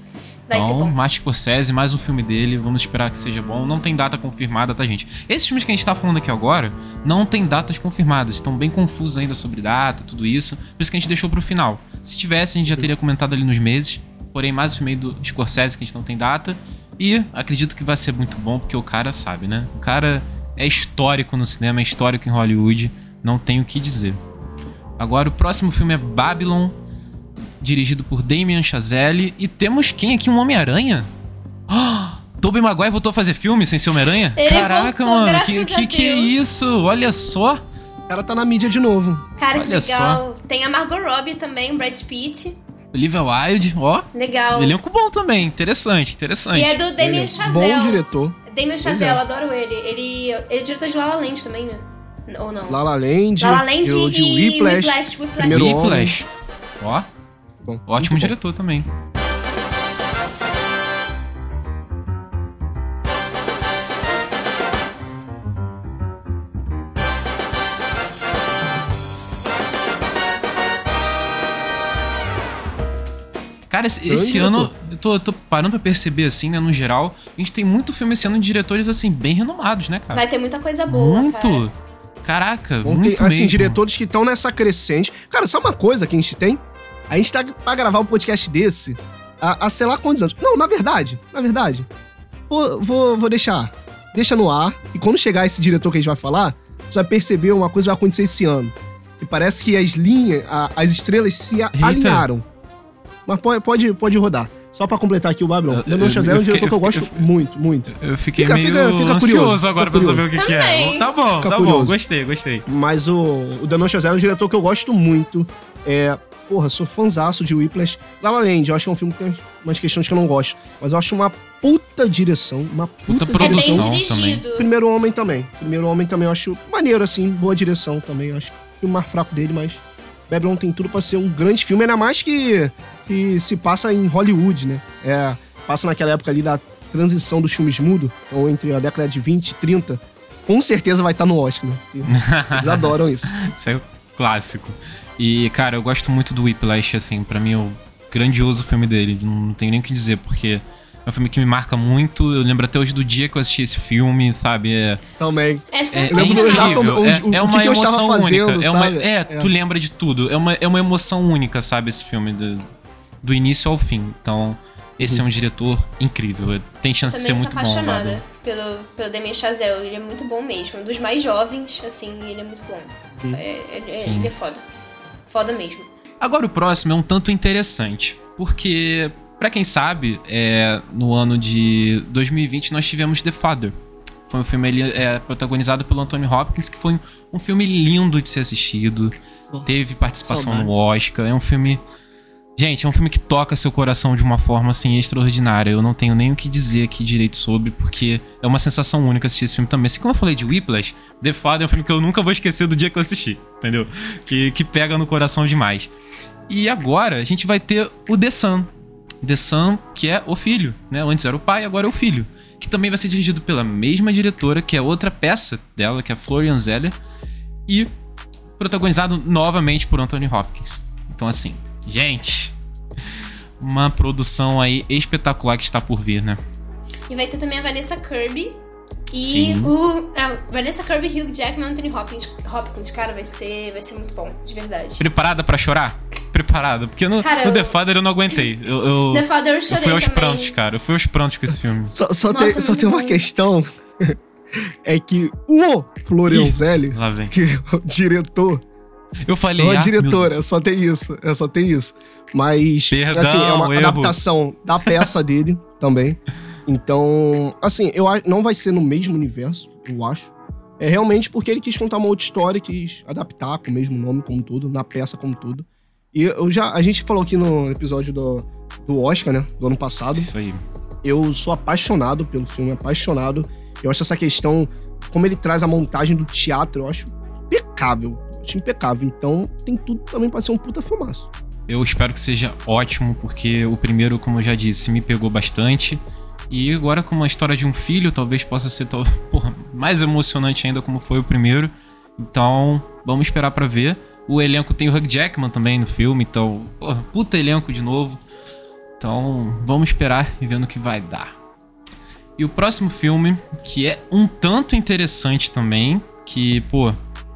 Speaker 3: Vai ser
Speaker 1: então,
Speaker 3: bom.
Speaker 1: Martin Scorsese, mais um filme dele. Vamos esperar que seja bom. Não tem data confirmada, tá, gente? Esses filmes que a gente tá falando aqui agora não tem datas confirmadas. Estão bem confusos ainda sobre data, tudo isso. Por isso que a gente deixou pro final. Se tivesse, a gente já teria comentado ali nos meses. Porém, mais um filme aí do Scorsese que a gente não tem data. E acredito que vai ser muito bom, porque o cara sabe, né? O cara é histórico no cinema, é histórico em Hollywood. Não tem o que dizer. Agora, o próximo filme é Babylon, dirigido por Damien Chazelle. E temos quem aqui? Um Homem-Aranha? Ah, Tobey Maguire voltou a fazer filme sem ser Homem-Aranha? Caraca,
Speaker 3: voltou,
Speaker 1: mano, que, que que é isso? Olha só.
Speaker 2: O cara tá na mídia de novo.
Speaker 3: Cara, que
Speaker 1: Olha
Speaker 3: legal. Tem a Margot Robbie também, o Brad Pitt.
Speaker 1: Olivia Wilde, ó.
Speaker 3: Legal.
Speaker 1: Elenco bom também, interessante, interessante.
Speaker 3: E é do Damien
Speaker 2: é
Speaker 3: Chazelle.
Speaker 2: Bom diretor.
Speaker 3: Damien Chazelle,
Speaker 2: é.
Speaker 3: eu adoro ele. ele. Ele é diretor de La La Land também, né? Ou não?
Speaker 2: La La Land.
Speaker 3: La La Land e
Speaker 2: Whiplash.
Speaker 3: Whiplash, Whiplash.
Speaker 2: Primeiro.
Speaker 1: Whiplash. Ó,
Speaker 2: Bom,
Speaker 1: ótimo
Speaker 2: muito bom.
Speaker 1: diretor também. Cara, esse,
Speaker 2: Grande
Speaker 1: esse ano, eu tô, tô parando pra perceber, assim, né, no geral, a gente tem muito filme esse ano de diretores, assim, bem renomados, né, cara?
Speaker 3: Vai ter muita coisa boa,
Speaker 1: muito!
Speaker 3: cara.
Speaker 1: Caraca,
Speaker 2: Bom,
Speaker 1: muito
Speaker 2: tem, assim,
Speaker 1: mesmo.
Speaker 2: diretores que estão nessa crescente. Cara, só uma coisa que a gente tem? A gente tá pra gravar um podcast desse há, há sei lá quantos anos. Não, na verdade, na verdade, vou, vou, vou deixar. Deixa no ar. E quando chegar esse diretor que a gente vai falar, você vai perceber uma coisa que vai acontecer esse ano. E parece que as linhas, a- as estrelas se a- alinharam. Mas pode, pode, pode rodar. Só pra completar aqui o Babylon.
Speaker 1: Eu-
Speaker 2: Daniel
Speaker 1: eu-
Speaker 2: Chazelle é um
Speaker 1: eu
Speaker 2: diretor que eu
Speaker 1: eu
Speaker 2: gosto
Speaker 1: fiquei-
Speaker 2: muito, muito.
Speaker 1: Eu fiquei
Speaker 2: Fica-
Speaker 1: meio
Speaker 2: fica- fica
Speaker 1: ansioso
Speaker 2: curioso,
Speaker 1: agora
Speaker 2: fica
Speaker 1: pra saber o
Speaker 2: curioso.
Speaker 1: que, que é.
Speaker 3: Também.
Speaker 1: Tá bom,
Speaker 2: Fica
Speaker 1: tá bom.
Speaker 2: curioso.
Speaker 1: Gostei, gostei.
Speaker 2: Mas o, o Daniel Chazelle é um diretor que eu gosto muito. É, porra, sou fãzaço de Whiplash. La La Land, eu acho que é um filme que tem umas questões que eu não gosto. Mas eu acho uma puta direção, uma puta,
Speaker 1: Puta
Speaker 3: É bem
Speaker 1: produção
Speaker 3: dirigido.
Speaker 2: Primeiro Homem também. Primeiro Homem também eu acho maneiro, assim, boa direção também. Eu acho que o filme mais fraco dele, mas Babylon tem tudo pra ser um grande filme, ainda mais que, que se passa em Hollywood, né? É, passa naquela época ali da transição dos filmes mudo, ou entre a década de 20 e 30. Com certeza vai estar no Oscar, né? (laughs) Eles adoram isso.
Speaker 1: Isso é clássico. E, cara, eu gosto muito do Whiplash, assim, pra mim é o grandioso filme dele. Não tenho nem o que dizer, porque um filme que me marca muito. Eu lembro até hoje do dia que eu assisti esse filme, sabe? É,
Speaker 2: Também.
Speaker 3: É
Speaker 1: é, é incrível. É, é
Speaker 2: que
Speaker 1: uma
Speaker 2: que eu
Speaker 1: emoção
Speaker 2: fazendo,
Speaker 1: única. É, uma,
Speaker 2: sabe?
Speaker 1: é,
Speaker 2: É.
Speaker 1: tu lembra de tudo. É uma, é uma emoção única, sabe? Esse filme, do, do início ao fim. Então, esse
Speaker 2: Uhum.
Speaker 1: é um diretor incrível. Tem chance de ser
Speaker 3: Também sou
Speaker 1: muito bom.
Speaker 3: apaixonada
Speaker 1: Babylon.
Speaker 3: pelo, pelo Damien Chazelle. Ele é muito bom mesmo. Um dos mais jovens, assim, ele é muito bom. É, ele,
Speaker 1: Sim.
Speaker 3: ele é foda. Foda mesmo.
Speaker 1: Agora o próximo é um tanto interessante, porque, pra quem sabe, é, no ano de 2020 nós tivemos The Father. Foi um filme ali, é, protagonizado pelo Anthony Hopkins, que foi um filme lindo de ser assistido. Teve participação
Speaker 2: saudade.
Speaker 1: no Oscar. É um filme. Gente, é um filme que toca seu coração de uma forma assim extraordinária. Eu não tenho nem o que dizer aqui direito sobre, porque é uma sensação única assistir esse filme também. Assim como eu falei de Whiplash, The Father é um filme que eu nunca vou esquecer do dia que eu assisti, entendeu? Que, que pega no coração demais. E agora a gente vai ter o The Son. The Son, que é o filho, né? Antes era o pai, agora é o filho. Que também vai ser dirigido pela mesma diretora, que é outra peça dela, que é Florian Zeller. E protagonizado novamente por Anthony Hopkins. Então, assim, gente, uma produção aí espetacular que está por vir, né?
Speaker 3: E vai ter também a Vanessa Kirby. E
Speaker 1: Sim.
Speaker 3: o. A Vanessa Kirby, Hugh Jackman e Anthony Hopkins. Hopkins, cara, vai ser, vai ser muito bom, de verdade.
Speaker 1: Preparada pra chorar? Preparada, porque no,
Speaker 3: Cara,
Speaker 1: no
Speaker 3: eu-
Speaker 1: The Father eu não aguentei. Eu, eu, (laughs)
Speaker 3: The Father eu
Speaker 1: eu
Speaker 3: chorei
Speaker 1: fui aos
Speaker 3: também.
Speaker 1: prantos, cara. Eu fui aos prantos com esse filme.
Speaker 2: Só, só
Speaker 3: Nossa,
Speaker 2: tem, só tem uma questão. (laughs) é que o Florianzelli,
Speaker 1: Lá vem.
Speaker 2: que é o diretor,
Speaker 1: Eu falei.
Speaker 2: não é
Speaker 1: ah,
Speaker 2: diretora, só tem isso. É só tem isso. Mas,
Speaker 1: Perdão,
Speaker 2: assim, é uma
Speaker 1: erro.
Speaker 2: adaptação da peça dele também. Então, assim, eu não vai ser no mesmo universo, eu acho. É realmente porque ele quis contar uma outra história, quis adaptar com o mesmo nome como tudo, na peça como tudo. E eu já, a gente falou aqui no episódio do, do Oscar, né, do ano passado.
Speaker 1: Isso aí.
Speaker 2: Eu sou apaixonado pelo filme, apaixonado. Eu acho essa questão, como ele traz a montagem do teatro, eu acho impecável. Eu acho impecável. Então tem tudo também pra ser um puta filmaço.
Speaker 1: Eu espero que seja ótimo, porque o primeiro, como eu já disse, me pegou bastante. E agora, como a história de um filho, talvez possa ser (laughs) porra, mais emocionante ainda como foi o primeiro. Então, vamos esperar pra ver. O elenco tem o Hugh Jackman também no filme, então, porra, puta elenco de novo. Então, vamos esperar e ver no que vai dar. E o próximo filme, que é um tanto interessante também, que, pô,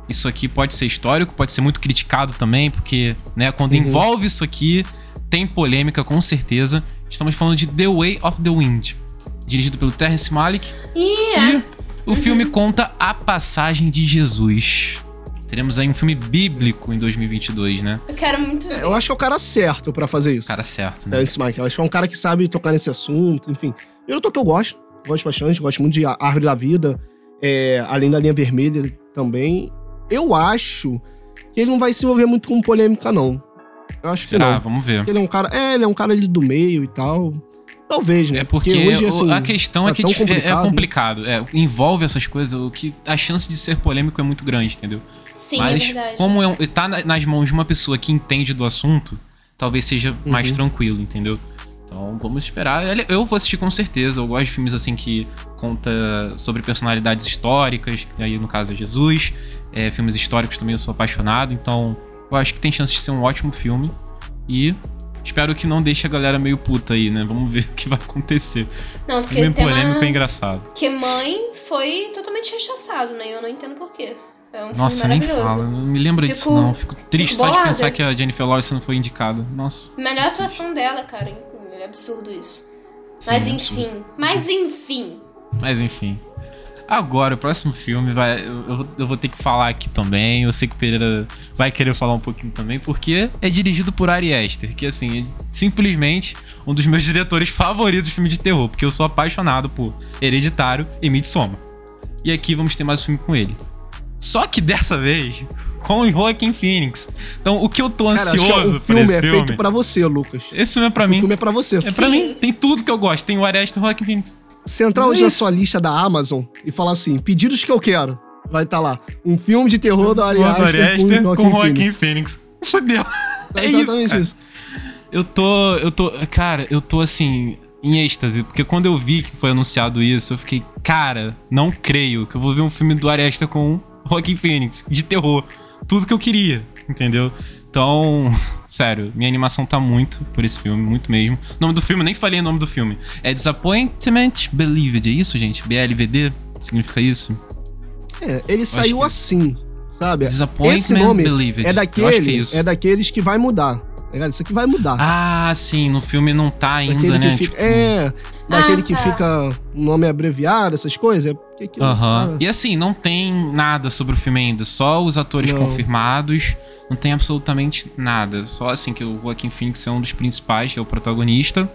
Speaker 1: isso aqui pode ser histórico, pode ser muito criticado também, porque, né, quando
Speaker 2: Uhum.
Speaker 1: envolve isso aqui, tem polêmica com certeza. Estamos falando de The Way of the Wind, dirigido pelo Terrence Malick.
Speaker 3: E é.
Speaker 1: E o filme conta a passagem de Jesus. Teremos aí um filme bíblico em 2022, né?
Speaker 3: Eu quero muito ver.
Speaker 2: Eu acho que é o cara certo pra fazer isso.
Speaker 1: Cara certo, né?
Speaker 2: Terence Mike. Eu acho que é um cara que sabe tocar nesse assunto, enfim. Eu tô que eu gosto. Gosto bastante, gosto muito de Árvore da Vida. é, além da linha vermelha também. Eu acho que ele não vai se envolver muito com polêmica, não. Eu acho que
Speaker 1: Será?
Speaker 2: não.
Speaker 1: Vamos ver.
Speaker 2: Porque Ele é um cara. É, ele é um cara ali do meio e tal. Talvez, né?
Speaker 1: É porque, o-
Speaker 2: assim,
Speaker 1: a questão é,
Speaker 2: é
Speaker 1: que dif- é- é
Speaker 2: complicado, né?
Speaker 1: complicado. É, envolve essas coisas, o que a chance de ser polêmico é muito grande, entendeu?
Speaker 3: Sim,
Speaker 1: Mas
Speaker 3: é verdade.
Speaker 1: como é um, tá na- nas mãos de uma pessoa que entende do assunto, talvez seja mais
Speaker 2: Uhum.
Speaker 1: tranquilo, entendeu? Então vamos esperar. Eu vou assistir com certeza. Eu gosto de filmes assim que conta sobre personalidades históricas, que aí no caso é Jesus. É, filmes históricos também eu sou apaixonado, então eu acho que tem chance de ser um ótimo filme. E espero que não deixe a galera meio puta aí, né? Vamos ver (laughs) o que vai acontecer.
Speaker 3: Não, porque tem
Speaker 1: polêmico é
Speaker 3: uma...
Speaker 1: engraçado.
Speaker 3: Que mãe foi totalmente rechaçado, né? Eu não entendo porquê. É um
Speaker 1: Nossa, nem fala. Não me lembra disso, não. Fico triste só de pensar que a Jennifer Lawrence não foi indicada. Nossa.
Speaker 3: Melhor atuação dela, cara. É absurdo isso. Mas
Speaker 1: Sim, é
Speaker 3: enfim. Mas enfim.
Speaker 1: Mas enfim. Agora, o próximo filme vai. Eu, eu vou- ter que falar aqui também. Eu sei que o Pereira vai querer falar um pouquinho também, porque é dirigido por Ari Aster, que assim, é simplesmente um dos meus (laughs) diretores favoritos de filme de terror, porque eu sou apaixonado por Hereditário e Midsommar. E aqui vamos ter mais um filme com ele. Só que dessa vez, (laughs) com o Joaquin Phoenix. Então, o que eu tô
Speaker 2: Cara, acho que
Speaker 1: ansioso
Speaker 2: o
Speaker 1: por
Speaker 2: filme
Speaker 1: esse
Speaker 2: é
Speaker 1: filme.
Speaker 2: feito pra você, Lucas.
Speaker 1: Esse filme é pra
Speaker 2: o
Speaker 1: mim.
Speaker 2: filme é pra você.
Speaker 1: É pra mim. Tem tudo que eu gosto. Tem o Ari Aster e o Joaquin Phoenix.
Speaker 2: Se entrar hoje na
Speaker 1: isso.
Speaker 2: sua lista da Amazon e falar assim, pedidos que eu quero, vai estar lá. Um filme de terror do Ari
Speaker 1: Do
Speaker 2: Aster, com,
Speaker 1: com
Speaker 2: Joaquin Phoenix.
Speaker 1: Phoenix. Fudeu.
Speaker 2: É
Speaker 1: É isso,
Speaker 2: exatamente
Speaker 1: cara.
Speaker 2: isso.
Speaker 1: Eu tô. Eu tô. Cara, eu tô assim. Em êxtase, porque quando eu vi que foi anunciado isso, eu fiquei, cara, não creio que eu vou ver um filme do Aresta com Joaquin Phoenix, de terror. Tudo que eu queria, entendeu? Então, sério, minha animação tá muito por esse filme, muito mesmo. O nome do filme, eu nem falei o nome do filme. É Disappointment Believed, é isso, gente? BLVD? Significa isso?
Speaker 2: É, ele saiu
Speaker 1: que-
Speaker 2: assim, sabe?
Speaker 1: Disappointment
Speaker 2: Esse nome
Speaker 1: Believed.
Speaker 2: é
Speaker 1: Eu acho
Speaker 2: daquele,
Speaker 1: que é
Speaker 2: é daqueles que vai mudar. Cara, isso aqui vai mudar.
Speaker 1: Ah, sim, no filme não tá ainda,
Speaker 2: daquele
Speaker 1: né?
Speaker 2: que fica,
Speaker 1: Tipo,
Speaker 2: é, daquele que
Speaker 3: tá.
Speaker 2: fica nome abreviado, essas coisas. É
Speaker 1: Aham.
Speaker 2: tá-
Speaker 1: E assim, não tem nada sobre o filme ainda. Só os atores
Speaker 2: Não.
Speaker 1: confirmados. Não tem absolutamente nada. Só assim que o Joaquin Phoenix é um dos principais, que é o protagonista.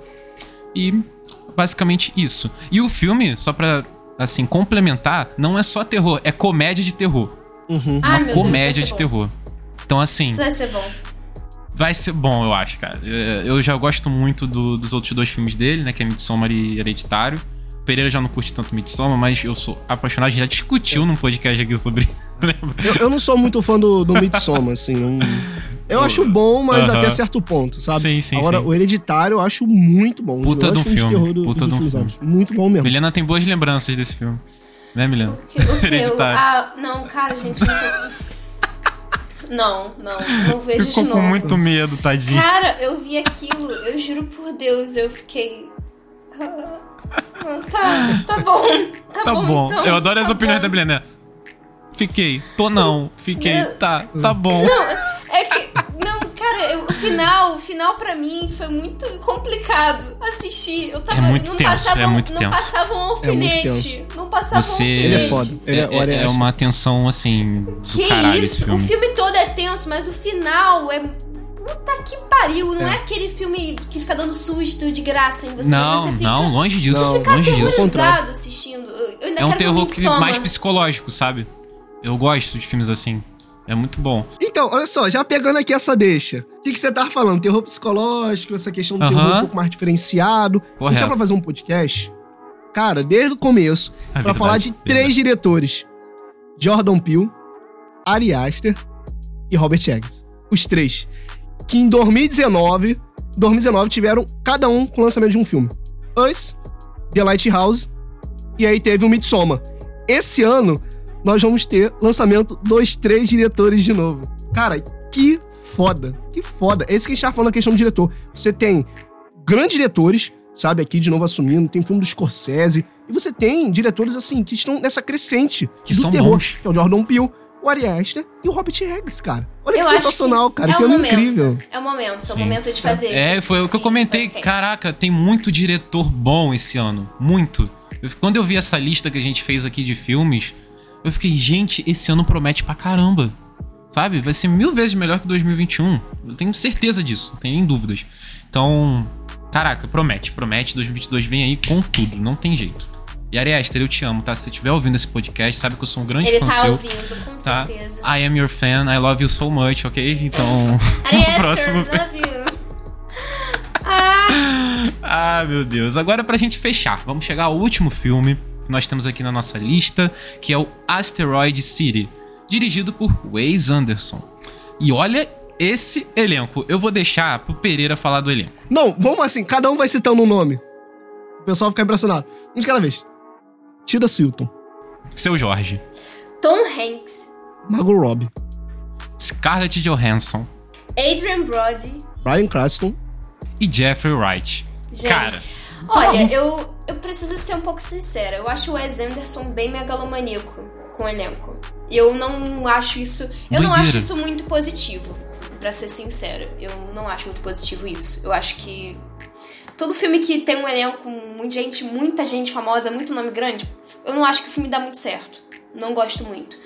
Speaker 1: E basicamente isso. E o filme, só pra assim complementar, não é só terror, é comédia de terror.
Speaker 2: Uhum.
Speaker 3: Ai,
Speaker 1: Uma
Speaker 3: Deus,
Speaker 1: comédia
Speaker 3: ser
Speaker 1: de
Speaker 3: bom.
Speaker 1: terror. Então assim,
Speaker 3: Isso vai ser bom.
Speaker 1: Vai ser bom, eu acho, cara. É, Eu já gosto muito do- dos outros dois filmes dele, né? Que é Midsommar e Hereditário. Pereira já não curte tanto Midsommar, mas eu sou apaixonado. A gente já discutiu num podcast aqui sobre. (laughs)
Speaker 2: Eu, eu não sou muito fã do, do Midsommar, assim. não- eu acho bom, mas
Speaker 1: Aham.
Speaker 2: até certo ponto, sabe?
Speaker 1: Sim, sim,
Speaker 2: Agora,
Speaker 1: sim.
Speaker 2: o Hereditário eu acho muito bom.
Speaker 1: Puta de um
Speaker 2: de
Speaker 1: filme,
Speaker 2: terror do-
Speaker 1: puta
Speaker 2: dos
Speaker 1: de um
Speaker 2: últimos
Speaker 1: filme.
Speaker 2: anos. Muito bom mesmo.
Speaker 1: Milena tem boas lembranças desse filme. Né, Milena?
Speaker 3: O que? O que? Ah, não, cara, gente. Não, não, não vejo
Speaker 1: Ficou
Speaker 3: de
Speaker 1: com
Speaker 3: novo.
Speaker 1: muito medo, tadinho.
Speaker 3: Cara, eu vi aquilo, eu juro por Deus, eu fiquei. Ah, Tá, tá bom. Tá,
Speaker 1: Tá bom.
Speaker 3: então,
Speaker 1: eu adoro as
Speaker 3: tá
Speaker 1: opiniões
Speaker 3: bom.
Speaker 1: da Milena. Fiquei. Tô não. Fiquei.
Speaker 3: Não.
Speaker 1: Tá. Tá bom.
Speaker 3: É que. Não, cara, eu- o final, o final pra mim foi muito complicado assistir. Eu tava.
Speaker 1: É muito
Speaker 3: não
Speaker 1: tenso,
Speaker 3: passava,
Speaker 1: é muito
Speaker 3: não
Speaker 1: tenso.
Speaker 3: passava um
Speaker 2: É muito
Speaker 3: alfinete.
Speaker 2: tenso.
Speaker 3: não passava
Speaker 1: Você.
Speaker 3: um alfinete.
Speaker 2: Ele é foda. Ele é-
Speaker 1: é, é
Speaker 2: acho-
Speaker 1: uma tensão, assim, do
Speaker 3: Que
Speaker 1: caralho
Speaker 3: isso?
Speaker 1: filme.
Speaker 3: O filme todo é tenso, mas o final é. Puta que pariu, não é, aquele filme que fica dando susto de graça em você.
Speaker 1: Não,
Speaker 3: você fica
Speaker 1: não, longe disso.
Speaker 2: Não.
Speaker 3: fica
Speaker 1: longe disso.
Speaker 3: assistindo. Eu eu ainda
Speaker 1: É um terror mais psicológico, sabe? Eu gosto de filmes assim. É muito bom.
Speaker 2: Então, olha só, já pegando aqui essa deixa. O que, que você tava falando? Terror psicológico, essa questão do terror
Speaker 1: Aham.
Speaker 2: um pouco mais diferenciado. A gente
Speaker 1: Correto.
Speaker 2: já pra fazer um podcast, cara, desde o começo, (laughs)
Speaker 1: É
Speaker 2: pra
Speaker 1: verdade,
Speaker 2: falar de
Speaker 1: verdade.
Speaker 2: três diretores: Jordan Peele, Ari Aster e Robert Eggers. Os três. Que em 2019, 2019 tiveram cada um com o lançamento de um filme. Us, The Lighthouse e aí teve o Midsommar. Esse ano, nós vamos ter lançamento dos três diretores de novo. Cara, que foda. Que foda. É isso que a gente tá falando na questão do diretor. Você tem grandes diretores, sabe, aqui de novo assumindo, tem filme do Scorsese, e você tem diretores, assim, que estão nessa crescente
Speaker 1: Que
Speaker 2: do
Speaker 1: são
Speaker 2: terror,
Speaker 1: bons.
Speaker 2: que é o Jordan Peele, o Ari Aster e o Robert Eggs, cara. Olha
Speaker 3: Eu
Speaker 2: que sensacional, cara.
Speaker 3: é
Speaker 2: Que
Speaker 3: momento.
Speaker 2: incrível.
Speaker 3: É o momento, é o
Speaker 1: Sim.
Speaker 3: momento de fazer
Speaker 1: É,
Speaker 3: esse-
Speaker 1: foi o que eu comentei.
Speaker 3: podcast.
Speaker 1: Caraca, tem muito diretor bom esse ano. Muito. Eu- quando eu vi essa lista que a gente fez aqui de filmes, eu fiquei, gente, esse ano promete pra caramba. Sabe? Vai ser mil vezes melhor que 2021. Eu tenho certeza disso, não tenho nem dúvidas. Então, caraca, promete, promete. 2022 vem aí com tudo, não tem jeito. E Ari Aster, eu te amo, tá? Se você estiver ouvindo esse podcast, sabe que eu sou um grande
Speaker 3: Ele
Speaker 1: fã
Speaker 3: tá
Speaker 1: seu.
Speaker 3: ouvindo, com
Speaker 1: Tá?
Speaker 3: certeza.
Speaker 1: I am your fan, I love you so much, ok? Então, (laughs)
Speaker 3: Ari
Speaker 1: o
Speaker 3: Aster,
Speaker 1: próximo
Speaker 3: love you. (laughs) Ah,
Speaker 1: Ah, meu Deus. Agora pra gente fechar, vamos chegar ao último filme nós temos aqui na nossa lista, que é o Asteroid City, dirigido por Wes Anderson. E olha esse elenco. Eu vou deixar pro Pereira falar do elenco.
Speaker 2: Não, vamos assim, cada um vai citando um nome. O pessoal fica impressionado. Um de cada vez. Tilda Silton,
Speaker 1: Seu Jorge,
Speaker 3: Tom Hanks,
Speaker 2: Margot Robbie,
Speaker 1: Scarlett Johansson
Speaker 3: Adrian Brody.
Speaker 2: Bryan Cranston.
Speaker 1: e Jeffrey Wright.
Speaker 3: Gente,
Speaker 1: Cara,
Speaker 3: olha, eu, eu preciso ser um pouco sincera. Eu acho o Wes Anderson bem megalomaníaco com o elenco. E eu não acho isso. Eu não
Speaker 1: Doideira.
Speaker 3: acho isso muito positivo, pra ser sincera. Eu não acho muito positivo isso. Eu acho que. Todo filme que tem um elenco com muita gente, muita gente famosa, muito nome grande, eu não acho que o filme dá muito certo. Não gosto muito.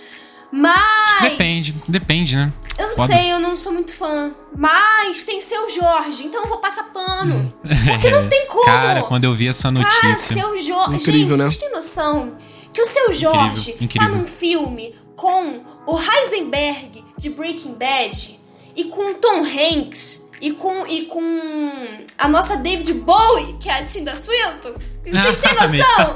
Speaker 3: Mas.
Speaker 1: depende, depende, né?
Speaker 3: Eu não
Speaker 1: Foda.
Speaker 3: sei, eu não sou muito fã. Mas tem seu Jorge, então eu vou passar pano. Porque não (laughs) tem como.
Speaker 1: Cara, quando eu vi essa
Speaker 3: Cara,
Speaker 1: notícia.
Speaker 3: seu Jorge.
Speaker 2: Incrível,
Speaker 3: Gente,
Speaker 2: né?
Speaker 3: vocês têm noção que o seu Jorge
Speaker 1: incrível.
Speaker 3: tá num filme com o Heisenberg de Breaking Bad e com o Tom Hanks e com, e com a nossa David Bowie, que é a Tilda Swinton. Vocês têm (laughs) noção?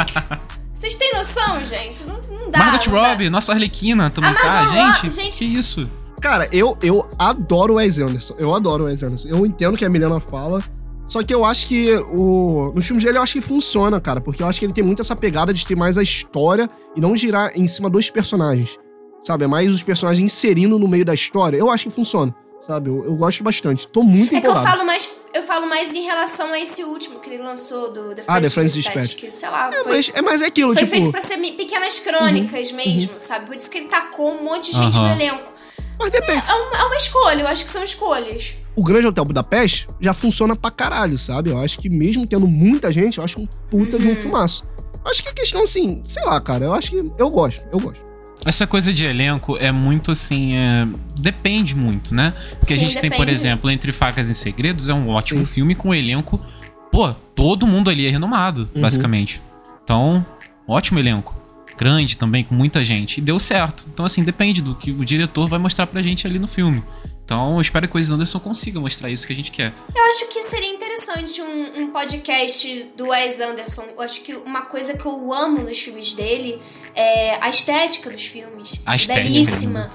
Speaker 3: (laughs) Vocês têm noção, gente? Não, não dá.
Speaker 1: Margot
Speaker 3: não dá.
Speaker 1: Robbie, nossa Arlequina também
Speaker 3: A
Speaker 1: tá, gente.
Speaker 3: Robbie, gente.
Speaker 1: Que isso?
Speaker 2: Cara, eu, eu adoro o Wes Anderson. Eu adoro o Wes Anderson. Eu entendo que a Milena fala. Só que eu acho que o. Nos filmes dele eu acho que funciona, cara. Porque eu acho que ele tem muito essa pegada de ter mais a história e não girar em cima dos personagens. Sabe? É mais os personagens inserindo no meio da história. Eu acho que funciona. Sabe? Eu, eu gosto bastante. Tô muito
Speaker 3: É que eu
Speaker 2: empolgado.
Speaker 3: falo mais, eu falo mais em relação a esse último que ele lançou do The
Speaker 2: Ah, The
Speaker 3: French
Speaker 2: French
Speaker 3: Dispatch,
Speaker 2: Dispatch.
Speaker 3: que sei lá,
Speaker 2: É,
Speaker 3: foi,
Speaker 2: mas, é, mas é aquilo,
Speaker 3: foi
Speaker 2: tipo.
Speaker 3: feito pra ser pequenas crônicas mesmo, sabe? Por isso que ele tacou um monte de gente
Speaker 1: Aham.
Speaker 3: no elenco.
Speaker 2: Mas depende.
Speaker 3: É uma, é uma escolha, eu acho que são escolhas.
Speaker 2: O Grande Hotel Budapeste já funciona pra caralho, sabe? Eu acho que mesmo tendo muita gente, eu acho um puta
Speaker 3: Uhum.
Speaker 2: de um fumaço. Acho que a questão, assim, sei lá, cara. Eu acho que. Eu gosto, eu gosto.
Speaker 1: Essa coisa de elenco é muito assim. é, Depende muito, né? Porque a
Speaker 3: Sim,
Speaker 1: gente tem, por
Speaker 3: depende.
Speaker 1: exemplo, Entre Facas e Segredos, é um ótimo
Speaker 2: Sim.
Speaker 1: filme com um elenco. Pô, todo mundo ali é renomado,
Speaker 2: Uhum.
Speaker 1: basicamente. Então, ótimo elenco. Grande também, com muita gente. E deu certo. Então, assim, depende do que o diretor vai mostrar pra gente ali no filme. Então, eu espero que o Wes Anderson consiga mostrar isso que a gente quer.
Speaker 3: Eu acho que seria interessante um, um podcast do Wes Anderson. Eu acho que uma coisa que eu amo nos filmes dele é a estética dos filmes.
Speaker 1: A estética,
Speaker 3: Belíssima.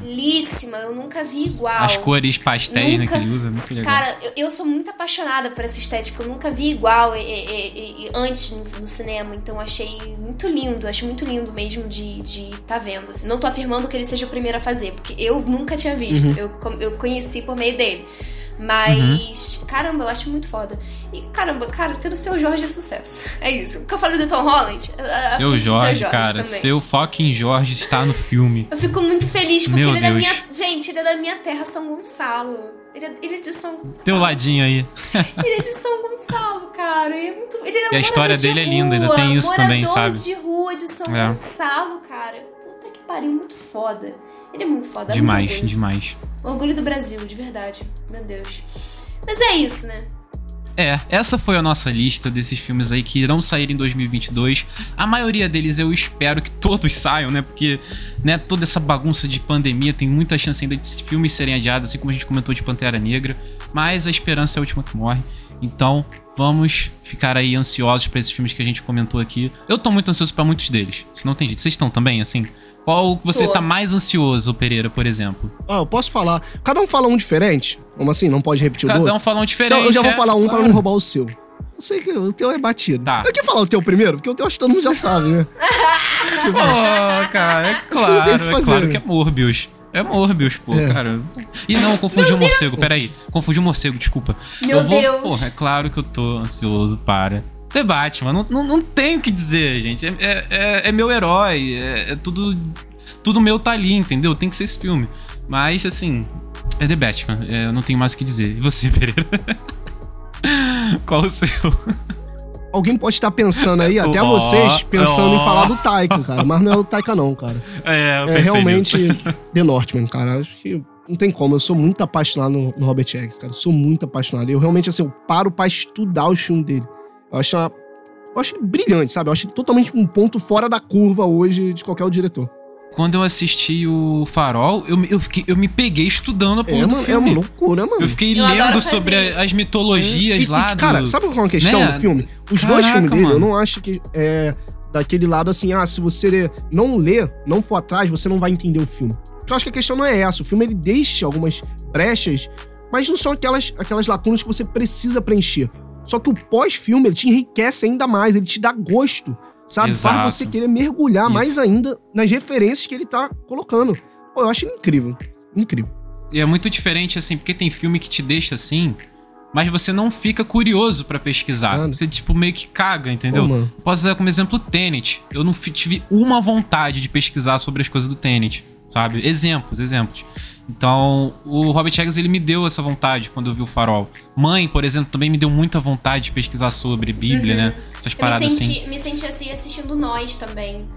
Speaker 3: Belíssima. Eu nunca vi igual.
Speaker 1: As cores pastéis né,
Speaker 3: Nunca-
Speaker 1: que ele usa, muito legal.
Speaker 3: Cara, eu, eu sou muito apaixonada por essa estética. Eu nunca vi igual e- e- e- e antes no, no cinema. Então achei muito lindo. Acho muito lindo mesmo de estar tá vendo. assim. Não tô afirmando que ele seja o primeiro a fazer, porque eu nunca tinha visto.
Speaker 1: Uhum.
Speaker 3: Eu, eu conheci por meio dele. Mas, caramba, eu acho muito foda. E, caramba, cara, ter o seu Jorge é sucesso. É isso. O que eu falei do Tom Holland? a- a-
Speaker 1: Seu Jorge, cara.
Speaker 3: também.
Speaker 1: Seu fucking Jorge está no filme.
Speaker 3: Eu fico muito feliz porque
Speaker 1: Meu
Speaker 3: ele é da
Speaker 1: Deus.
Speaker 3: minha. Gente, ele é da minha terra, São Gonçalo. Ele é, ele é de São Gonçalo.
Speaker 1: Teu ladinho aí.
Speaker 3: Ele é de São Gonçalo, cara. Ele é muito. Ele é
Speaker 1: E a história
Speaker 3: de
Speaker 1: dele é linda, ainda
Speaker 3: rua,
Speaker 1: tem isso também, sabe?
Speaker 3: de rua de São
Speaker 1: É.
Speaker 3: Gonçalo, cara. Puta que pariu, muito foda. Ele é muito foda. é muito
Speaker 1: Demais,
Speaker 3: orgulho.
Speaker 1: demais.
Speaker 3: Orgulho do Brasil, de verdade. Meu Deus. Mas é isso, né?
Speaker 1: É, essa foi a nossa lista desses filmes aí que irão sair em 2022. A maioria deles eu espero que todos (laughs) saiam, né? Porque, né, toda essa bagunça de pandemia tem muita chance ainda de filmes serem adiados, assim como a gente comentou de Pantera Negra. Mas a esperança é a última que morre. Então, vamos ficar aí ansiosos pra esses filmes que a gente comentou aqui. Eu tô muito ansioso pra muitos deles. Se não tem jeito. Vocês estão também, assim? Qual você
Speaker 3: Tô.
Speaker 1: tá mais ansioso, Pereira, por exemplo?
Speaker 2: Ah, eu posso falar. Cada um fala um diferente? Como assim? Não pode repetir o do
Speaker 1: Cada
Speaker 2: outro?
Speaker 1: um fala um diferente.
Speaker 2: Então, eu já vou
Speaker 1: é,
Speaker 2: falar um pra
Speaker 1: claro.
Speaker 2: não roubar o seu. Eu sei que o teu é batido.
Speaker 1: Tá.
Speaker 2: Eu quero falar o teu primeiro, porque o teu acho que todo mundo já sabe, né? (laughs)
Speaker 1: Pô, cara, é
Speaker 2: que não tem o
Speaker 1: claro,
Speaker 2: que
Speaker 1: é
Speaker 2: fazer,
Speaker 1: claro
Speaker 2: né?
Speaker 1: que é Morbius. É Morbius, pô,
Speaker 2: É.
Speaker 1: cara. E não, confundi o morcego, peraí. Confundi o morcego, desculpa.
Speaker 3: Meu
Speaker 1: eu vou,
Speaker 3: Deus.
Speaker 1: Porra, é claro que eu tô ansioso para. The Batman, não, não, não tem o que dizer, gente. É, é, é- meu herói, é, é tudo. Tudo meu tá ali, entendeu? Tem que ser esse filme. Mas, assim, é The Batman, é, eu não tenho mais o que dizer. E você, (laughs) Pereira? Qual o seu?
Speaker 2: Alguém pode estar pensando aí, (laughs) até
Speaker 1: Ó,
Speaker 2: vocês, pensando
Speaker 1: ó.
Speaker 2: em falar do Taika, cara. Mas não é o Taika, não, cara.
Speaker 1: É, eu
Speaker 2: É realmente
Speaker 1: nisso.
Speaker 2: The Northman, cara. Acho que não tem como. Eu sou muito apaixonado no, no Robert Eggs, cara. Eu sou muito apaixonado. Eu realmente, assim, eu paro pra estudar os filmes dele. Eu acho, uma- eu acho ele brilhante, sabe? Eu acho ele totalmente um ponto fora da curva hoje de qualquer outro diretor.
Speaker 1: Quando eu assisti o Farol, eu, me- eu, fiquei, eu me peguei estudando a porra
Speaker 2: É
Speaker 1: do
Speaker 2: uma, é
Speaker 1: filme.
Speaker 2: uma loucura, mano.
Speaker 1: Eu fiquei
Speaker 3: Eu
Speaker 1: lendo sobre a-
Speaker 3: isso.
Speaker 1: as mitologias
Speaker 2: E-
Speaker 1: lá
Speaker 2: e, cara,
Speaker 1: do...
Speaker 2: sabe qual é uma questão
Speaker 1: né?
Speaker 2: do filme? Os dois
Speaker 1: Caraca,
Speaker 2: filmes dele, eu
Speaker 1: mano.
Speaker 2: não acho que é daquele lado assim, ah, se você não ler, não for atrás, você não vai entender o filme. Eu acho que a questão não é essa. O filme ele deixa algumas brechas, mas não são aquelas, aquelas lacunas que você precisa preencher. Só que o pós-filme, ele te enriquece ainda mais, ele te dá gosto, sabe?
Speaker 1: Exato.
Speaker 2: Faz você querer mergulhar
Speaker 1: Isso.
Speaker 2: mais ainda nas referências que ele tá colocando. Pô, eu acho incrível. Incrível.
Speaker 1: E é muito diferente, assim, porque tem filme que te deixa assim, mas você não fica curioso pra pesquisar.
Speaker 2: Nada.
Speaker 1: Você, tipo, meio que caga, entendeu?
Speaker 2: Pô, mano.
Speaker 1: Posso usar como exemplo o Tenet. Eu não tive uma vontade de pesquisar sobre as coisas do Tenet, sabe? Exemplos, exemplos. Então, o Robert Eggers, ele me deu essa vontade quando eu vi o Farol. Mãe, por exemplo, também me deu muita vontade de pesquisar sobre Bíblia, né? Essas
Speaker 3: Uhum. Eu me
Speaker 1: paradas assim.
Speaker 3: senti, me senti assim assistindo Nós também.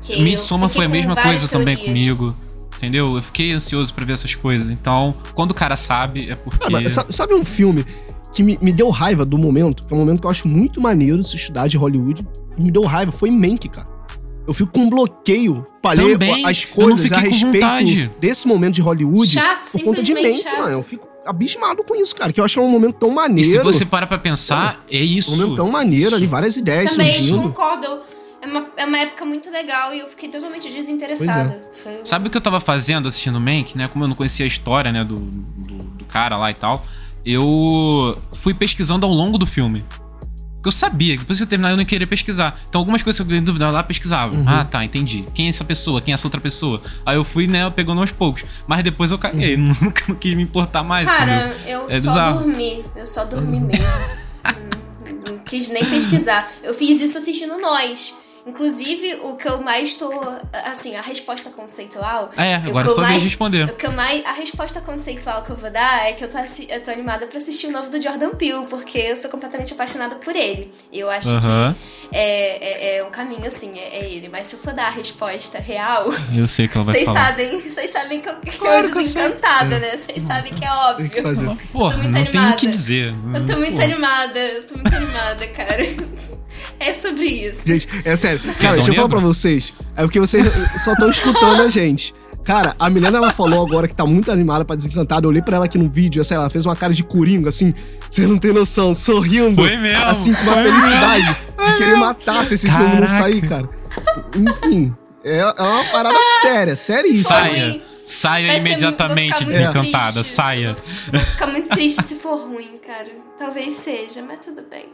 Speaker 3: Que
Speaker 1: Midsommar
Speaker 3: fiquei
Speaker 1: foi a mesma coisa também
Speaker 3: teorias.
Speaker 1: comigo. Entendeu? Eu fiquei ansioso pra ver essas coisas. Então, quando o cara sabe, é porque.
Speaker 2: Ah, mas sa- sabe um filme que me, me deu raiva do momento? Que é um momento que eu acho muito maneiro se estudar de Hollywood. E me deu raiva, foi Mank, cara. Eu fico com um bloqueio pra ler
Speaker 1: Também,
Speaker 2: as coisas a respeito
Speaker 1: vontade.
Speaker 2: desse momento de Hollywood
Speaker 3: Chato,
Speaker 2: por conta de
Speaker 3: simplesmente
Speaker 2: Mank,
Speaker 3: chato.
Speaker 2: mano. Eu fico abismado com isso, cara. Que eu acho que é um momento tão
Speaker 1: E
Speaker 2: maneiro.
Speaker 1: se você para pra pensar, é
Speaker 2: Um
Speaker 1: isso.
Speaker 2: momento tão maneiro ali, várias ideias
Speaker 3: Também
Speaker 2: surgindo.
Speaker 3: concordo. Eu, É uma, é uma época muito legal e eu fiquei totalmente desinteressada. Foi-
Speaker 1: Sabe o que eu tava fazendo assistindo o Mank, né? Como eu não conhecia a história, né, do, do, do cara lá e tal, eu fui pesquisando ao longo do filme. Eu sabia que depois que eu terminar eu não queria pesquisar. Então algumas coisas que eu fiquei em dúvida eu lá pesquisava. Ah, tá, entendi. Quem é essa pessoa? Quem é essa outra pessoa? Aí eu fui, né, pegando aos poucos. Mas depois eu caguei. (laughs) Nunca não quis me importar mais.
Speaker 3: Cara, eu
Speaker 1: É
Speaker 3: só
Speaker 1: bizarro.
Speaker 3: dormi. Eu só dormi mesmo. (laughs) Hum, não quis nem pesquisar. Eu fiz isso assistindo Nós. Inclusive, o que eu mais tô. Assim, a resposta conceitual.
Speaker 1: É,
Speaker 3: o
Speaker 1: agora
Speaker 3: eu
Speaker 1: só
Speaker 3: mais-
Speaker 1: responder.
Speaker 3: O que eu mais, a resposta conceitual que eu vou dar é que eu tô, eu tô animada pra assistir o novo do Jordan Peele, porque eu sou completamente apaixonada por ele. E eu acho que é, é, é um caminho, assim, é, é ele. Mas se eu for dar a resposta real,
Speaker 1: Eu sei que ela vai (laughs)
Speaker 3: vocês
Speaker 1: falar.
Speaker 3: sabem, vocês sabem que eu, que
Speaker 1: Claro
Speaker 3: eu
Speaker 1: eu
Speaker 3: desencantada, né? Vocês sabem que é
Speaker 2: Tem que
Speaker 3: óbvio.
Speaker 2: fazer.
Speaker 1: Pô,
Speaker 3: Tô muito
Speaker 1: não tem o
Speaker 3: animada.
Speaker 1: que dizer.
Speaker 3: Eu tô muito
Speaker 1: Pô.
Speaker 3: animada, eu tô muito animada, cara. (laughs) (laughs) É sobre isso.
Speaker 2: Gente, é sério. Cara, deixa eu falar pra vocês. É porque vocês só estão escutando a gente. Cara, a Milena, ela falou agora que tá muito animada pra desencantada. Eu olhei pra ela aqui no vídeo, sei lá, ela fez uma cara de coringa, assim. Você não tem noção, sorrindo.
Speaker 1: Foi mesmo,
Speaker 2: Assim, com uma
Speaker 1: foi
Speaker 2: felicidade de querer matar se esse filme não
Speaker 1: Caraca.
Speaker 2: sair, cara. Enfim, é, é uma parada séria, seríssima.
Speaker 1: Saia. Saia
Speaker 3: Vai
Speaker 1: imediatamente
Speaker 3: muito
Speaker 1: desencantada.
Speaker 3: triste.
Speaker 1: Saia.
Speaker 3: Vou ficar muito triste se for ruim, cara. Talvez seja, mas tudo bem.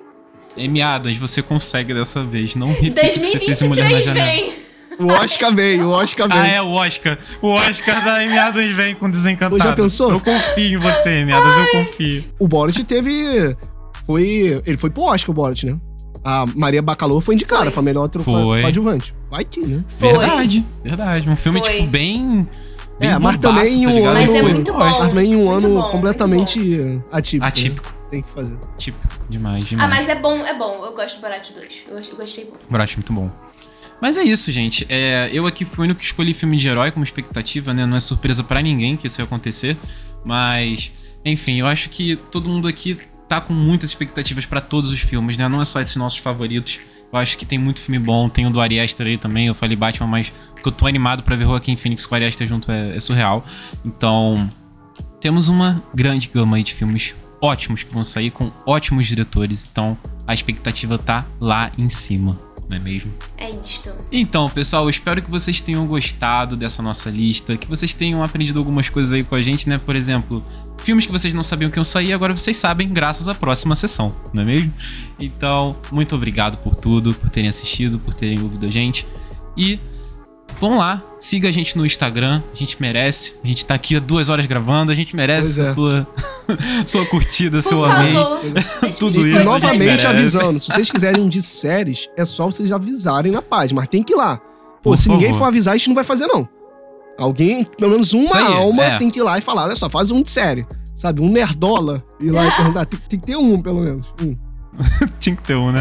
Speaker 1: Amy Adams, você consegue dessa vez. Não repita o que você fez em Mulher na
Speaker 3: 2023
Speaker 1: Janela.
Speaker 3: vem!
Speaker 2: O Oscar veio, o Oscar veio.
Speaker 1: Ah, é o Oscar. O Oscar da Amy Adams vem com Desencantada.
Speaker 2: Já pensou?
Speaker 1: Eu confio em você, Amy Adams, eu confio.
Speaker 2: O Borat teve. Foi. Ele foi pro Oscar, o Borat, né? A Maria Bacalhau foi indicada
Speaker 3: Foi.
Speaker 2: pra melhor ator
Speaker 1: Foi.
Speaker 2: coadjuvante. Vai que, né?
Speaker 3: Foi.
Speaker 1: Verdade, verdade. Um filme,
Speaker 3: Foi.
Speaker 1: tipo, bem... bem
Speaker 2: É, mas também em um
Speaker 1: ligado?
Speaker 2: ano.
Speaker 3: Mas é muito bom.
Speaker 2: Mas também em um
Speaker 3: Muito
Speaker 2: ano
Speaker 3: bom, muito
Speaker 2: completamente atípico. né?
Speaker 1: Atípico.
Speaker 2: Tem que fazer.
Speaker 1: Típico. Demais,
Speaker 3: Ah,
Speaker 1: demais.
Speaker 3: mas é bom, é bom. Eu gosto do Borat 2. Eu, eu gostei bom.
Speaker 1: Borat, muito bom. Mas é isso, gente. É, eu aqui fui o único que escolhi filme de herói como expectativa, né? Não é surpresa pra ninguém que isso ia acontecer. Mas, enfim, eu acho que todo mundo aqui tá com muitas expectativas pra todos os filmes, né? Não é só esses nossos favoritos. Eu acho que tem muito filme bom. Tem o do Ari Aster aí também. Eu falei Batman, mas o que eu tô animado pra ver Joaquim Phoenix com o Ari Aster junto é, é surreal. Então, temos uma grande gama aí de filmes ótimos que vão sair com ótimos diretores. Então, a expectativa tá lá em cima, não é mesmo?
Speaker 3: É isto.
Speaker 1: Então, pessoal, espero que vocês tenham gostado dessa nossa lista, que vocês tenham aprendido algumas coisas aí com a gente, né? Por exemplo, filmes que vocês não sabiam que iam sair, agora vocês sabem, graças à próxima sessão, não é mesmo? Então, muito obrigado por tudo, por terem assistido, por terem ouvido a gente. E vão lá, siga a gente no Instagram, a gente merece. A gente tá aqui há duas horas gravando, a gente merece
Speaker 2: é.
Speaker 1: sua, (laughs) sua curtida,
Speaker 3: Por
Speaker 1: seu amém.
Speaker 3: favor, deixa (laughs)
Speaker 1: Tudo isso,
Speaker 2: E novamente avisando, se vocês quiserem um de séries, é só vocês avisarem na página, mas tem que ir lá. Pô,
Speaker 1: Por
Speaker 2: se ninguém
Speaker 1: favor.
Speaker 2: for avisar, a gente não vai fazer, não. Alguém, pelo menos uma
Speaker 1: aí,
Speaker 2: alma,
Speaker 1: é.
Speaker 2: tem que ir lá e falar: olha só, faz um de série. Sabe, um nerdola, ir lá e (laughs) perguntar. Tem, tem que ter um, pelo menos. Um.
Speaker 1: Tinha que ter um, né?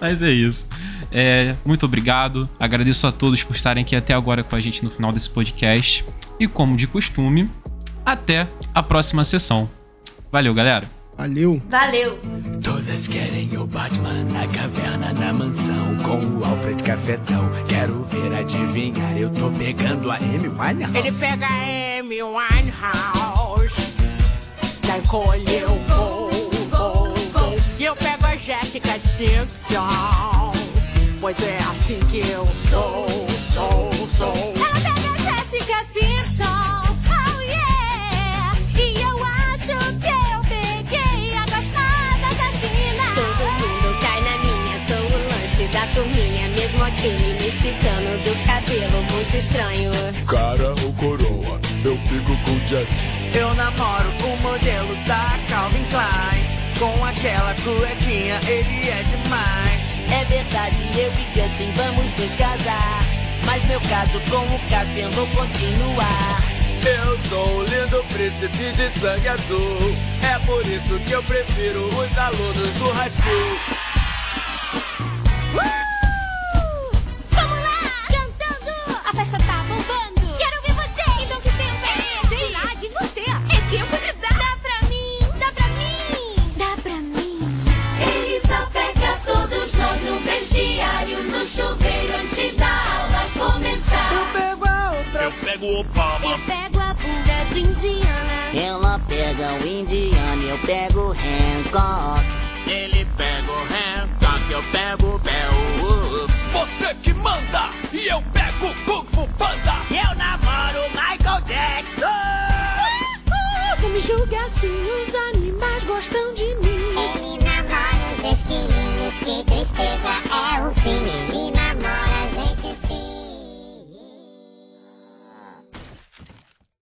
Speaker 1: Mas é isso. É, muito obrigado. Agradeço a todos por estarem aqui até agora com a gente no final desse podcast. E como de costume, até a próxima sessão. Valeu, galera.
Speaker 2: Valeu.
Speaker 3: Valeu.
Speaker 5: Todas querem o Batman na caverna, na mansão, com o Alfred Cafetão. Quero ver adivinhar, eu tô pegando a Amy Winehouse.
Speaker 7: Ele pega a Amy Winehouse. Da encolhe eu vou, vou, vou. E eu pego a Jessica Simpson. Pois é assim que eu sou, sou, sou.
Speaker 6: Ela pega a Jessica Simpson, oh yeah! E eu acho que eu peguei a gostosa assassina.
Speaker 7: Todo mundo cai na minha, sou o lance da turminha. Mesmo aquele mexicano do cabelo muito estranho.
Speaker 8: Cara ou coroa, eu fico com Jess.
Speaker 5: Eu namoro o modelo da Calvin Klein. Com aquela cuequinha, ele é demais.
Speaker 7: É verdade, eu e Justin vamos nos casar. Mas meu caso com o Caspian vou continuar.
Speaker 8: Eu sou o lindo príncipe de sangue azul. É por isso que eu prefiro os alunos do high school.
Speaker 6: Vamos
Speaker 5: pego
Speaker 8: o Obama.
Speaker 6: Eu pego a bunda do Indiana.
Speaker 9: Ela pega o Indiana, eu pego o Hancock.
Speaker 8: Ele pega o Hancock, eu pego o Bell.
Speaker 10: Você que manda e eu pego o Kung Fu Panda.
Speaker 5: Eu namoro Michael Jackson.
Speaker 7: Não me julgue assim, os animais gostam de mim.
Speaker 9: Ele namora os esquilinhos, que tristeza é o fim. Ele namora